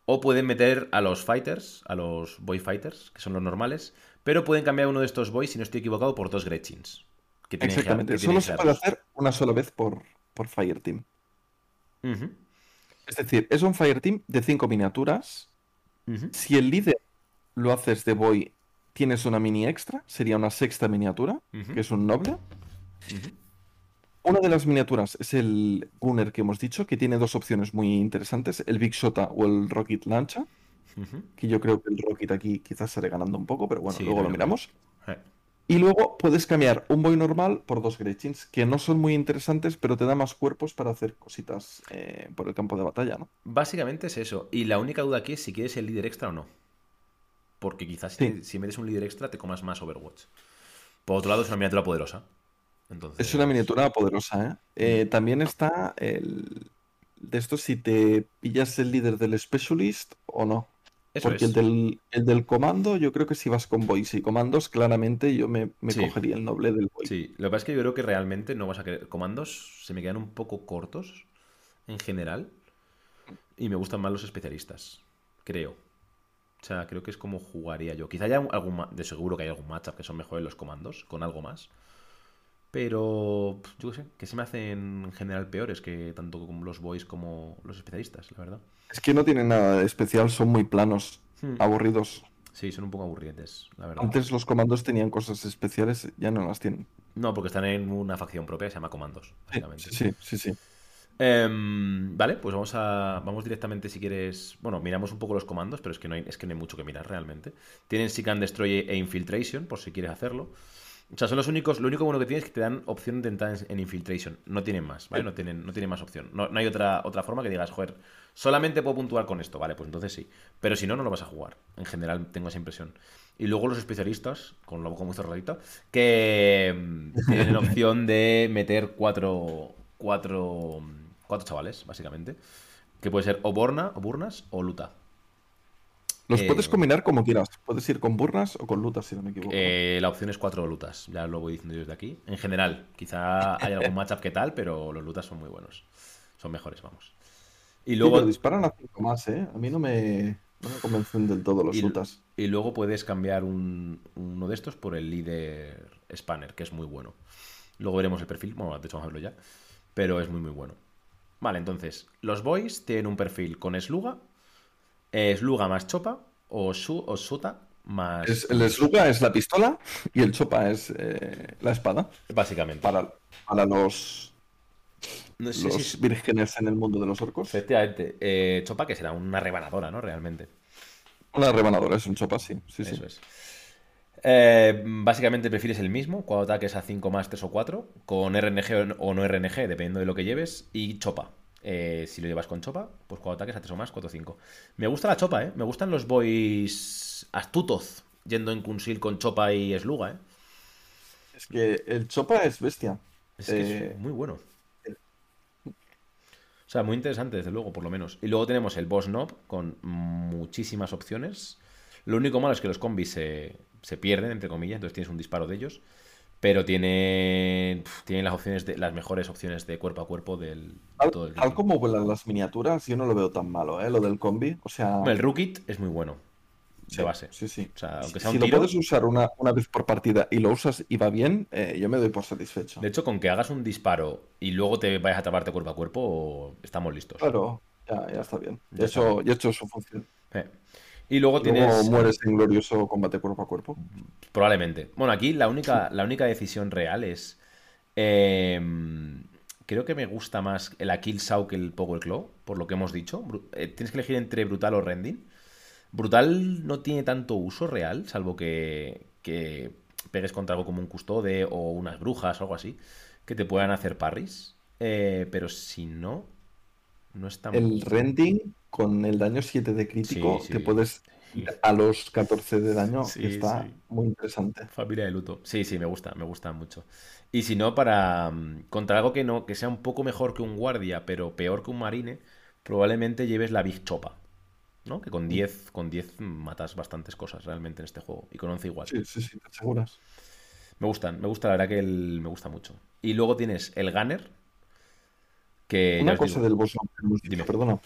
O pueden meter a los fighters, a los boy fighters, que son los normales. Pero pueden cambiar uno de estos boys, si no estoy equivocado, por dos Gretchins. Que Exactamente, solo se puede hacer una sola vez por, por Fireteam. Es decir, es un Fireteam de cinco miniaturas. Si el líder lo haces de boy, tienes una mini extra, sería una sexta miniatura, que es un noble. Una de las miniaturas es el Gunner que hemos dicho, que tiene dos opciones muy interesantes, el Big Shota o el Rocket Lancha. Que yo creo que el Rocket aquí quizás sale ganando un poco, pero bueno, luego lo miramos. Y luego puedes cambiar un boy normal por dos Gretchins, que no son muy interesantes, pero te da más cuerpos para hacer cositas eh, por el campo de batalla, ¿no? Básicamente es eso. Y la única duda aquí es si quieres el líder extra o no. Porque quizás si, si metes un líder extra te comas más Overwatch. Por otro lado, es una miniatura poderosa. Entonces... Es una miniatura poderosa, ¿eh? eh también está el... De esto si te pillas el líder del Specialist o no. Porque el, del, el del comando, yo creo que si vas con boys y comandos, claramente yo me, cogería el noble del boy. Sí, lo que pasa es que yo creo que realmente no vas a querer. Comandos se me quedan un poco cortos en general. Y me gustan más los especialistas. Creo. O sea, creo que es como jugaría yo. Quizá haya algún. De seguro que hay algún matchup que son mejores los comandos, con algo más. Pero yo qué sé, que se me hacen en general peores que tanto como los boys como los especialistas, la verdad. Es que no tienen nada de especial, son muy planos, hmm. aburridos. Sí, son un poco aburrientes, la verdad. Antes los comandos tenían cosas especiales, ya no las tienen. No, porque están en una facción propia se llama comandos, básicamente. Sí, sí, sí. Em, vale, pues vamos a. Vamos directamente si quieres. Bueno, miramos un poco los comandos, pero es que no hay, es que no hay mucho que mirar realmente. Tienen and Destroy e Infiltration, por si quieres hacerlo. O sea, son los únicos, lo único bueno que tienes es que te dan opción de entrar en, Infiltration. No tienen más, ¿vale? No tienen, no tienen más opción. No, hay otra, otra forma que digas, joder, solamente puedo puntuar con esto, vale, pues entonces sí. Pero si no, no lo vas a jugar. En general tengo esa impresión. Y luego los especialistas, con la boca muy cerradita, que mm, tienen opción de meter cuatro, cuatro, cuatro chavales, básicamente. Que puede ser o Borna, o Burnas, o Luta. Los eh, puedes combinar como quieras. Puedes ir con burnas o con lutas, si no me equivoco. Eh, la opción es cuatro lutas. Ya lo voy diciendo yo desde aquí. En general, quizá hay algún matchup que tal, pero los lutas son muy buenos. son mejores, vamos. Y luego... disparan a 5 más, ¿eh? A mí no me, no me convencen del todo los Utas. Y luego puedes cambiar uno de estos por el líder Spanner, que es muy bueno. Luego veremos el perfil, bueno, de hecho vamos a verlo ya, pero es muy muy bueno. Vale, entonces, los boys tienen un perfil con Sluga, Sluga más Chopa, o, su, o Suta más... el Sluga es la pistola y el Chopa es eh, la espada. Básicamente. Para, para los, los vírgenes en el mundo de los orcos. Efectivamente. Eh, Chopa que será una rebanadora, ¿no? Realmente. Una rebanadora, es un Chopa, sí. sí Eso es. Eh, básicamente el perfil es el mismo, cuando ataques a 5 más 3 o 4, con RNG o no RNG, dependiendo de lo que lleves, y chopa. Eh, si lo llevas con chopa, pues cuando ataques a 3 o más, 4 o 5. Me gusta la chopa, ¿eh? Me gustan los boys astutos, yendo en Kunsil con chopa y esluga, ¿eh? Es que el chopa es bestia. Es que es eh, muy bueno. O sea, muy interesante, desde luego, por lo menos. Y luego tenemos el boss knob con muchísimas opciones. Lo único malo es que los combis se, se pierden, entre comillas, entonces tienes un disparo de ellos. Pero tiene, tiene las opciones de, las mejores opciones de cuerpo a cuerpo del todo el Tal como vuelan las miniaturas, yo no lo veo tan malo, ¿eh? Lo del combi. O sea. El Rookit es muy bueno. De base. Sí, sí. O sea, aunque sea si lo puedes usar una, vez por partida y lo usas y va bien, eh, yo me doy por satisfecho. De hecho, con que hagas un disparo y luego te vayas a taparte cuerpo a cuerpo, estamos listos. Claro, ya, ya está bien. Ya, hecho, ya he hecho su función. Eh. Y luego tienes. mueres en glorioso combate cuerpo a cuerpo? Probablemente. Bueno, aquí la única, la única decisión real es. Em, creo que me gusta más el Akill Sau que el Power Claw, por lo que hemos dicho. Eh, tienes que elegir entre Brutal o Rending. Brutal no tiene tanto uso real, salvo que, que pegues contra algo como un custode o unas brujas o algo así, que te puedan hacer parries. Eh, pero si no, no está El rending con el daño 7 de crítico te puedes ir a los 14 de daño, está muy interesante. Familia de luto. Sí, sí, me gusta, me gusta mucho. Y si no, para mm, contra algo que no, que sea un poco mejor que un guardia, pero peor que un marine, probablemente lleves la Big Chopa. ¿no? Que con 10 con 10 matas bastantes cosas realmente en este juego. Y con 11 igual. Sí, sí, sí, te aseguras. Me gustan, me gusta, la verdad que el, me gusta mucho. Y luego tienes el Gunner, que... Una cosa del boss, perdona.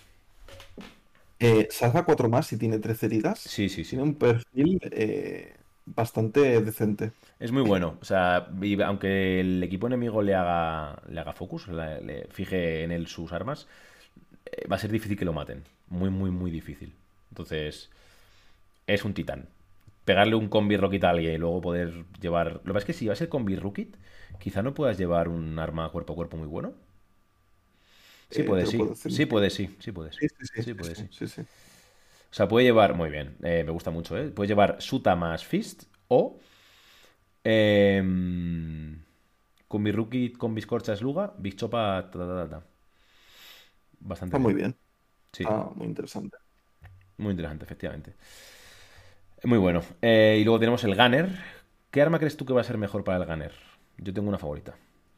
Eh, salva 4 más y tiene 13 heridas. Sí, sí, sí. Tiene un perfil eh, bastante decente. Es muy bueno. O sea, aunque el equipo enemigo le haga, le haga focus, le, fije en él sus armas, eh, va a ser difícil que lo maten. Muy, muy, muy difícil. Entonces, es un titán. Pegarle un combi rocket a alguien y luego poder llevar. Lo que pasa es que si va a ser combi rocket, quizá no puedas llevar un arma cuerpo a cuerpo muy bueno. Sí puede, sí. Sí puede, sí. Sí puede, sí. Sí, puede, sí. O sea, puede llevar, muy bien, eh, me gusta mucho, ¿eh? Puede llevar Suta más Fist o eh, con mi rookie, con Biscorcha Sluga, Big Chopa, Bastante Está muy bien. Sí. muy interesante. Muy interesante, efectivamente. Muy bueno. Eh, y luego tenemos el Gunner. ¿Qué arma crees tú que va a ser mejor para el Gunner? Yo tengo una favorita,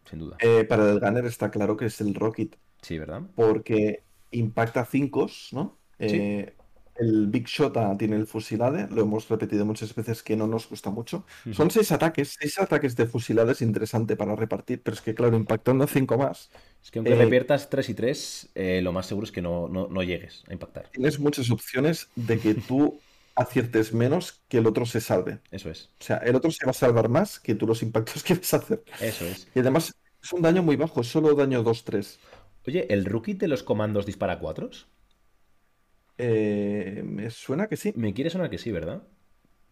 sin duda. Eh, para el Gunner está claro que es el Rocket. Sí, ¿verdad? Porque impacta 5, ¿no? Eh, el Big Shot tiene el fusilade, lo hemos repetido muchas veces que no nos gusta mucho. Son seis ataques, seis ataques de fusilade es interesante para repartir, pero es que claro, impactando 5 más. Es que aunque eh, reviertas 3 y 3, eh, lo más seguro es que no, no, llegues a impactar. Tienes muchas opciones de que tú aciertes menos que el otro se salve. Eso es. O sea, el otro se va a salvar más que tú los impactos que vas a hacer. Eso es. Y además es un daño muy bajo, solo daño 2-3. Oye, ¿el rookie de los comandos dispara cuatros? Eh, me suena que sí. Me quiere sonar que sí, ¿verdad?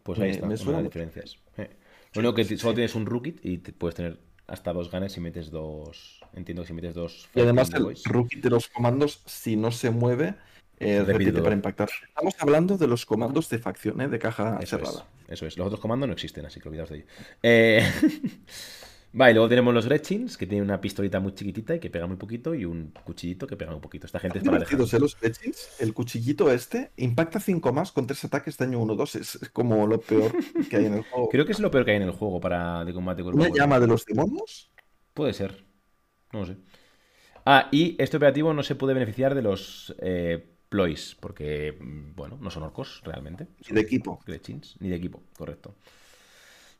Pues ahí está, las diferencias. Eh. Que solo tienes un rookie y puedes tener hasta dos ganes si metes dos. Entiendo que si metes dos. Y además, el rookie de los comandos, si no se mueve, eh, repite para impactar. Estamos hablando de los comandos de facción, ¿eh? de caja cerrada. eso es. Los otros comandos no existen, así que olvidaos de ello. Eh. Vale, luego tenemos los Gretchins, que tienen una pistolita muy chiquitita y que pega muy poquito, y un cuchillito que pega muy poquito. Esta gente es para dejar. ¿eh, los Gretchins? El cuchillito este impacta 5 más con 3 ataques daño 1-2. Es como lo peor que hay en el juego. Creo que es lo peor que hay en el juego para de combate con ¿Una llama de los demonios? Puede ser. No sé. Ah, y este operativo no se puede beneficiar de los eh, ploys, porque, mm, bueno, no son orcos realmente. Ni de equipo. Gretchins, ni de equipo, correcto.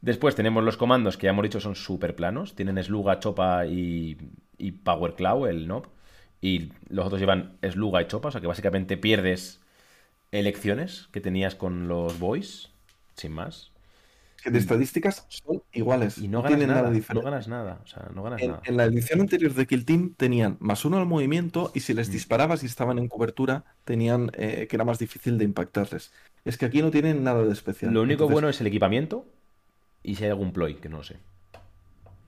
Después tenemos los comandos que ya hemos dicho son súper planos. Tienen Sluga, Chopa y, Power Claw, el Knob. y los otros llevan Sluga y Chopa, o sea que básicamente pierdes elecciones que tenías con los boys, sin más. Que de estadísticas son iguales. Y no ganas nada, no ganas nada, o sea, no ganas En, nada. en la edición anterior de Kill Team tenían más uno al movimiento y si les Mm. disparabas y estaban en cobertura, tenían eh, que era más difícil de impactarles. Es que aquí no tienen nada de especial. Lo único Entonces, bueno es el equipamiento y si hay algún ploy, que no lo sé.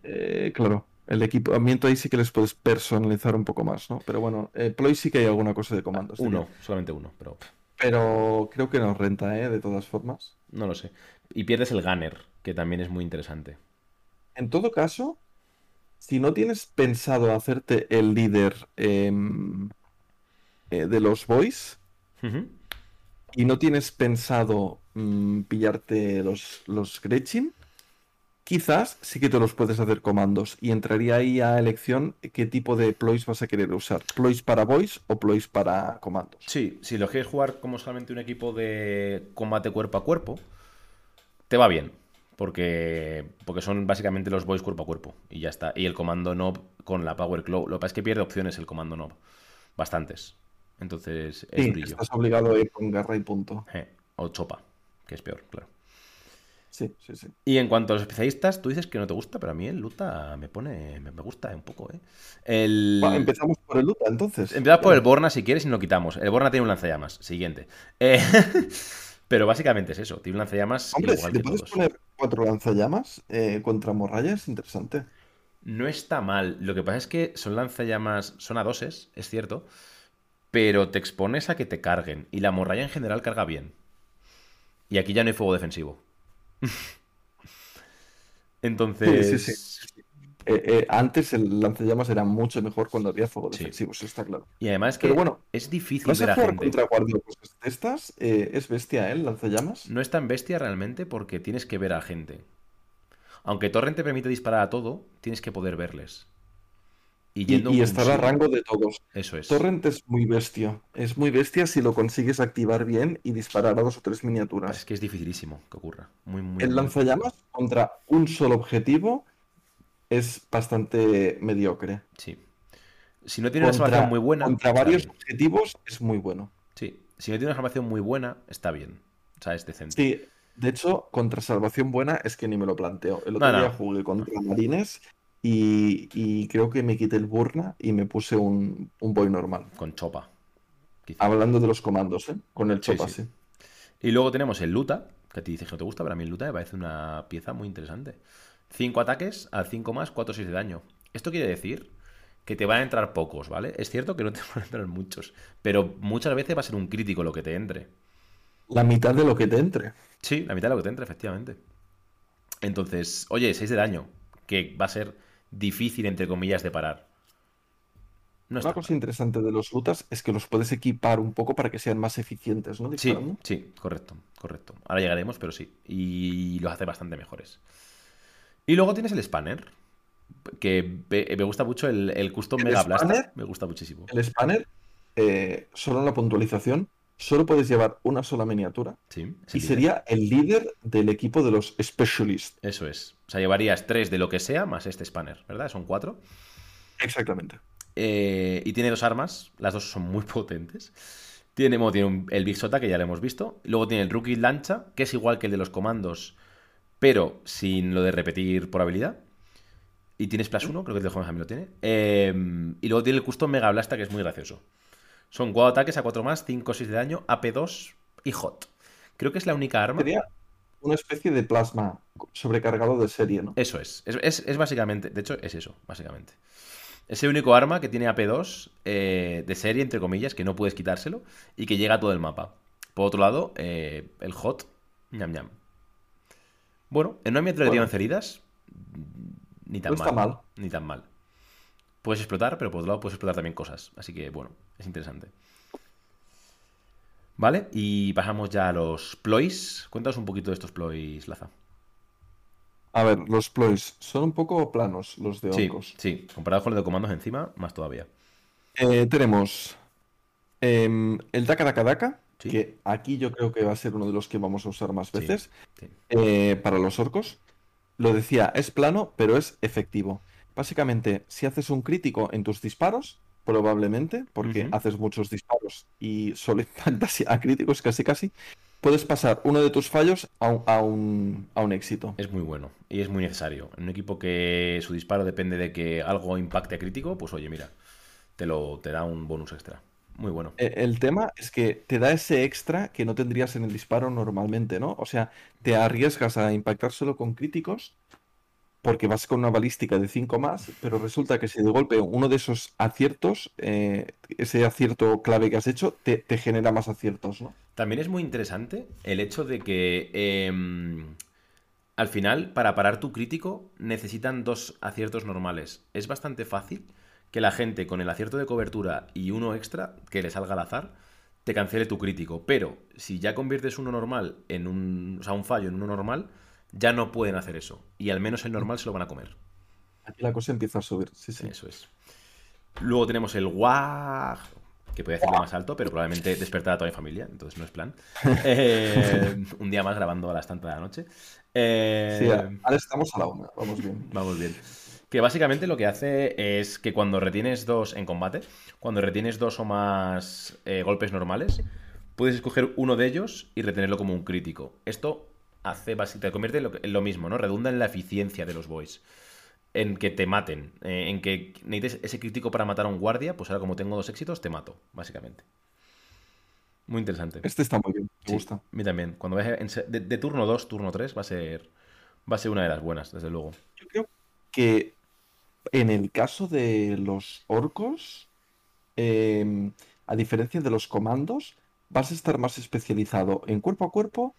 eh, claro, el equipamiento ahí sí que les puedes personalizar un poco más, ¿no? Pero bueno, eh, Ploy sí que hay alguna cosa de comandos. diría. Uno, solamente uno, pero Pero creo que nos renta, ¿eh? De todas formas. no lo sé. Y pierdes el gunner, que también es muy interesante. En todo caso, si no tienes pensado hacerte el líder em, eh, de los boys y no tienes pensado mm, pillarte los, los Gretchen, quizás sí que te los puedes hacer comandos y entraría ahí a elección qué tipo de ploys vas a querer usar. ¿Ploys para boys o ploys para comandos? Sí, si lo quieres jugar como solamente un equipo de combate cuerpo a cuerpo, te va bien. Porque, porque son básicamente los boys cuerpo a cuerpo. Y ya está. Y el comando knob con la Power Claw. Lo que pasa es que pierde opciones el comando knob. Bastantes. Entonces es Sí, durillo. estás obligado a ir con garra y punto. Eh, O chopa, que es peor, claro. Sí, sí, sí. Y en cuanto a los especialistas, tú dices que no te gusta, pero a mí el Luta me pone. Me, gusta un poco, ¿eh? El... Empezamos por el Luta, entonces. Empezamos por el Borna si quieres y no lo quitamos. El Borna tiene un lanzallamas. Siguiente. Eh, pero básicamente es eso. Tiene un lanzallamas Hombre, igual si te que puedes todos. poner cuatro lanzallamas eh, contra morralla es interesante. No está mal. Lo que pasa es que son lanzallamas, son a doses, es cierto. Pero te expones a que te carguen. Y la morralla en general carga bien. Y aquí ya no hay fuego defensivo. Entonces. Sí, sí, sí. Eh, eh, antes el lanzallamas era mucho mejor cuando había fuego defensivo, eso está claro. Y además que Pero bueno, es difícil ¿Vas ver a a jugar gente. contra de estas? Eh, es bestia, ¿eh? El lanzallamas. No es tan bestia realmente porque tienes que ver a gente. Aunque Torrent te permite disparar a todo, tienes que poder verles. Y Y, yendo y un estar a rango de todos. Eso es. Torrent es muy bestia. Es muy bestia si lo consigues activar bien y disparar a dos o tres Es miniaturas. que es dificilísimo que ocurra. Muy, muy, El lanzallamas contra un solo objetivo es bastante mediocre. Sí. Si no tiene una salvación muy buena. contra varios bien. objetivos es muy bueno. Sí. Si no tiene una salvación muy buena, está bien. O sea, es decente. Sí, de hecho, contra salvación buena es que ni me lo planteo. El No, otro no. día jugué contra Marines y, y creo que me quité el Burna y me puse un, un Boy normal. Con Chopa. quizá. Hablando de los comandos, ¿eh? Con el Chopa, sí. sí. Y luego tenemos el Luta, que a ti dices que no te gusta, pero a mí el Luta me parece una pieza muy interesante. 5 ataques al 5 más, 4 6 de daño. Esto quiere decir que te van a entrar pocos, ¿vale? Es cierto que no te van a entrar muchos, pero muchas veces va a ser un crítico lo que te entre. La mitad de lo que te entre. Sí, la mitad de lo que te entre, efectivamente. Entonces, oye, 6 de daño, que va a ser difícil, entre comillas, de parar. No Una cosa mal. interesante de los Lutas es que los puedes equipar un poco para que sean más eficientes, ¿no? Sí, sí, correcto, correcto. Ahora llegaremos, pero sí. Y los hace bastante mejores. Y luego tienes el Spanner, que me gusta mucho el, el Custom ¿El Mega Blaster. Spanner? Me gusta muchísimo. El Spanner, eh, solo en la puntualización, solo puedes llevar una sola miniatura Sí, y sería el líder del equipo de los Specialists. Eso es. O sea, llevarías tres de lo que sea más este Spanner, ¿verdad? Son cuatro. Exactamente. Eh, y tiene dos armas, las dos son muy potentes. Tiene, bueno, tiene un- el Big Sota, que ya lo hemos visto. Luego tiene el Rookie Lancha, que es igual que el de los comandos, pero sin lo de repetir por habilidad. Y tiene Splash 1, creo que el de Juan también lo tiene. Eh, y luego tiene el Custom Mega Blasta, que es muy gracioso. Son 4 ataques a 4 más, 5 6 de daño, AP2 y Hot. Creo que es la única arma. Sería una especie de plasma sobrecargado de serie, ¿no? Eso es. Es, es- es básicamente. De hecho, es eso, básicamente. Es el único arma que tiene AP2 eh, de serie, entre comillas, que no puedes quitárselo y que llega a todo el mapa. Por otro lado, eh, el hot, ñam ñam. Bueno, en una miniatura Bueno. 11 heridas, ni tan No está mal. mal. Ni tan mal. Puedes explotar, pero por otro lado puedes explotar también cosas. Así que, bueno, es interesante. Vale, y pasamos ya a los ploys. Cuéntanos un poquito de estos ploys, Laza. A ver, los ploys son un poco planos, los de Sí, Oncos. sí, comparado con los de comandos encima, más todavía. Eh, tenemos em, el Daka Daka Daka, Sí. que aquí yo creo que va a ser uno de los que vamos a usar más veces Sí. eh, para los orcos. Lo decía, es plano, pero es efectivo. Básicamente, si haces un crítico en tus disparos, probablemente, porque haces muchos disparos y solo impactas a críticos casi casi, puedes pasar uno de tus fallos a un, a un, a un éxito. Es muy bueno y es muy necesario. En un equipo que su disparo depende de que algo impacte a crítico, pues oye, mira, te lo te da un bonus extra. Muy bueno. E- El tema es que te da ese extra que no tendrías en el disparo normalmente, ¿no? O sea, te arriesgas a impactar solo con críticos porque vas con una balística de 5 más, pero resulta que si de golpe uno de esos aciertos, eh, ese acierto clave que has hecho, te, genera más aciertos, ¿no? También es muy interesante el hecho de que em, al final, para parar tu crítico, necesitan dos aciertos normales. Es bastante fácil que la gente con el acierto de cobertura y uno extra, que le salga al azar, te cancele tu crítico. Pero si ya conviertes uno normal en un, o sea, un fallo en uno normal, ya no pueden hacer eso. Y al menos el normal se lo van a comer. Aquí la cosa empieza a subir, sí, sí. Eso es. Luego tenemos el WAG, que puede hacerlo más alto, pero probablemente despertar a toda mi familia, entonces no es plan. Eh, un día más grabando a las tantas de la noche. Eh, Sí, ahora estamos a la una, vamos bien. Vamos bien. Que básicamente lo que hace es que cuando retienes dos en combate, cuando retienes dos o más eh, golpes normales, puedes escoger uno de ellos y retenerlo como un crítico. Esto hace te convierte en lo, que- en lo mismo, ¿no? Redunda en la eficiencia de los boys. En que te maten. eh, en que necesites ese crítico para matar a un guardia, pues ahora como tengo dos éxitos, te mato, básicamente. Muy interesante. Este está muy bien, me Sí, gusta. a mí también. Cuando vayas de turno 2, turno 3, va a ser. Va a ser una de las buenas, desde luego. Yo creo que en el caso de los orcos, em, a diferencia de los comandos, vas a estar más especializado en cuerpo a cuerpo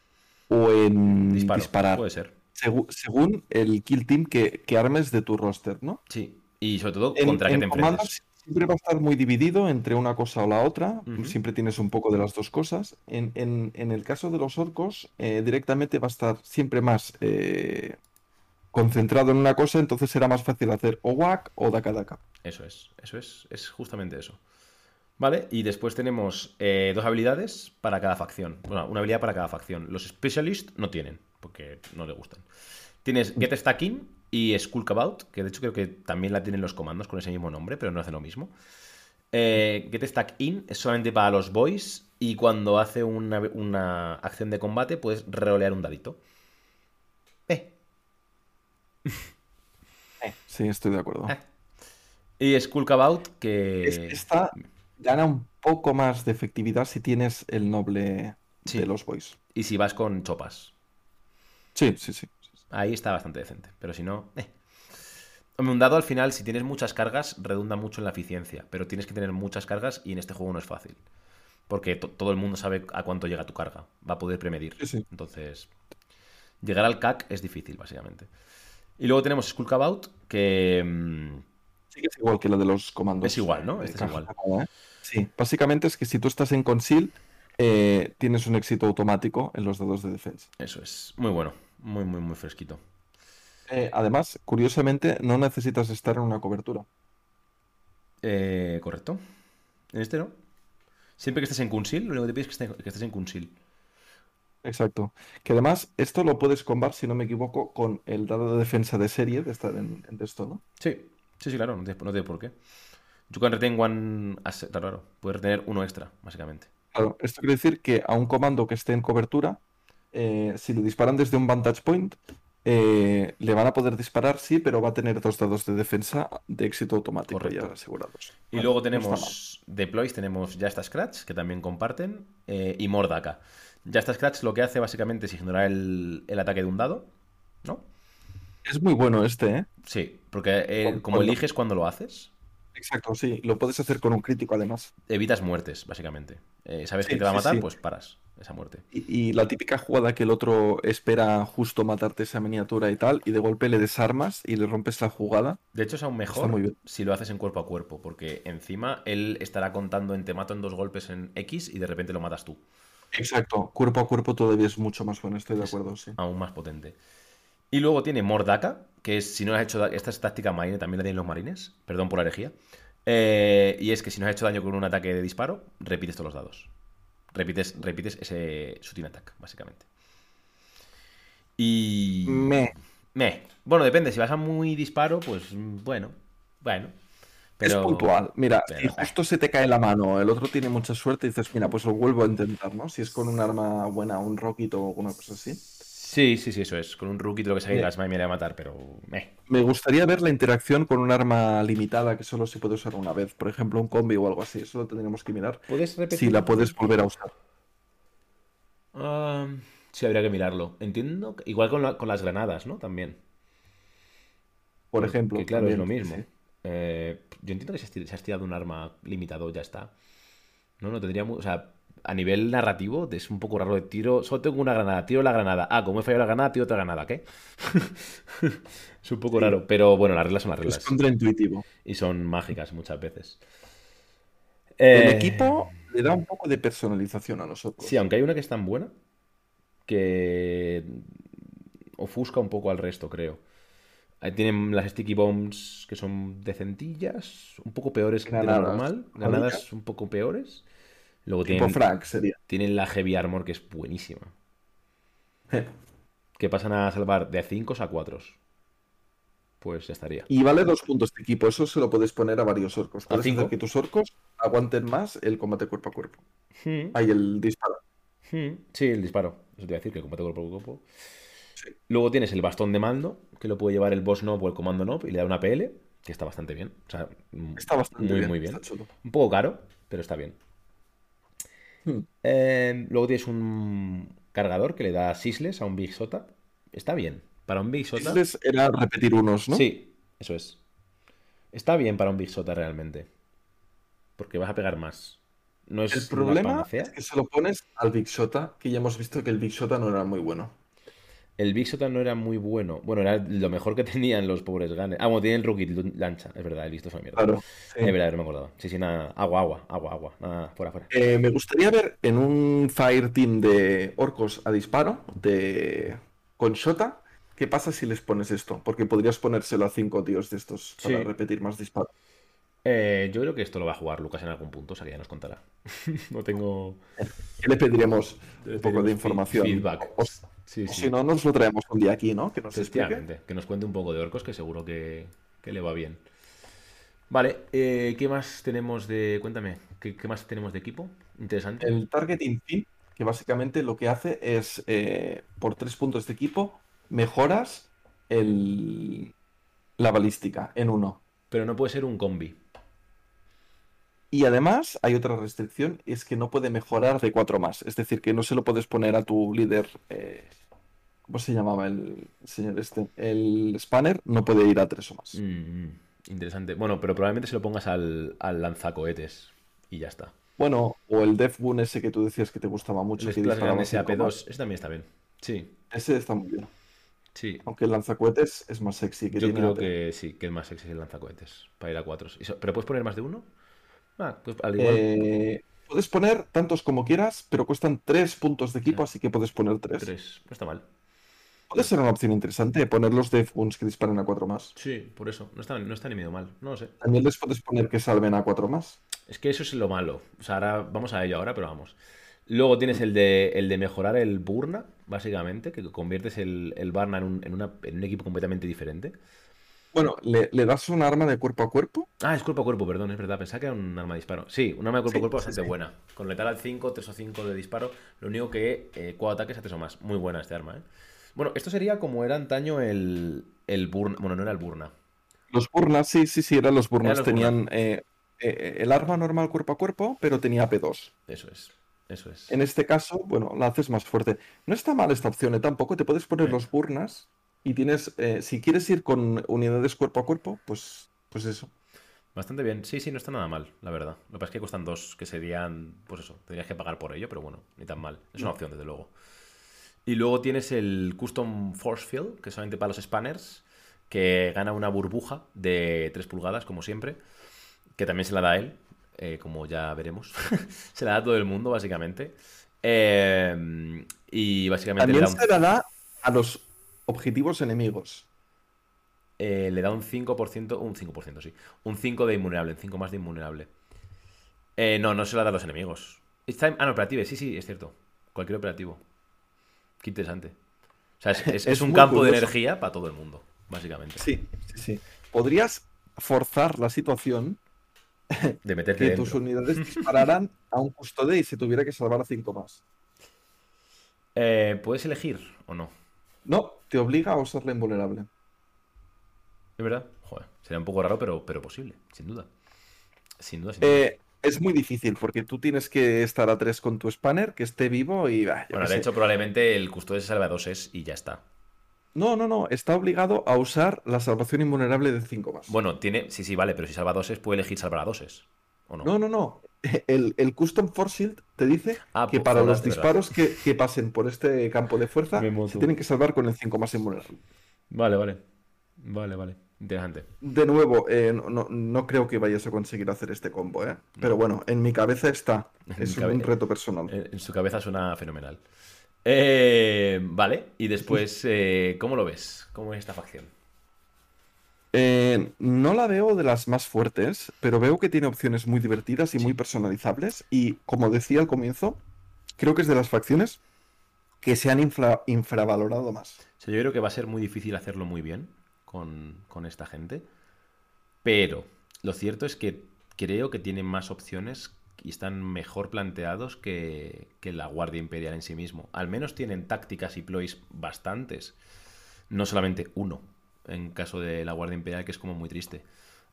o en Disparo. disparar, Puede ser. segu- según el kill team que, que armes de tu roster, ¿no? Sí. Y sobre todo En, contra qué en te comandos enfrentes. siempre va a estar muy dividido entre una cosa o la otra, siempre tienes un poco de las dos cosas. En, en- en el caso de los orcos, eh, directamente va a estar siempre más eh, concentrado en una cosa, entonces será más fácil hacer o whack o daka daka. Eso es. Eso es. Es justamente eso. Vale. Y después tenemos eh, dos habilidades para cada facción. Bueno, una habilidad para cada facción. Los Specialist no tienen, porque no le gustan. Tienes Get Stuck In y Skulk About, que de hecho creo que también la tienen los comandos con ese mismo nombre, pero no hacen lo mismo. Eh, Get Stuck In es solamente para los boys y cuando hace una, una acción de combate puedes rerolear un dadito. Eh. Sí, estoy de acuerdo. Eh. Y Skulk About, que... Es- Esta gana un poco más de efectividad si tienes el noble Sí. de los boys. Y si vas con chopas. Sí, sí, sí. Ahí está bastante decente. Pero si no... eh. Un dado al final, si tienes muchas cargas, redunda mucho en la eficiencia. Pero tienes que tener muchas cargas y en este juego no es fácil. Porque to- todo el mundo sabe a cuánto llega tu carga. Va a poder premedir. Sí, sí. Entonces, llegar al CAC es difícil, básicamente. Y luego tenemos Skulk About, que... Sí que es igual que la de los comandos. Es igual, ¿no? de Este es igual. ¿eh? Sí, básicamente es que si tú estás en conceal, eh, tienes un éxito automático en los dados de defensa. Eso es. Muy bueno. Muy, muy, muy fresquito. Eh, además, curiosamente, no necesitas estar en una cobertura. Eh, correcto. En este no. Siempre que estés en Kunsil, lo único que te pides es que estés, que estés en Kunsil. Exacto. Que además, esto lo puedes combar, si no me equivoco, con el dado de defensa de serie de estar en, en esto, ¿no? Sí, sí, sí, claro, no no tiene por qué. You can retain one asset, claro, puedes retener uno extra, básicamente. Claro, esto quiere decir que a un comando que esté en cobertura, eh, si lo disparan desde un vantage point, eh, le van a poder disparar, sí, pero va a tener dos dados de defensa de éxito automático Correcto. ya asegurados. Y Vale, luego no tenemos deploys, tenemos Ya está Scratch, que también comparten, eh, y Mordaka. Ya está Scratch lo que hace básicamente es ignorar el, el ataque de un dado. Es muy bueno este, ¿eh? Sí, porque eh, como cuando- eliges cuando lo haces, Exacto, sí. Lo puedes hacer con un crítico además. evitas muertes, básicamente. Eh, sabes Sí, que te va a matar, sí. pues paras esa muerte. Y, y la típica jugada que el otro espera justo matarte esa miniatura y tal, y de golpe le desarmas y le rompes la jugada. De hecho, es aún mejor muy bien. si lo haces en cuerpo a cuerpo, porque encima él estará contando en te mato en dos golpes en X y de repente lo matas tú. Exacto. Cuerpo a cuerpo todavía es mucho más bueno, estoy de Es acuerdo, sí. Aún más potente. Y luego tiene Mordaka, que es, si no has hecho, esta es táctica marine, también la tienen los marines, perdón por la herejía. Eh, y es que si no has hecho daño con un ataque de disparo, repites todos los dados. Repites, repites ese shooting attack, básicamente. Y... Me. Meh. Bueno, depende, si vas a muy disparo, pues bueno, bueno. Es puntual. Mira, pero, si justo se te cae la mano, el otro tiene mucha suerte y dices, mira, pues lo vuelvo a intentar, ¿no? Si es con un arma buena, un rocket o alguna cosa así. Sí, sí, sí, eso es. Con un rookie lo que sea, las me iría a matar, pero. meh. Me gustaría ver la interacción con un arma limitada que solo se puede usar una vez. Por ejemplo, un combi o algo así. Eso lo tendríamos que mirar. ¿Puedes repetir? Si la puedes volver a usar. Ah, sí, habría que mirarlo. Entiendo. que- Igual con, la- con las granadas, ¿no? También. Por ejemplo. Que claro, es lo mismo. sí. Eh, yo entiendo que se, esti- se ha estirado un arma limitado, ya está. No, no tendría. mu- O sea, a nivel narrativo es un poco raro de tiro. Solo tengo una granada, tiro la granada. Ah, como he fallado la granada, tiro otra granada, ¿qué? es un poco Sí. raro, pero bueno, las reglas son las Es reglas. contraintuitivo. Y son mágicas muchas veces. El Eh, equipo le da un poco de personalización a nosotros. Sí, aunque hay una que es tan buena que ofusca un poco al resto, creo. Ahí tienen las sticky bombs que son decentillas, un poco peores que Granadas normal, granadas un poco peores. Luego Tipo tienen, Frank sería. tienen la heavy armor que es buenísima, que pasan a salvar de a 5 a 4. Pues ya estaría. Y vale dos puntos de equipo. Eso se lo puedes poner a varios orcos. Puedes hacer que tus orcos aguanten más el combate cuerpo a cuerpo. Hmm, Ahí el disparo. hmm. Sí, el disparo. Eso te iba a decir, que el combate cuerpo a cuerpo. Sí. Luego tienes el bastón de mando, que lo puede llevar el boss knob o el comando knob y le da una PL, que está bastante bien. O sea, Está bastante muy, bien. muy bien. Está chulo. Un poco caro, pero está bien. Hmm. Eh, luego tienes un cargador que le da sisles a un Big Sota. Está bien. Para un Big Sota. Sisles era repetir unos, ¿no? Sí, eso es. Está bien para un Big Sota realmente. Porque vas a pegar más. No es El problema es que se lo pones al Big Shota, que ya hemos visto que el Big Shota no era muy bueno. El Big Sota no era muy bueno. Bueno, era lo mejor que tenían los pobres Gunners. Ah, bueno, tiene el Rookie Lancha. Es verdad, el es una mierda. Claro. sí. Es verdad, no me acordaba. Sí, sí, nada. Agua, agua, agua, agua. Nada, fuera, fuera. Eh, me gustaría ver en un Fire Team de orcos a disparo, de con Shota, ¿qué pasa si les pones esto? Porque podrías ponérselo a cinco tíos de estos para Sí. repetir más disparos. Eh, yo creo que esto lo va a jugar Lucas en algún punto, o sea que ya nos contará. no tengo ¿Qué le pediremos? Le Un poco de información. feedback. O, Sí, o sí. si no, nos lo traemos un día aquí, ¿no? Que nos explique. Que nos cuente un poco de orcos, que seguro que, que le va bien. Vale, eh, ¿qué más tenemos de. Cuéntame, ¿qué, qué más tenemos de equipo? Interesante. El Targeting Team, que básicamente lo que hace es, eh, por tres puntos de equipo, mejoras el, la balística en uno. Pero no puede ser un combi. Y además hay otra restricción, es que no puede mejorar de cuatro más. Es decir, que no se lo puedes poner a tu líder. eh, ¿cómo se llamaba el señor este? El Spanner no puede ir a tres o más. Mm, interesante. Bueno, pero probablemente se lo pongas al, al lanzacohetes y ya está. Bueno, o el Boon ese que tú decías que te gustaba mucho, El que Splash disparaba Gun cinco SAP2, más. ese también está bien. Sí, Ese está muy bien. sí. Aunque el lanzacohetes es más sexy que Yo tiene creo AP. que sí, que el más sexy es el lanzacohetes. Para ir a cuatro. ¿Pero puedes poner más de uno? Ah, pues al igual. Eh, puedes poner tantos como quieras, pero cuestan tres puntos de equipo, así que puedes poner tres. Tres. No está mal. Puede ser una opción interesante poner los Boons que disparen a cuatro más. Sí, por eso. No está, no está ni medio mal. No lo sé. También les puedes poner que salven a cuatro más. Es que eso es lo malo. O sea, ahora vamos a ello ahora, pero vamos. Luego tienes el de, el de mejorar el Burna, básicamente, que conviertes el, el Barna en un, en, una- en un equipo completamente diferente. Bueno, le, le das un arma de cuerpo a cuerpo. Ah, es cuerpo a cuerpo, perdón, es verdad. Pensaba que era un arma de disparo. Sí, un arma de cuerpo Sí, a cuerpo sí, bastante sí. buena. Con letal al 5, 3 o 5 de disparo. Lo único que eh, cuatro ataques a 3 o más. Muy buena este arma, ¿eh? Bueno, esto sería como era antaño el, el Burna. Bueno, no era el Burna. Los Burnas, sí, sí, sí, eran los Burnas. los Tenían eh, eh, el arma normal cuerpo a cuerpo, pero tenía P2. Eso es. Eso es. En este caso, bueno, la haces más fuerte. No está mal esta opción, ¿eh? Tampoco te puedes poner los Burnas y tienes, eh, si quieres ir con unidades cuerpo a cuerpo, pues, pues eso. Bastante bien. Sí, sí, no está nada mal, la verdad. Lo que pasa es que cuestan dos, que serían, pues eso, tendrías que pagar por ello, pero bueno, ni tan mal. Es una opción, desde luego. Y luego tienes el Custom Force Field, que solamente para los spanners, que gana una burbuja de 3 pulgadas, como siempre, que también se la da él, eh, como ya veremos. se la da a todo el mundo, básicamente. Eh, y básicamente le También da, un, se la da a los objetivos enemigos. eh, le da un 5%, un 5%, sí. Un 5 de inmuneable, un 5 más de inmuneable. Eh, no, no se la da a los enemigos. Time- Ah, no, operative, sí, sí, es cierto. Cualquier operativo. Qué interesante. O sea, es, es- Es es un campo de energía para todo el mundo, básicamente. Sí, sí, sí. Podrías forzar la situación de meterte que dentro. tus unidades dispararan a un custodio y se tuviera que salvar a 5 más. Eh, ¿Puedes elegir o no? No, te obliga a usarla invulnerable. ¿Es verdad? Joder, sería un poco raro, pero, pero posible, sin duda. Sin duda, sin duda. Eh, es muy difícil porque tú tienes que estar a 3 con tu spanner, que esté vivo y... bah, bueno, de sé. hecho, probablemente el custodio se salva a doses y ya está. No, no, no, está obligado a usar la salvación invulnerable de 5 más. Bueno, tiene. Sí, sí, vale, pero si salva a doses, puede elegir salvar a doses. ¿O no? No, no, no. El, el Custom Force Shield te dice Ah, que por para los disparos que, que pasen por este campo de fuerza se tienen que salvar con el 5 más invulnerable. Vale, vale. Vale, vale. Interesante. De nuevo, eh, no, no- no creo que vayas a conseguir hacer este combo, ¿eh? Pero bueno, en mi cabeza está. En Es un cabe- reto personal. En, en su cabeza suena fenomenal. Eh, vale, y después, eh, ¿cómo lo ves? ¿Cómo es esta facción? Eh, no la veo de las más fuertes, pero veo que tiene opciones muy divertidas y muy personalizables. Y como decía al comienzo, creo que es de las facciones que se han infra- infravalorado más. O sea, yo creo que va a ser muy difícil hacerlo muy bien con, con esta gente. Pero lo cierto es que creo que tienen más opciones y están mejor planteados que, que la Guardia Imperial en sí mismo. Al menos tienen tácticas y ploys bastantes. No solamente uno, en caso de la Guardia Imperial, que es como muy triste.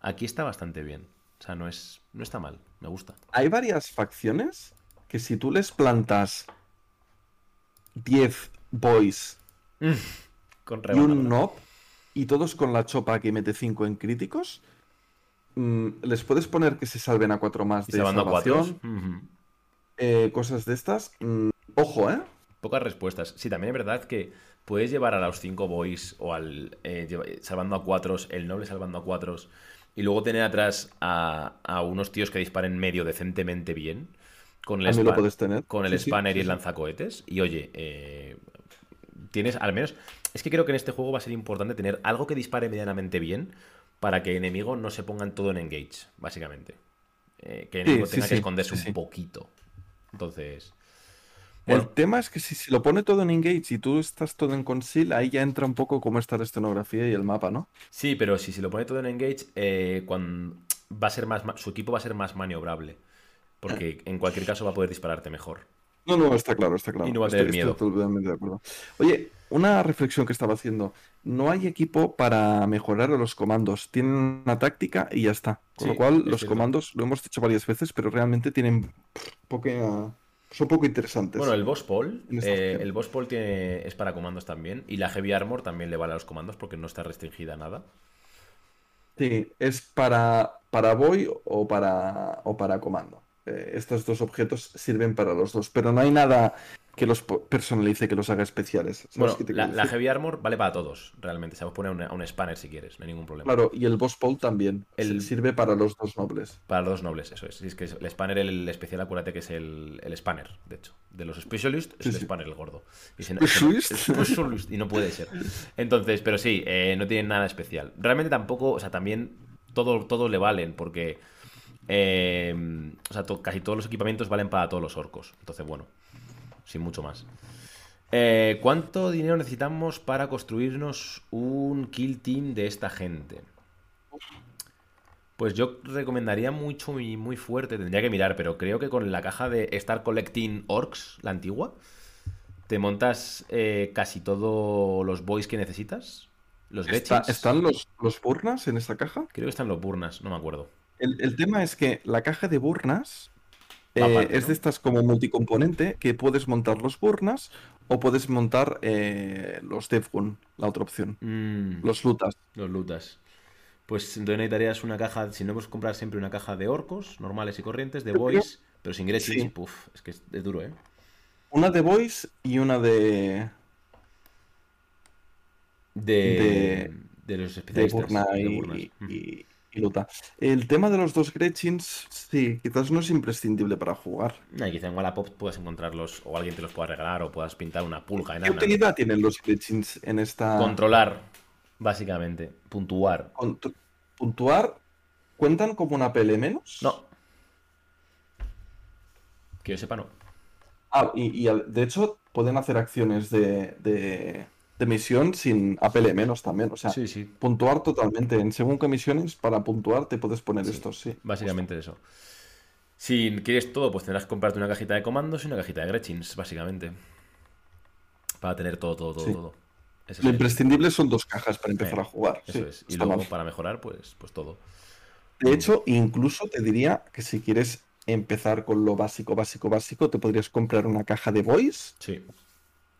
Aquí está bastante bien. O sea, no, es, no está mal. Me gusta. Hay varias facciones que si tú les plantas 10 boys Con y un nob y todos con la chopa que mete 5 en críticos, mm, les puedes poner que se salven a 4 más Y de salvación, eh, cosas de estas. Mm, ojo, ¿eh? Pocas respuestas. Sí, también es verdad que puedes llevar a los cinco boys o al eh, lleva- salvando a cuatros, el noble salvando a cuatros, y luego tener atrás a, a unos tíos que disparen medio decentemente bien. Con el, lo span- tener. con el Sí, spanner sí, y el lanzacohetes. Y oye, eh, tienes al menos. Es que creo que en este juego va a ser importante tener algo que dispare medianamente bien para que el enemigo no se pongan todo en engage, básicamente. Eh, que enemigo tenga que esconderse un poquito. Entonces. El tema es que si, si lo pone todo en Engage y tú estás todo en Conceal, ahí ya entra un poco cómo está la escenografía y el mapa, ¿no? Sí, pero si se lo pone todo en engage, eh, cuando va a ser más, su equipo va a ser más maniobrable. Porque en cualquier caso va a poder dispararte mejor. No, no, está claro, está claro. Y no va a Estoy- tener miedo. Estoy totalmente de acuerdo. Oye, una reflexión que estaba haciendo. No hay equipo para mejorar los comandos. Tienen una táctica y ya está. Con Sí, lo cual, los cierto. comandos, lo hemos dicho varias veces, pero realmente tienen poca... son poco interesantes. Bueno, el boss Paul, eh, el boss Paul tiene, es para comandos también. Y la Heavy Armor también le vale a los comandos porque no está restringida a nada. Sí, es para, para Boy o para, o para comando. Eh, estos dos objetos sirven para los dos, pero no hay nada que los personalice, que los haga especiales. ¿Sabes Bueno, qué te la? Heavy Armor vale para todos, realmente. Se puede poner un, un spanner si quieres, no hay ningún problema. Claro, y el Boss Paul también. El- Sirve para los dos nobles. Para los dos nobles, eso es. Si es que el Spanner, el especial, acuérdate que es el, el Spanner, de hecho. De los Specialists, es Sí, el sí. Spanner el gordo. Y, si no- y no puede ser. Entonces, pero sí, eh, no tienen nada especial. Realmente tampoco, o sea, también todo, todos le valen, porque eh, o sea, to- casi todos los equipamientos valen para todos los orcos. Entonces, bueno, sin mucho más. Eh, ¿Cuánto dinero necesitamos para construirnos un kill team de esta gente? Pues yo recomendaría mucho y muy fuerte, tendría que mirar, pero creo que con la caja de Star Collecting Orcs, la antigua, te montas eh, casi todos los boys que necesitas. Los Está-. ¿Están los, los burnas en esta caja? Creo que están los Burnas, no me acuerdo. El, el tema es que la caja de burnas eh, aparte, es de estas como multicomponente que puedes montar los burnas o puedes montar eh, los Devgun, la otra opción. Mm, Los lutas. los lutas. Pues entonces necesitarías una caja, si no puedes comprar siempre una caja de orcos, normales y corrientes, de boys, pero sin Gretchins, sí. puf, es que es, es duro, ¿eh? Una de Boys y una de, De, de los de especialistas. Burna de y, Burnas. Mm. y- y El tema de los dos Gretchins, sí, quizás no es imprescindible para jugar. Y quizá en Wallapop puedas encontrarlos o alguien te los pueda regalar o puedas pintar una pulga ¿Qué enana. utilidad tienen los Gretchins en esta... Controlar, básicamente. Puntuar. Puntuar? ¿Cuentan como una PL menos? No. Que yo sepa, no. Ah, y, de hecho pueden hacer acciones de, de, de misión sin APL menos también. O sea, Sí, sí. puntuar totalmente. En según qué misiones, para puntuar te puedes poner estos, sí. Básicamente eso. Si quieres todo, pues tendrás que comprarte una cajita de comandos y una cajita de Gretchins, básicamente. Para tener todo, todo, todo, Sí. todo. Lo es imprescindible son dos cajas para empezar Eh, a jugar. Eso sí, es. Y luego mal. para mejorar, pues, pues todo. De hecho, incluso te diría que si quieres empezar con lo básico, básico, básico, te podrías comprar una caja de voice Sí.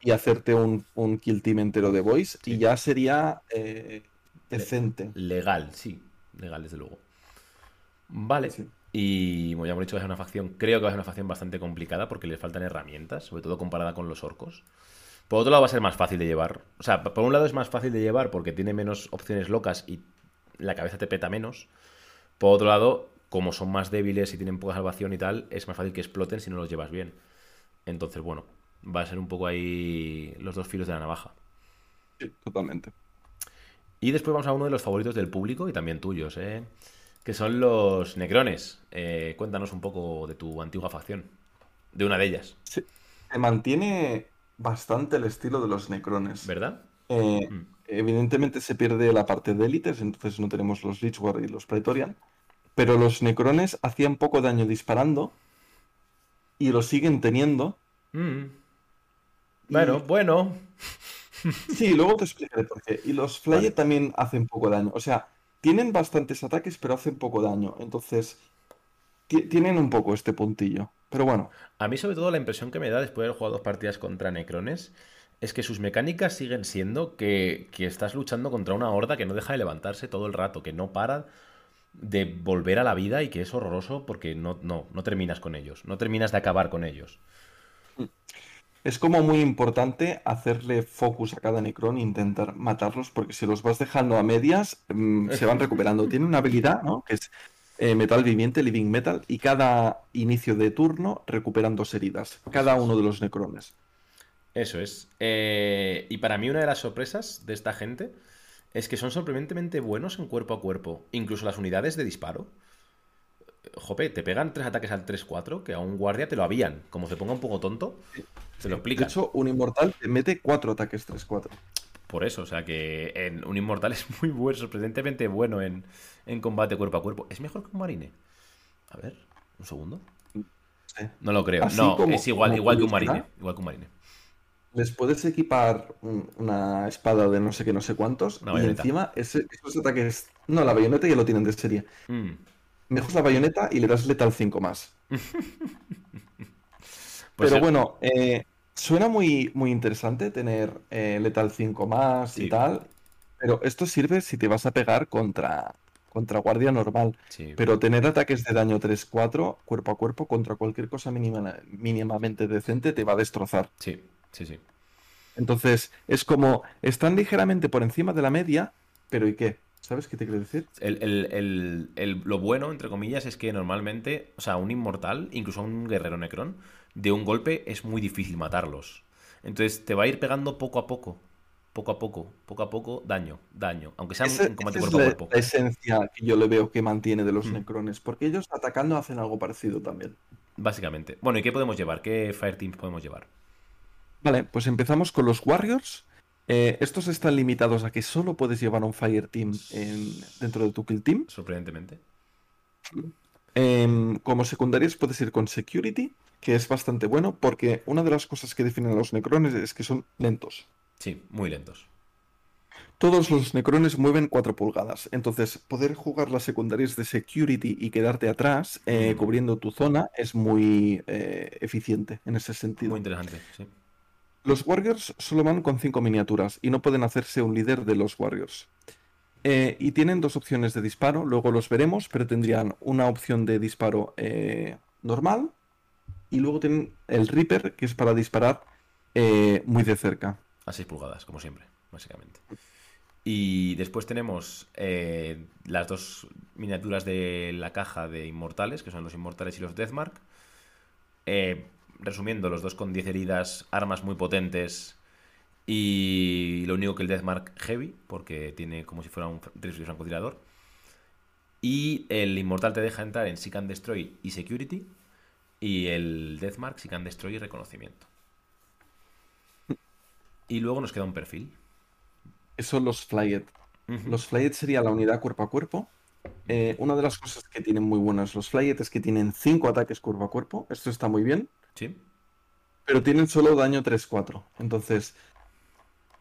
Y hacerte un, un kill team entero de voice Sí. y ya sería eh, decente. Legal, sí. Legal, desde luego. Vale. Sí. Y como ya hemos dicho, va a ser una facción. Creo que va a ser una facción bastante complicada porque les faltan herramientas, sobre todo comparada con los orcos. Por otro lado, va a ser más fácil de llevar. O sea, por un lado es más fácil de llevar porque tiene menos opciones locas y la cabeza te peta menos. Por otro lado, como son más débiles y tienen poca salvación y tal, es más fácil que exploten si no los llevas bien. Entonces, bueno, va a ser un poco ahí los dos filos de la navaja. Sí, totalmente. Y después vamos a uno de los favoritos del público y también tuyos, ¿eh? que son los Necrones. Eh, cuéntanos un poco de tu antigua facción, de una de ellas, Sí. Se mantiene bastante el estilo de los necrones. ¿verdad? Eh, Mm. evidentemente se pierde la parte de élites, entonces no tenemos los Lichwar y los Praetorian. Pero los necrones hacían poco daño disparando y lo siguen teniendo. Mm. Bueno, bueno. Sí, luego te explicaré por qué. Y los Flyer Vale. también hacen poco daño. O sea, tienen bastantes ataques, pero hacen poco daño. Entonces, ti- tienen un poco este puntillo. Pero bueno, A mí sobre todo la impresión que me da después de haber jugado dos partidas contra Necrones es que sus mecánicas siguen siendo que, que estás luchando contra una horda que no deja de levantarse todo el rato, que no para de volver a la vida y que es horroroso porque no, no, no terminas con ellos, no terminas de acabar con ellos. Es como muy importante hacerle focus a cada Necron e intentar matarlos, porque si los vas dejando a medias, mm, se van recuperando. Tiene una habilidad, ¿no? Que es eh, metal viviente, living metal, y cada inicio de turno recuperan dos heridas, cada uno de los Necrones. Eso es. Eh, y para mí una de las sorpresas de esta gente es que son sorprendentemente buenos en cuerpo a cuerpo. Incluso las unidades de disparo. Jope, te pegan tres ataques al 3-4 que a un guardia te lo habían. Como se ponga un poco tonto, te lo De explican. hecho, un inmortal te mete cuatro ataques 3-4. Por eso, o sea que en un inmortal es muy bueno, sorprendentemente bueno en, en combate cuerpo a cuerpo. ¿Es mejor que un marine? A ver, un segundo. Sí. No lo creo. Así no, como- es igual, igual que un marine. Igual que un marine. Les puedes equipar un- una espada de no sé qué, no sé cuántos, y encima ese- esos ataques... No, la bayoneta ya lo tienen de serie. Mm. Mejoras la bayoneta y le das letal 5 más. Pues Pero el- bueno, eh, suena muy, muy interesante tener eh, letal 5 más Sí. y tal, pero esto sirve si te vas a pegar contra, contra guardia normal. sí. Pero tener ataques de daño 3-4, cuerpo a cuerpo, contra cualquier cosa mínima- mínimamente decente te va a destrozar. Sí, sí, sí. Entonces, es como, están ligeramente por encima de la media, pero ¿y qué? ¿Sabes qué te quiero decir? El- el- el- el- lo bueno, entre comillas, es que normalmente, o sea, un inmortal, incluso un guerrero necrón, de un golpe es muy difícil matarlos. Entonces te va a ir pegando poco a poco, poco a poco, poco a poco, daño, daño. Aunque sea un combate es cuerpo a cuerpo. la esencia que yo le veo que mantiene de los Mm. necrones, porque ellos atacando hacen algo parecido también. Básicamente. Bueno, ¿y qué podemos llevar? ¿Qué Fire Teams podemos llevar? Vale, pues empezamos con los Warriors. Eh, estos están limitados a que solo puedes llevar un Fire Team en- dentro de tu Kill Team. Sorprendentemente. Em, como secundarios puedes ir con Security, que es bastante bueno, porque una de las cosas que definen a los necrones es que son lentos. Sí, muy lentos. Todos los necrones mueven 4 pulgadas, entonces poder jugar las secundarias de Security y quedarte atrás, eh, Mm. cubriendo tu zona, es muy eh, eficiente en ese sentido. Muy interesante, sí. Los Warriors solo van con 5 miniaturas y no pueden hacerse un líder de los Warriors. Eh, y tienen dos opciones de disparo, luego los veremos, pero tendrían una opción de disparo eh, normal y luego tienen el Reaper, que es para disparar eh, muy de cerca. A 6 pulgadas, como siempre, básicamente. Y después tenemos las dos miniaturas de la caja de inmortales, que son los inmortales y los Deathmark. Eh, resumiendo, los dos con 10 heridas, armas muy potentes. Y lo único que el Deathmark Heavy, porque tiene como si fuera un rifle francotirador. Y el Inmortal te deja entrar en Seek and Destroy y Security. Y el Deathmark, Seek and Destroy y Reconocimiento. Y luego nos queda un perfil. son los Flyed. Los Flyed sería la unidad cuerpo a cuerpo. Eh, una de las cosas que tienen muy buenas los Flyed es que tienen 5 ataques cuerpo a cuerpo. Esto está muy bien. Sí. Pero tienen solo daño 3-4. Entonces,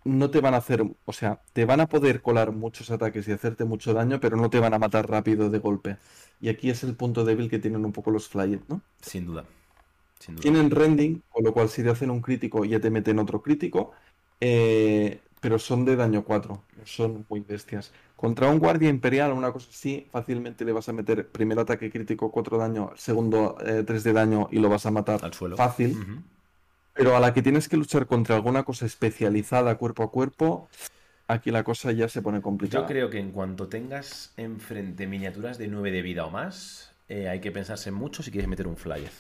no te van a hacer, o sea, te van a poder colar muchos ataques y hacerte mucho daño, pero no te van a matar rápido de golpe. Y aquí es el punto débil que tienen un poco los Flyed, ¿no? Sin duda. Tienen rending, con lo cual si te hacen un crítico ya te meten otro crítico. Eh, pero son de daño 4, son muy bestias. Contra un guardia imperial, una cosa así, fácilmente le vas a meter primer ataque crítico 4 daño, segundo 3 eh, de daño y lo vas a matar Al suelo. fácil. Pero a la que tienes que luchar contra alguna cosa especializada cuerpo a cuerpo, aquí la cosa ya se pone complicada. Yo creo que en cuanto tengas enfrente miniaturas de 9 de vida o más, eh, hay que pensarse mucho si quieres meter un flyer.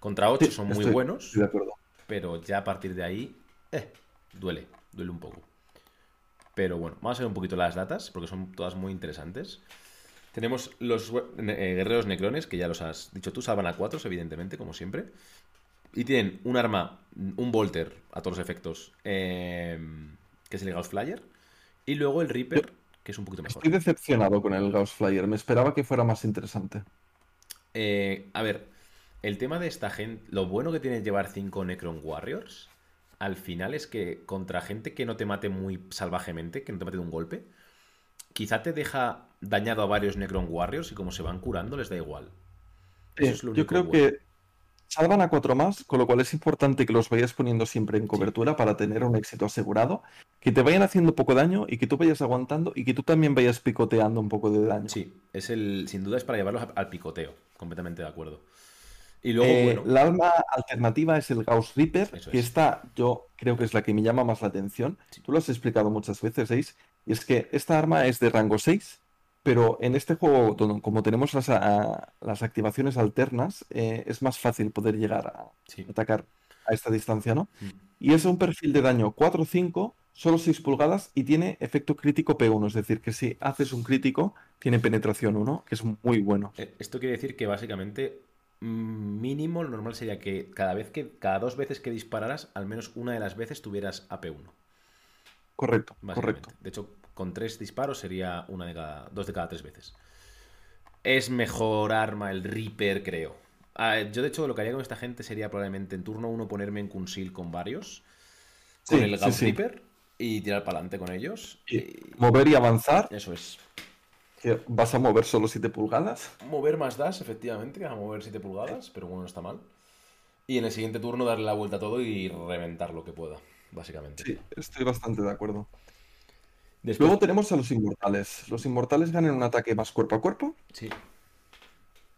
Contra 8 son muy buenos, de acuerdo. pero ya a partir de ahí, eh, duele, duele un poco. Pero bueno, vamos a ver un poquito las datas, porque son todas muy interesantes. Tenemos los eh, guerreros necrones, que ya los has dicho tú, salvan a 4, evidentemente, como siempre. Y tienen un arma, un Volter, a todos los efectos, em, que es el Gauss Flyer. Y luego el Reaper, que es un poquito mejor. Estoy decepcionado con el Gauss Flyer. Me esperaba que fuera más interesante. Eh, a ver, el tema de esta gente, lo bueno que tiene llevar 5 Necron Warriors, al final es que contra gente que no te mate muy salvajemente, que no te mate de un golpe, quizá te deja dañado a varios Necron Warriors y como se van curando les da igual. yo creo que salvan a cuatro más, con lo cual es importante que los vayas poniendo siempre en cobertura para tener un éxito asegurado, que te vayan haciendo poco daño y que tú vayas aguantando y que tú también vayas picoteando un poco de daño. Sí, es el, sin duda es para llevarlos al picoteo, completamente de acuerdo. Y luego, eh, bueno. La alma alternativa es el Gauss Reaper, que esta yo creo que es la que me llama más la atención. Tú lo has explicado muchas veces, Ace, y es que esta arma es de rango 6, pero en este juego, como tenemos las, las activaciones alternas, eh, es más fácil poder llegar a atacar a esta distancia, ¿no? Mm. Y es un perfil de daño 4-5, solo 6 pulgadas y tiene efecto crítico P1, es decir, que si haces un crítico, tiene penetración 1, que es muy bueno. Eh, esto quiere decir que básicamente mínimo lo normal sería que cada vez que cada dos veces que dispararas, al menos una de las veces tuvieras AP1. Correcto, correcto. De hecho, con tres disparos sería una de cada, dos de cada tres veces. Es mejor arma el Reaper, creo. Ah, yo, de hecho, lo que haría con esta gente sería probablemente en turno uno ponerme en Kunsil con varios. Con el Gauss Reaper y tirar para adelante con ellos. Y... Mover y avanzar. Eso es. ¿Vas a mover solo 7 pulgadas? Mover más das, efectivamente, a mover 7 pulgadas, pero bueno, no está mal. Y en el siguiente turno darle la vuelta a todo y reventar lo que pueda, básicamente. Sí, estoy bastante de acuerdo. Luego tenemos a los inmortales. Los inmortales ganan un ataque más cuerpo a cuerpo. Sí.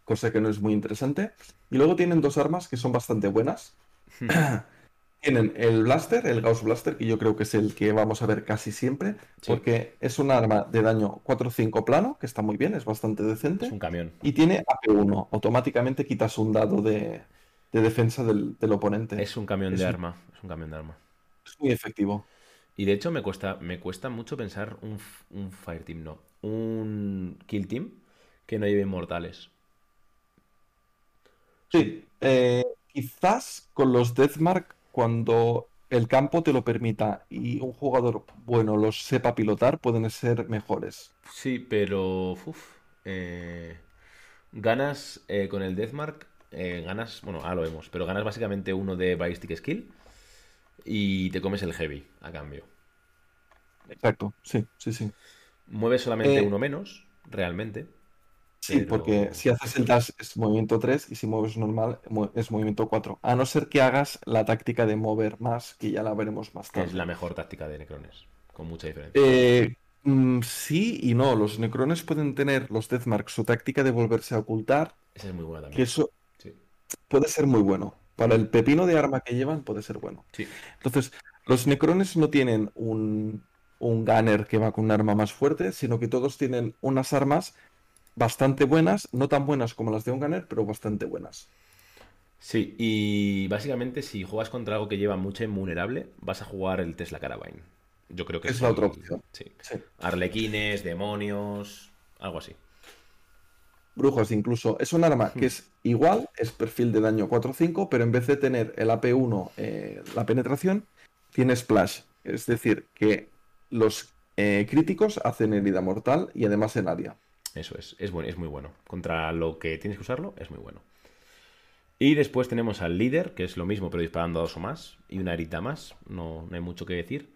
Cosa que no es muy interesante. Y luego tienen dos armas que son bastante buenas. Tienen el Blaster, el Gauss Blaster, que yo creo que es el que vamos a ver casi siempre. Porque es un arma de daño 4-5 plano, que está muy bien, es bastante decente. Es un camión. Y tiene AP1. Automáticamente quitas un dado de, defensa del, oponente. Es un camión de arma. Es un camión de arma. Es muy efectivo. Y de hecho me cuesta, me cuesta mucho pensar un, un Fire Team, no. Un Kill Team que no lleve inmortales. Sí, eh, quizás con los Deathmark, cuando el campo te lo permita y un jugador bueno los sepa pilotar, pueden ser mejores. Sí, pero eh, ganas eh, con el Deathmark, ganas, bueno, ahora lo vemos, pero ganas básicamente uno de Ballistic Skill y te comes el heavy a cambio. Exacto, sí, sí, sí. Mueves solamente eh, uno menos, realmente. Sí, porque si haces el dash es movimiento 3 y si mueves normal es movimiento 4. A no ser que hagas la táctica de mover más, que ya la veremos más tarde. Es la mejor táctica de Necrones, con mucha diferencia. Eh, mm, sí y no. Los Necrones pueden tener, los Deathmarks, su táctica de volverse a ocultar. Esa es muy buena también. Que eso puede ser muy bueno. Para el pepino de arma que llevan puede ser bueno. Sí. Entonces, los Necrones no tienen un, un gunner que va con un arma más fuerte, sino que todos tienen unas armas bastante buenas, no tan buenas como las de un gunner, pero bastante buenas. Sí, y básicamente si juegas contra algo que lleva mucha invulnerable, vas a jugar el Tesla Carabine. Yo creo que es, la otra opción. Sí. Arlequines, demonios, algo así brujos incluso. Es un arma que es igual, es perfil de daño 4-5, pero en vez de tener el AP1, eh, la penetración, tiene splash. Es decir, que los eh, críticos hacen herida mortal y además en área. Eso es, es, es muy bueno. Contra lo que tienes que usarlo, es muy bueno. Y después tenemos al líder, que es lo mismo, pero disparando a dos o más, y una herida más, no, hay mucho que decir.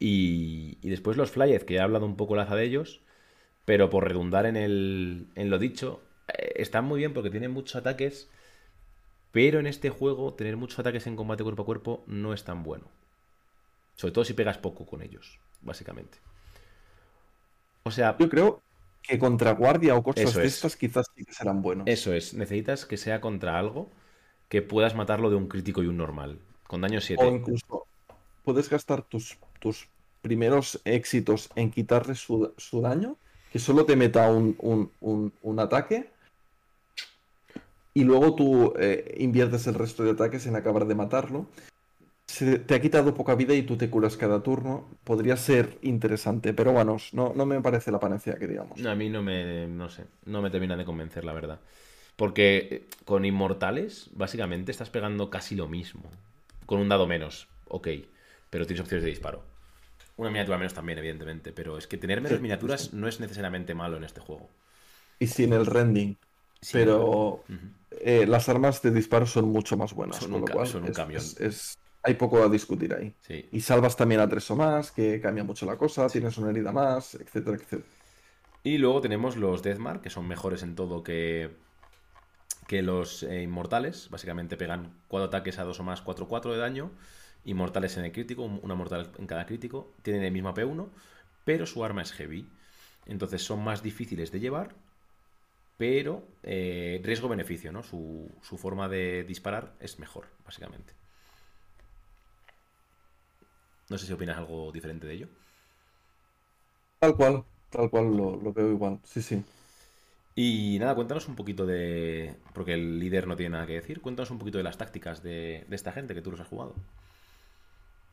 Y, después los Flyers, que he hablado un poco laza de ellos, pero por redundar en, el, en lo dicho, eh, están muy bien porque tienen muchos ataques, pero en este juego tener muchos ataques en combate cuerpo a cuerpo no es tan bueno. Sobre todo si pegas poco con ellos, básicamente. O sea... Yo creo que contra guardia o cosas de estas quizás sí que serán buenos. Eso es, necesitas que sea contra algo que puedas matarlo de un crítico y un normal, con daño 7. O incluso puedes gastar tus, tus primeros éxitos en quitarle su, daño, que solo te meta un, ataque, y luego tú eh, inviertes el resto de ataques en acabar de matarlo te ha quitado poca vida y tú te curas cada turno, podría ser interesante, pero bueno, no, no me parece la panacea que digamos. A mí no me, no sé, no me termina de convencer, la verdad. Porque eh, con inmortales, básicamente, estás pegando casi lo mismo. Con un dado menos, ok, pero tienes opciones de disparo. Una miniatura menos también, evidentemente, pero es que tener menos miniaturas no es necesariamente malo en este juego. Y sin el rending. pero eh, las armas de disparo son mucho más buenas. Son, un, camión. es hay poco a discutir ahí. Y salvas también a tres o más, que cambia mucho la cosa, tienes una herida más, etcétera, etcétera. Y luego tenemos los Deathmark, que son mejores en todo que, que los eh, inmortales. Básicamente pegan cuatro ataques a dos o más, 4-4 de daño. Inmortales en el crítico, una mortal en cada crítico. Tienen el mismo P1, pero su arma es heavy. Entonces son más difíciles de llevar, pero eh, riesgo-beneficio, ¿no? Su, su forma de disparar es mejor, básicamente. No sé si opinas algo diferente de ello. Tal cual, tal cual lo, veo igual, sí, sí. Y nada, cuéntanos un poquito de. Porque el líder no tiene nada que decir. Cuéntanos un poquito de las tácticas de, esta gente que tú los has jugado.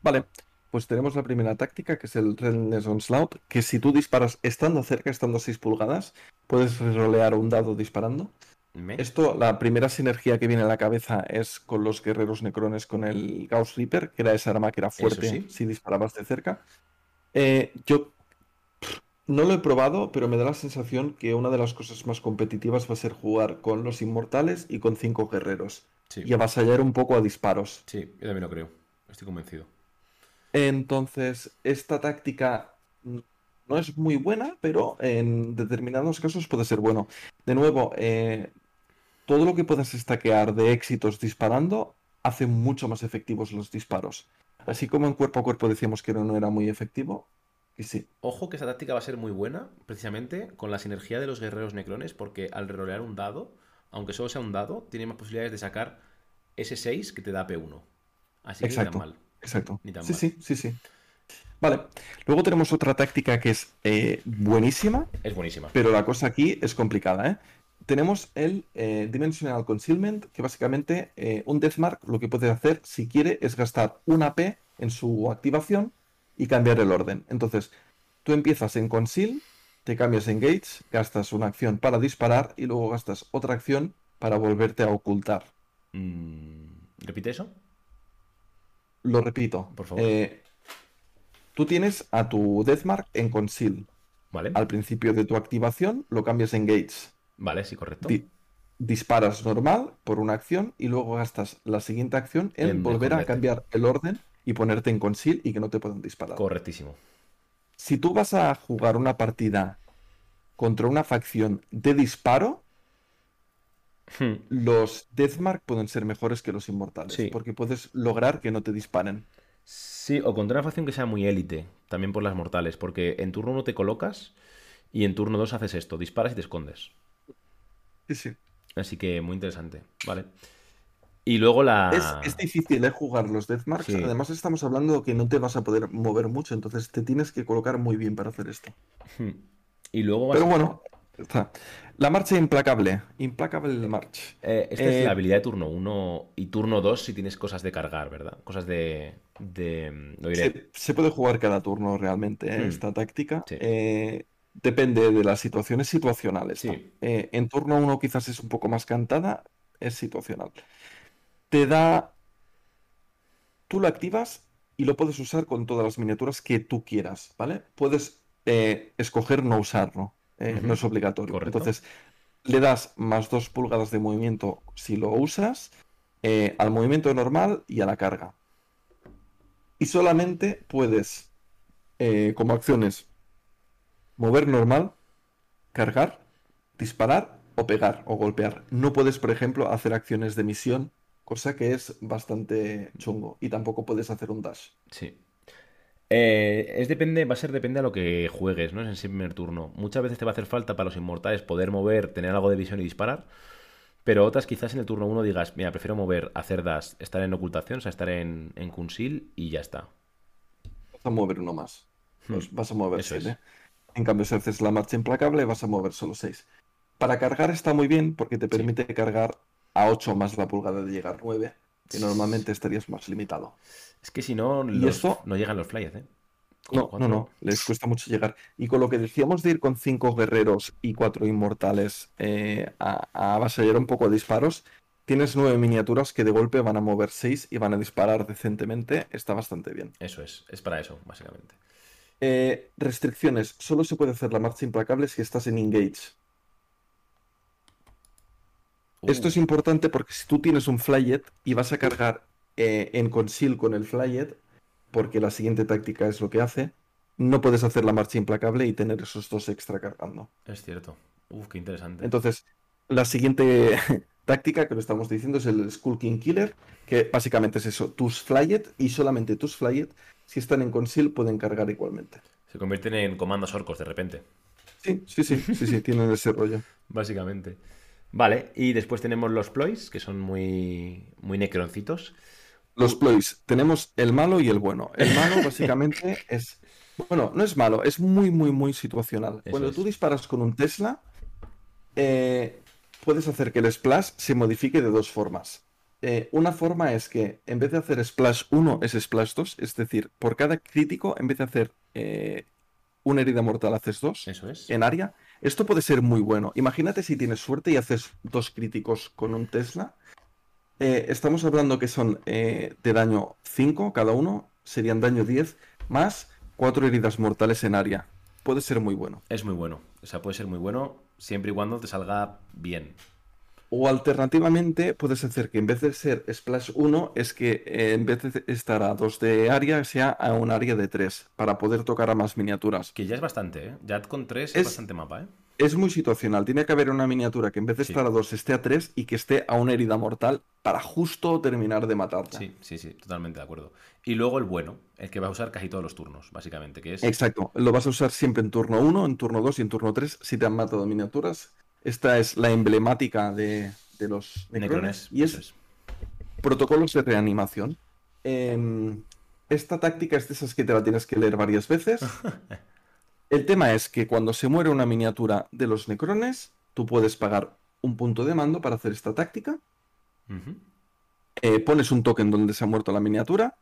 Vale, pues tenemos la primera táctica que es el Renaissance Onslaught. Que si tú disparas estando cerca, estando a 6 pulgadas, puedes rolear un dado disparando. Esto, la primera sinergia que viene a la cabeza es con los guerreros necrones con el Gauss Reaper, que era esa arma que era fuerte si disparabas de cerca. Eh, yo no lo he probado, pero me da la sensación que una de las cosas más competitivas va a ser jugar con los inmortales y con cinco guerreros. Y avasallar un poco a disparos. Sí, yo también lo creo. Estoy convencido. Entonces, esta táctica no es muy buena, pero en determinados casos puede ser bueno. De nuevo, eh, todo lo que puedas estaquear de éxitos disparando hace mucho más efectivos los disparos. Así como en cuerpo a cuerpo decíamos que no era muy efectivo, y sí. Ojo que esa táctica va a ser muy buena, precisamente con la sinergia de los guerreros necrones, porque al rolear un dado, aunque solo sea un dado, tiene más posibilidades de sacar ese 6 que te da P1. Así que exacto, ni tan mal. Exacto. sí, sí, sí, sí. Vale. Luego tenemos otra táctica que es eh, buenísima. Es buenísima. Pero la cosa aquí es complicada, ¿eh? Tenemos el eh, Dimensional Concealment, que básicamente eh, un Deathmark lo que puede hacer, si quiere, es gastar una P en su activación y cambiar el orden. Entonces, tú empiezas en Conceal, te cambias en Gates, gastas una acción para disparar y luego gastas otra acción para volverte a ocultar. Mm, ¿Repite eso? Lo repito. Por favor. Eh, tú tienes a tu Deathmark en Conceal. Vale. Al principio de tu activación lo cambias en Gates. Vale, sí, correcto. disparas normal por una acción y luego gastas la siguiente acción en, volver a cambiar el orden y ponerte en conceal y que no te puedan disparar. Correctísimo. Si tú vas a jugar una partida contra una facción de disparo, hmm. los Deathmark pueden ser mejores que los inmortales. Porque puedes lograr que no te disparen. Sí, o contra una facción que sea muy élite, también por las mortales. Porque en turno 1 te colocas y en turno 2 haces esto, disparas y te escondes. Sí, sí. Así que muy interesante. Vale. Y luego la. Es, difícil ¿eh? jugar los Deathmarks. Además, estamos hablando que no te vas a poder mover mucho, entonces te tienes que colocar muy bien para hacer esto. Hmm. Y luego. Pero bueno, está. La marcha implacable. Implacable march. Eh, esta es la eh, habilidad de turno 1 y turno 2 si tienes cosas de cargar, ¿verdad? Cosas de. Se, puede jugar cada turno realmente, hmm. esta táctica. Sí depende de las situaciones situacionales. Eh, en turno 1 quizás es un poco más cantada, es situacional. Te da... Tú lo activas y lo puedes usar con todas las miniaturas que tú quieras, ¿vale? Puedes eh, escoger no usarlo, eh, no es obligatorio. Correcto. Entonces, le das más dos pulgadas de movimiento si lo usas, eh, al movimiento normal y a la carga. Y solamente puedes, como acciones, mover normal, cargar, disparar o pegar o golpear. No puedes, por ejemplo, hacer acciones de misión, cosa que es bastante chungo. Y tampoco puedes hacer un dash. Sí. Eh, es depende, va a ser depende a lo que juegues, ¿no? Es en ese primer turno. Muchas veces te va a hacer falta para los inmortales poder mover, tener algo de visión y disparar. Pero otras quizás en el turno 1 digas, mira, prefiero mover, hacer dash, estar en ocultación, o sea, estar en, en conceal y ya está. Vas a mover uno más. Hmm, Pues vas a mover Eso es. 7. En cambio, si haces la marcha implacable, vas a mover solo 6. Para cargar está muy bien porque te permite cargar a 8 más la pulgada de llegar 9, que normalmente estarías más limitado. Es que si no, ¿Y los- esto? no llegan los flyers, ¿eh? No, no, no, les cuesta mucho llegar. Y con lo que decíamos de ir con 5 guerreros y 4 inmortales eh, a, a avasallar un poco a disparos, tienes 9 miniaturas que de golpe van a mover 6 y van a disparar decentemente. Está bastante bien. Eso es, es para eso, básicamente. Eh, restricciones. Solo se puede hacer la marcha implacable si estás en engage. Esto Uh, es importante porque si tú tienes un flyet y vas a cargar eh, en conceal con el flyet, porque la siguiente táctica es lo que hace, no puedes hacer la marcha implacable y tener esos dos extra cargando. es cierto. Uf, qué interesante. Entonces, la siguiente táctica que lo estamos diciendo es el Skull King Killer, que básicamente es eso, tus flyet y solamente tus flyet, si están en conceal, pueden cargar igualmente. Se convierten en comandos orcos de repente, Sí, sí, sí, sí, sí, tienen ese rollo. básicamente. Vale, y después tenemos los ploys, que son muy, muy necroncitos. Los ploys, tenemos el malo y el bueno. El malo básicamente es, bueno, no es malo, es muy, muy, muy situacional. Eso Cuando es. tú disparas con un Tesla, eh, puedes hacer que el splash se modifique de dos formas. Eh, una forma es que en vez de hacer splash 1 es splash 2, es decir, por cada crítico, en vez de hacer eh, una herida mortal, haces dos Eso es. en área. Esto puede ser muy bueno. Imagínate si tienes suerte y haces dos críticos con un Tesla. Eh, estamos hablando que son de daño 5 cada uno, serían daño 10, más 4 heridas mortales en área. Puede ser muy bueno. Es muy bueno. O sea, puede ser muy bueno siempre y cuando te salga bien. O alternativamente puedes hacer que en vez de ser Splash 1, es que eh, en vez de estar a 2 de área, sea a un área de 3, para poder tocar a más miniaturas. Que ya es bastante, ¿eh? Ya con 3 es, Es- bastante mapa, ¿eh? Es muy situacional. Tiene que haber una miniatura que en vez de Sí. estar a 2 esté a 3 y que esté a una herida mortal para justo terminar de matarla. Sí, sí, sí, totalmente de acuerdo. Y luego el bueno, el que va a usar casi todos los turnos, básicamente, que es... Exacto. Lo vas a usar siempre en turno 1, en turno 2 y en turno 3 si te han matado miniaturas. Esta es la emblemática de, de los necrones. Necrones. Y es protocolos de reanimación. Em, esta táctica es de esas que te la tienes que leer varias veces. El tema es que cuando se muere una miniatura de los necrones, tú puedes pagar un punto de mando para hacer esta táctica. Eh, pones un token donde se ha muerto la miniatura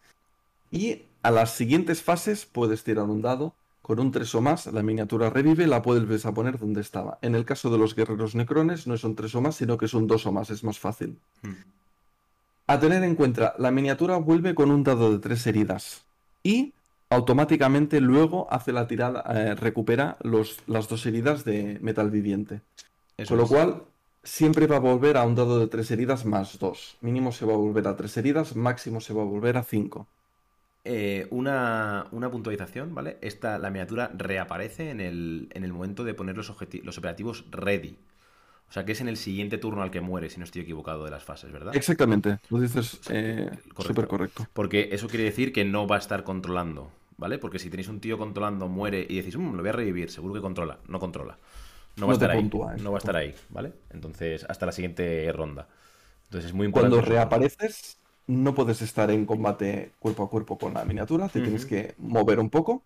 y a las siguientes fases puedes tirar un dado. Con un 3 o más, la miniatura revive, la vuelves a poner donde estaba. En el caso de los guerreros necrones, no es un 3 o más, sino que es un 2 o más, es más fácil. Mm. A tener en cuenta, la miniatura vuelve con un dado de 3 heridas y automáticamente luego hace la tirada, eh, recupera los, las dos heridas de metal viviente. Eso Con lo es. cual, siempre va a volver a un dado de 3 heridas más 2. Mínimo se va a volver a 3 heridas, máximo se va a volver a 5. Eh, una, una puntualización, ¿vale? Esta, la miniatura reaparece en el, en el momento de poner los, los operativos ready. O sea que es en el siguiente turno al que muere, si no estoy equivocado de las fases, ¿verdad? Exactamente, lo dices eh, Correcto. súper correcto. Porque eso quiere decir que no va a estar controlando, ¿vale? Porque si tenéis un tío controlando, muere y decís, "Mm, lo voy a revivir, seguro que controla. No controla. No va No a estar ahí. puntúa, No va a estar ahí, ¿vale? Entonces, hasta la siguiente ronda. Entonces es muy importante. Cuando reapareces, no puedes estar en combate cuerpo a cuerpo con la miniatura, te tienes que mover un poco.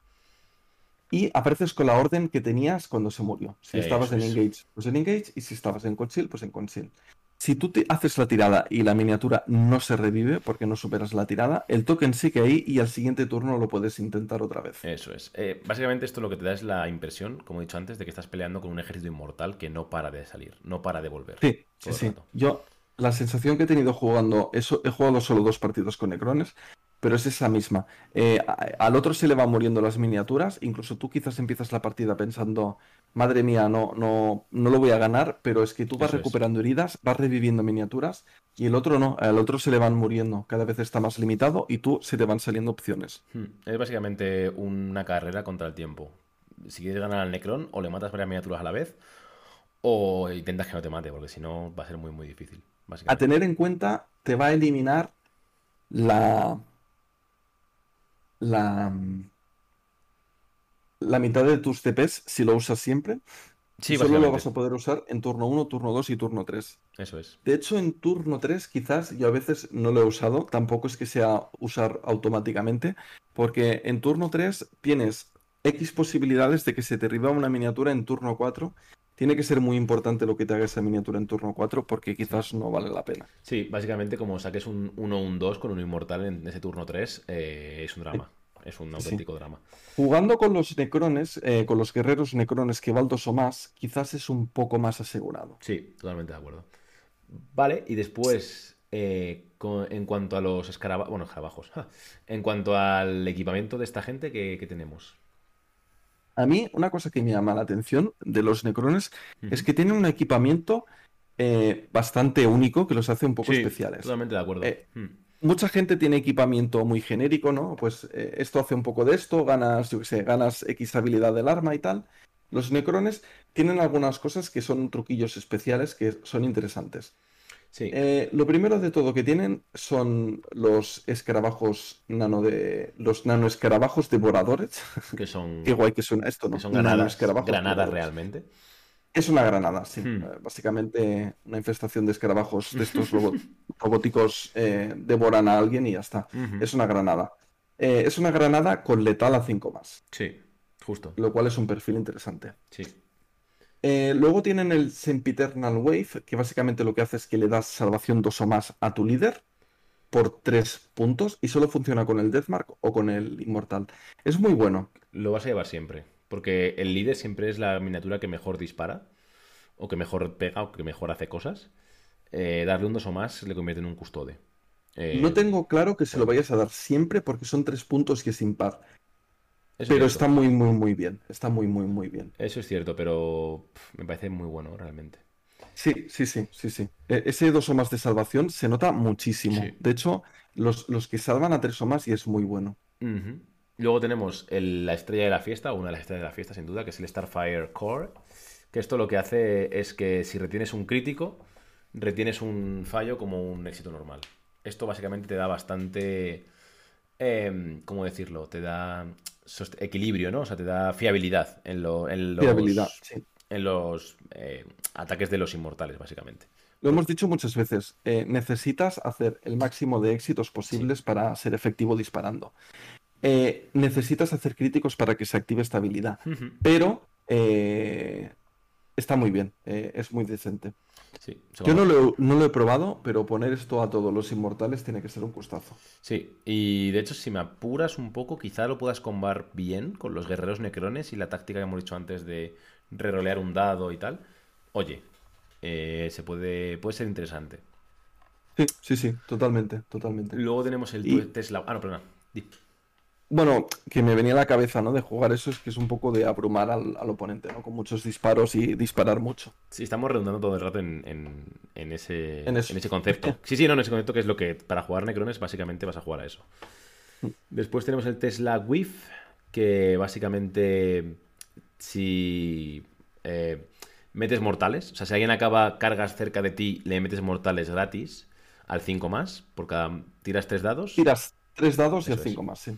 Y apareces con la orden que tenías cuando se murió. Si estabas en es. engage, pues en engage. Y si estabas en conceal, pues en conceal. Si tú te haces la tirada y la miniatura no se revive porque no superas la tirada, el token sigue ahí y al siguiente turno lo puedes intentar otra vez. Eso es. Eh, básicamente esto lo que te da es la impresión, como he dicho antes, de que estás peleando con un ejército inmortal que no para de salir, no para de volver. Sí, sí. Yo, la sensación que he tenido jugando, eso, he jugado solo dos partidos con Necrones, pero es esa misma. Eh, al otro se le van muriendo las miniaturas, incluso tú quizás empiezas la partida pensando, madre mía, no, no, no lo voy a ganar, pero es que tú vas recuperando heridas, vas reviviendo miniaturas, y el otro no, al otro se le van muriendo, cada vez está más limitado y tú se te van saliendo opciones. Hmm. Es básicamente una carrera contra el tiempo. Si quieres ganar al Necron, o le matas varias miniaturas a la vez, o intentas que no te mate, porque si no va a ser muy, muy difícil. A tener en cuenta, te va a eliminar la la, la mitad de tus CPs si lo usas siempre. Sí, solo lo vas a poder usar en turno 1, turno 2 y turno 3. Eso es. De hecho, en turno 3 quizás yo a veces no lo he usado, tampoco es que sea usar automáticamente, porque en turno 3 tienes X posibilidades de que se te derriba una miniatura en turno 4 tiene que ser muy importante lo que te haga esa miniatura en turno 4 porque quizás no vale la pena. Sí, básicamente como saques un 1 un 2 con un inmortal en ese turno 3, eh, es un drama. Es un auténtico drama. Jugando con los necrones, eh, con los guerreros necrones que dos o más, quizás es un poco más asegurado. Sí, totalmente de acuerdo. Vale, y después, eh, en cuanto a los escarabajos, bueno, escarabajos, en cuanto al equipamiento de esta gente, ¿qué, qué tenemos? A mí, una cosa que me llama la atención de los Necrones es que tienen un equipamiento eh, bastante único que los hace un poco especiales. Totalmente de acuerdo. Eh, hmm. Mucha gente tiene equipamiento muy genérico, ¿no? Pues eh, esto hace un poco de esto, ganas, yo qué sé, ganas X habilidad del arma y tal. Los Necrones tienen algunas cosas que son truquillos especiales que son interesantes. Eh, lo primero de todo que tienen son los escarabajos nano de. los nano escarabajos devoradores. Que son. Qué guay que suena esto, ¿no? son granadas, granadas realmente. Es una granada, sí. Hmm. Eh, básicamente una infestación de escarabajos de estos robóticos eh, devoran a alguien y ya está. Es una granada. es una granada con letal a 5 más. Sí, justo. Lo cual es un perfil interesante. Sí. Eh, luego tienen el Sempiternal Wave, que básicamente lo que hace es que le das salvación 2 o más a tu líder por 3 puntos y solo funciona con el Deathmark o con el Inmortal. Es muy bueno. Lo vas a llevar siempre, porque el líder siempre es la miniatura que mejor dispara, o que mejor pega, o que mejor hace cosas. Eh, darle un 2 o más le convierte en un custode. Eh, no tengo claro que se lo vayas a dar siempre porque son 3 puntos y es impar pero está muy, muy, muy bien. Está muy, muy, muy bien. Eso es cierto, pero me parece muy bueno realmente. Sí, sí, sí, sí, sí. E, ese dos o más de salvación se nota muchísimo. De hecho, los, que salvan a tres o más y es muy bueno. Luego tenemos la estrella de la fiesta, una de las estrellas de la fiesta sin duda, que es el Starfire Core. Que esto lo que hace es que si retienes un crítico, retienes un fallo como un éxito normal. Esto básicamente te da bastante... Em, ¿Cómo decirlo? Te da equilibrio, ¿no? O sea, te da fiabilidad en, los, en los eh, ataques de los inmortales, básicamente. Lo hemos dicho muchas veces, eh, necesitas hacer el máximo de éxitos posibles para ser efectivo disparando. Eh, necesitas hacer críticos para que se active esta habilidad, pero está muy bien, es muy decente. Yo no lo, he probado, pero poner esto a todos los inmortales tiene que ser un gustazo. Sí, y de hecho, si me apuras un poco, quizá lo puedas combar bien con los guerreros necrones y la táctica que hemos dicho antes de rerolear un dado y tal. Oye, eh, se puede, puede ser interesante. Sí, sí, sí, totalmente, totalmente. Luego tenemos el Tesla. Ah, no, perdona. Bueno, que me venía a la cabeza, ¿no? De jugar eso es que es un poco de abrumar al, oponente, ¿no? Con muchos disparos y disparar mucho. Sí, estamos redundando todo el rato en, ese, en, ese concepto. Sí, sí, no, en ese concepto que es lo que para jugar Necrones básicamente vas a jugar a eso. Mm. Después tenemos el Tesla WIF, que básicamente si eh, metes mortales, o sea, si alguien acaba cargas cerca de ti, le metes mortales gratis al 5 más, por cada... tiras tres dados. Tiras tres dados y al 5 más, sí.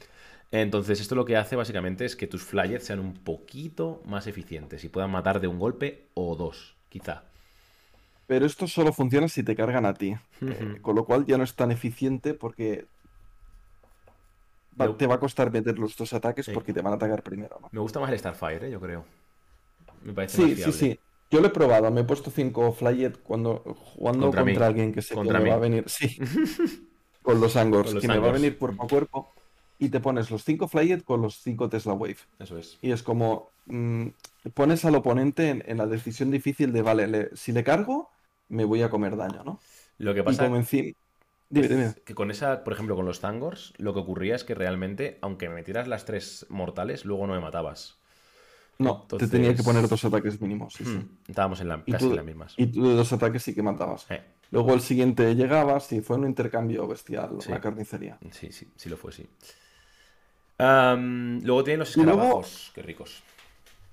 Entonces, esto lo que hace básicamente es que tus flyers sean un poquito más eficientes y puedan matar de un golpe o dos, quizá. Pero esto solo funciona si te cargan a ti. Eh, con lo cual ya no es tan eficiente porque te va a costar meter los dos ataques porque te van a atacar primero. Me gusta más el Starfire, ¿eh? yo creo. Me parece sí, sí, sí. Yo lo he probado, me he puesto 5 flyers cuando jugando contra, alguien que sé que me va a venir. Sí. con los Angors, que me va a venir cuerpo a cuerpo y te pones los 5 Flyet con los 5 Tesla Wave. Eso es. Y es como mm, pones al oponente en, la decisión difícil de, vale, si le cargo, me voy a comer daño, ¿no? Lo que pasa... Y como Dime, dime. Que con esa, por ejemplo, con los Tangors, lo que ocurría es que realmente, aunque me metieras las tres mortales, luego no me matabas. No, te tenía que poner dos ataques mínimos, sí, sí. Hmm, Estábamos en la, casi tú- en las mismas. Y tú de dos ataques sí que matabas. Eh, Luego el siguiente llegabas y fue un intercambio bestial, Sí. la carnicería. sí, sí, sí lo fue, sí. Luego tienen los escarabajos, qué ricos.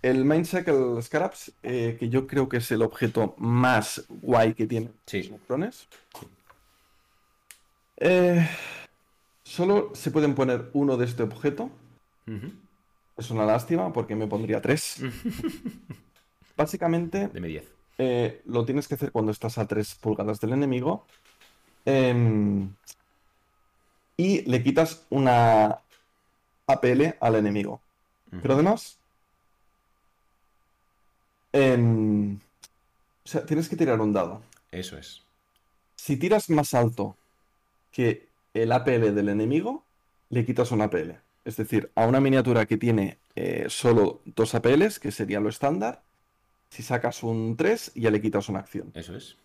El Main Shackle Scarabs, eh, que yo creo que es el objeto más guay que tiene Sí. los. Eh, solo se pueden poner uno de este objeto. Es una lástima porque me pondría tres. Básicamente, Deme 10. eh, lo tienes que hacer cuando estás a 3 pulgadas del enemigo. Em, y le quitas una APL al enemigo. Pero además, em, o sea, tienes que tirar un dado. Eso es. Si tiras más alto que el APL del enemigo, le quitas un APL. Es decir, a una miniatura que tiene eh, solo dos APLs, que sería lo estándar, si sacas un 3, ya le quitas una acción. Eso es.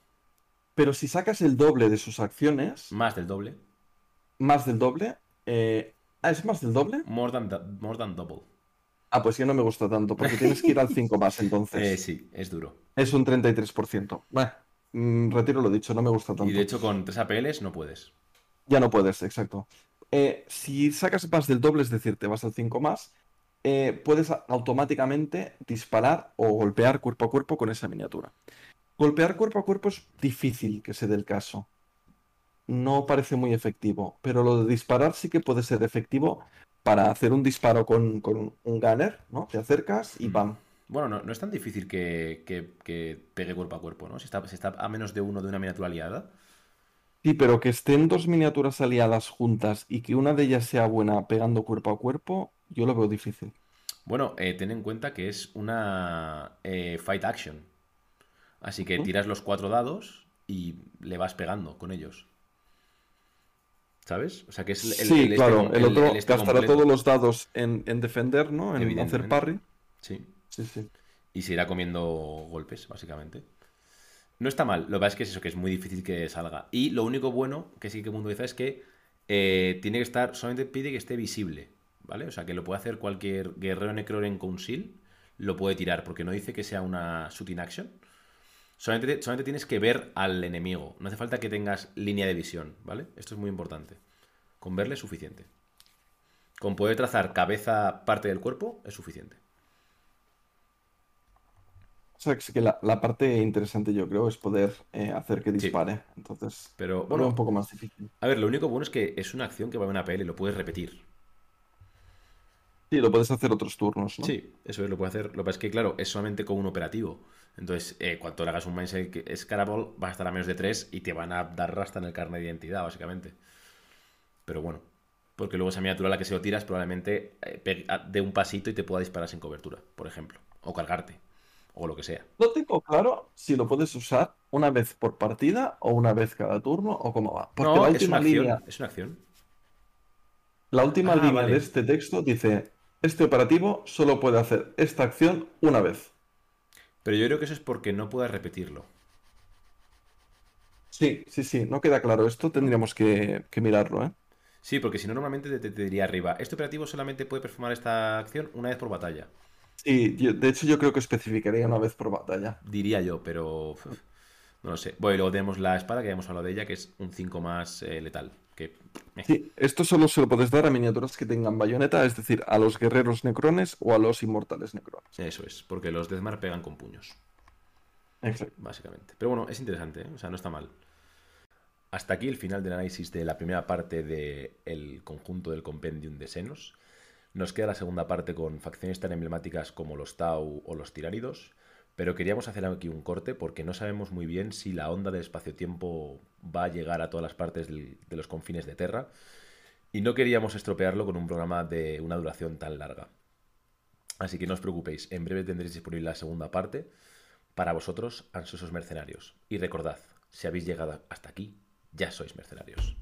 Pero si sacas el doble de sus acciones, Más del doble. más del doble, eh, ah, ¿es más del doble? More than, do- more than double. Ah, pues ya no me gusta tanto, porque tienes que ir al 5 más, entonces. Eh, sí, es duro. Es un 33%. Bueno, mm, retiro lo dicho, no me gusta tanto. Y de hecho, con 3 APLs no puedes. Ya no puedes, exacto. Eh, si sacas más del doble, es decir, te vas al 5 más, eh, puedes automáticamente disparar o golpear cuerpo a cuerpo con esa miniatura. Golpear cuerpo a cuerpo es difícil que se dé el caso. No parece muy efectivo, pero lo de disparar sí que puede ser efectivo para hacer un disparo con, con un, un gunner, ¿no? Te acercas y. ¡pam! Bueno, no, no es tan difícil que, que- que pegue cuerpo a cuerpo, ¿no? Si está, si está a menos de uno de una miniatura aliada. Sí, pero que estén dos miniaturas aliadas juntas y que una de ellas sea buena pegando cuerpo a cuerpo, yo lo veo difícil. Bueno, eh, ten en cuenta que es una eh, fight action. Así que tiras los cuatro dados y le vas pegando con ellos. ¿Sabes? O sea que es el, el- Sí, el este claro, com- el otro el este gastará completo. todos los dados en, en defender, ¿no? En hacer parry. Sí. Sí, sí. Y se irá comiendo golpes, básicamente. No está mal. Lo que pasa es que es eso, que es muy difícil que salga. Y lo único bueno que sí que Mundo dice es que eh, tiene que estar, solamente pide que esté visible, ¿vale? O sea, que lo puede hacer cualquier guerrero Necroren con Council, lo puede tirar, porque no dice que sea una shooting action. Solamente, solamente tienes que ver al enemigo. No hace falta que tengas línea de visión, ¿vale? Esto es muy importante. Con verle es suficiente. Con poder trazar cabeza, parte del cuerpo, es suficiente. O sea, que la, la parte interesante yo creo es poder eh, hacer que dispare. Entonces, Pero bueno, un poco más difícil. A ver, lo único bueno es que es una acción que va en una PL, lo puedes repetir. Sí, lo puedes hacer otros turnos, ¿no? Sí, eso es lo puede hacer. Lo que pasa es que, claro, es solamente con un operativo. Entonces, eh, cuando le hagas un Mindset Scaraball, vas a estar a menos de 3 y te van a dar rasta en el carnet de identidad, básicamente. Pero bueno, porque luego esa miniatura a la que se lo tiras probablemente eh, pegue- a- dé un pasito y te pueda disparar sin cobertura, por ejemplo. O cargarte, o lo que sea. No tengo claro si lo puedes usar una vez por partida o una vez cada turno o cómo va. Porque no, la es una última acción. línea, Es una acción. la última Ah, línea vale. de este texto dice, este operativo solo puede hacer esta acción una vez. Pero yo creo que eso es porque no puedas repetirlo. Sí, sí, sí, no queda claro esto, tendríamos que, que mirarlo, ¿eh? Sí, porque si no, normalmente te, te diría arriba, este operativo solamente puede performar esta acción una vez por batalla. Sí, yo- de hecho yo creo que especificaría una vez por batalla. Diría yo, pero no lo sé. Bueno, y luego tenemos la espada, que ya hemos hablado de ella, que es un 5 más eh, letal. Que, Sí, esto solo se lo puedes dar a miniaturas que tengan bayoneta, es decir, a los guerreros necrones o a los inmortales necrones. Eso es, porque los Deathmark pegan con puños, Exacto. básicamente. Pero bueno, es interesante, ¿eh? o sea, no está mal. Hasta aquí el final del análisis de la primera parte del conjunto del compendium de Senos. Nos queda la segunda parte con facciones tan emblemáticas como los Tau o los Tiránidos, pero queríamos hacer aquí un corte porque no sabemos muy bien si la onda del espacio-tiempo va a llegar a todas las partes de los confines de Terra y no queríamos estropearlo con un programa de una duración tan larga. Así que no os preocupéis, en breve tendréis disponible la segunda parte para vosotros, ansiosos mercenarios. Y recordad, si habéis llegado hasta aquí, ya sois mercenarios.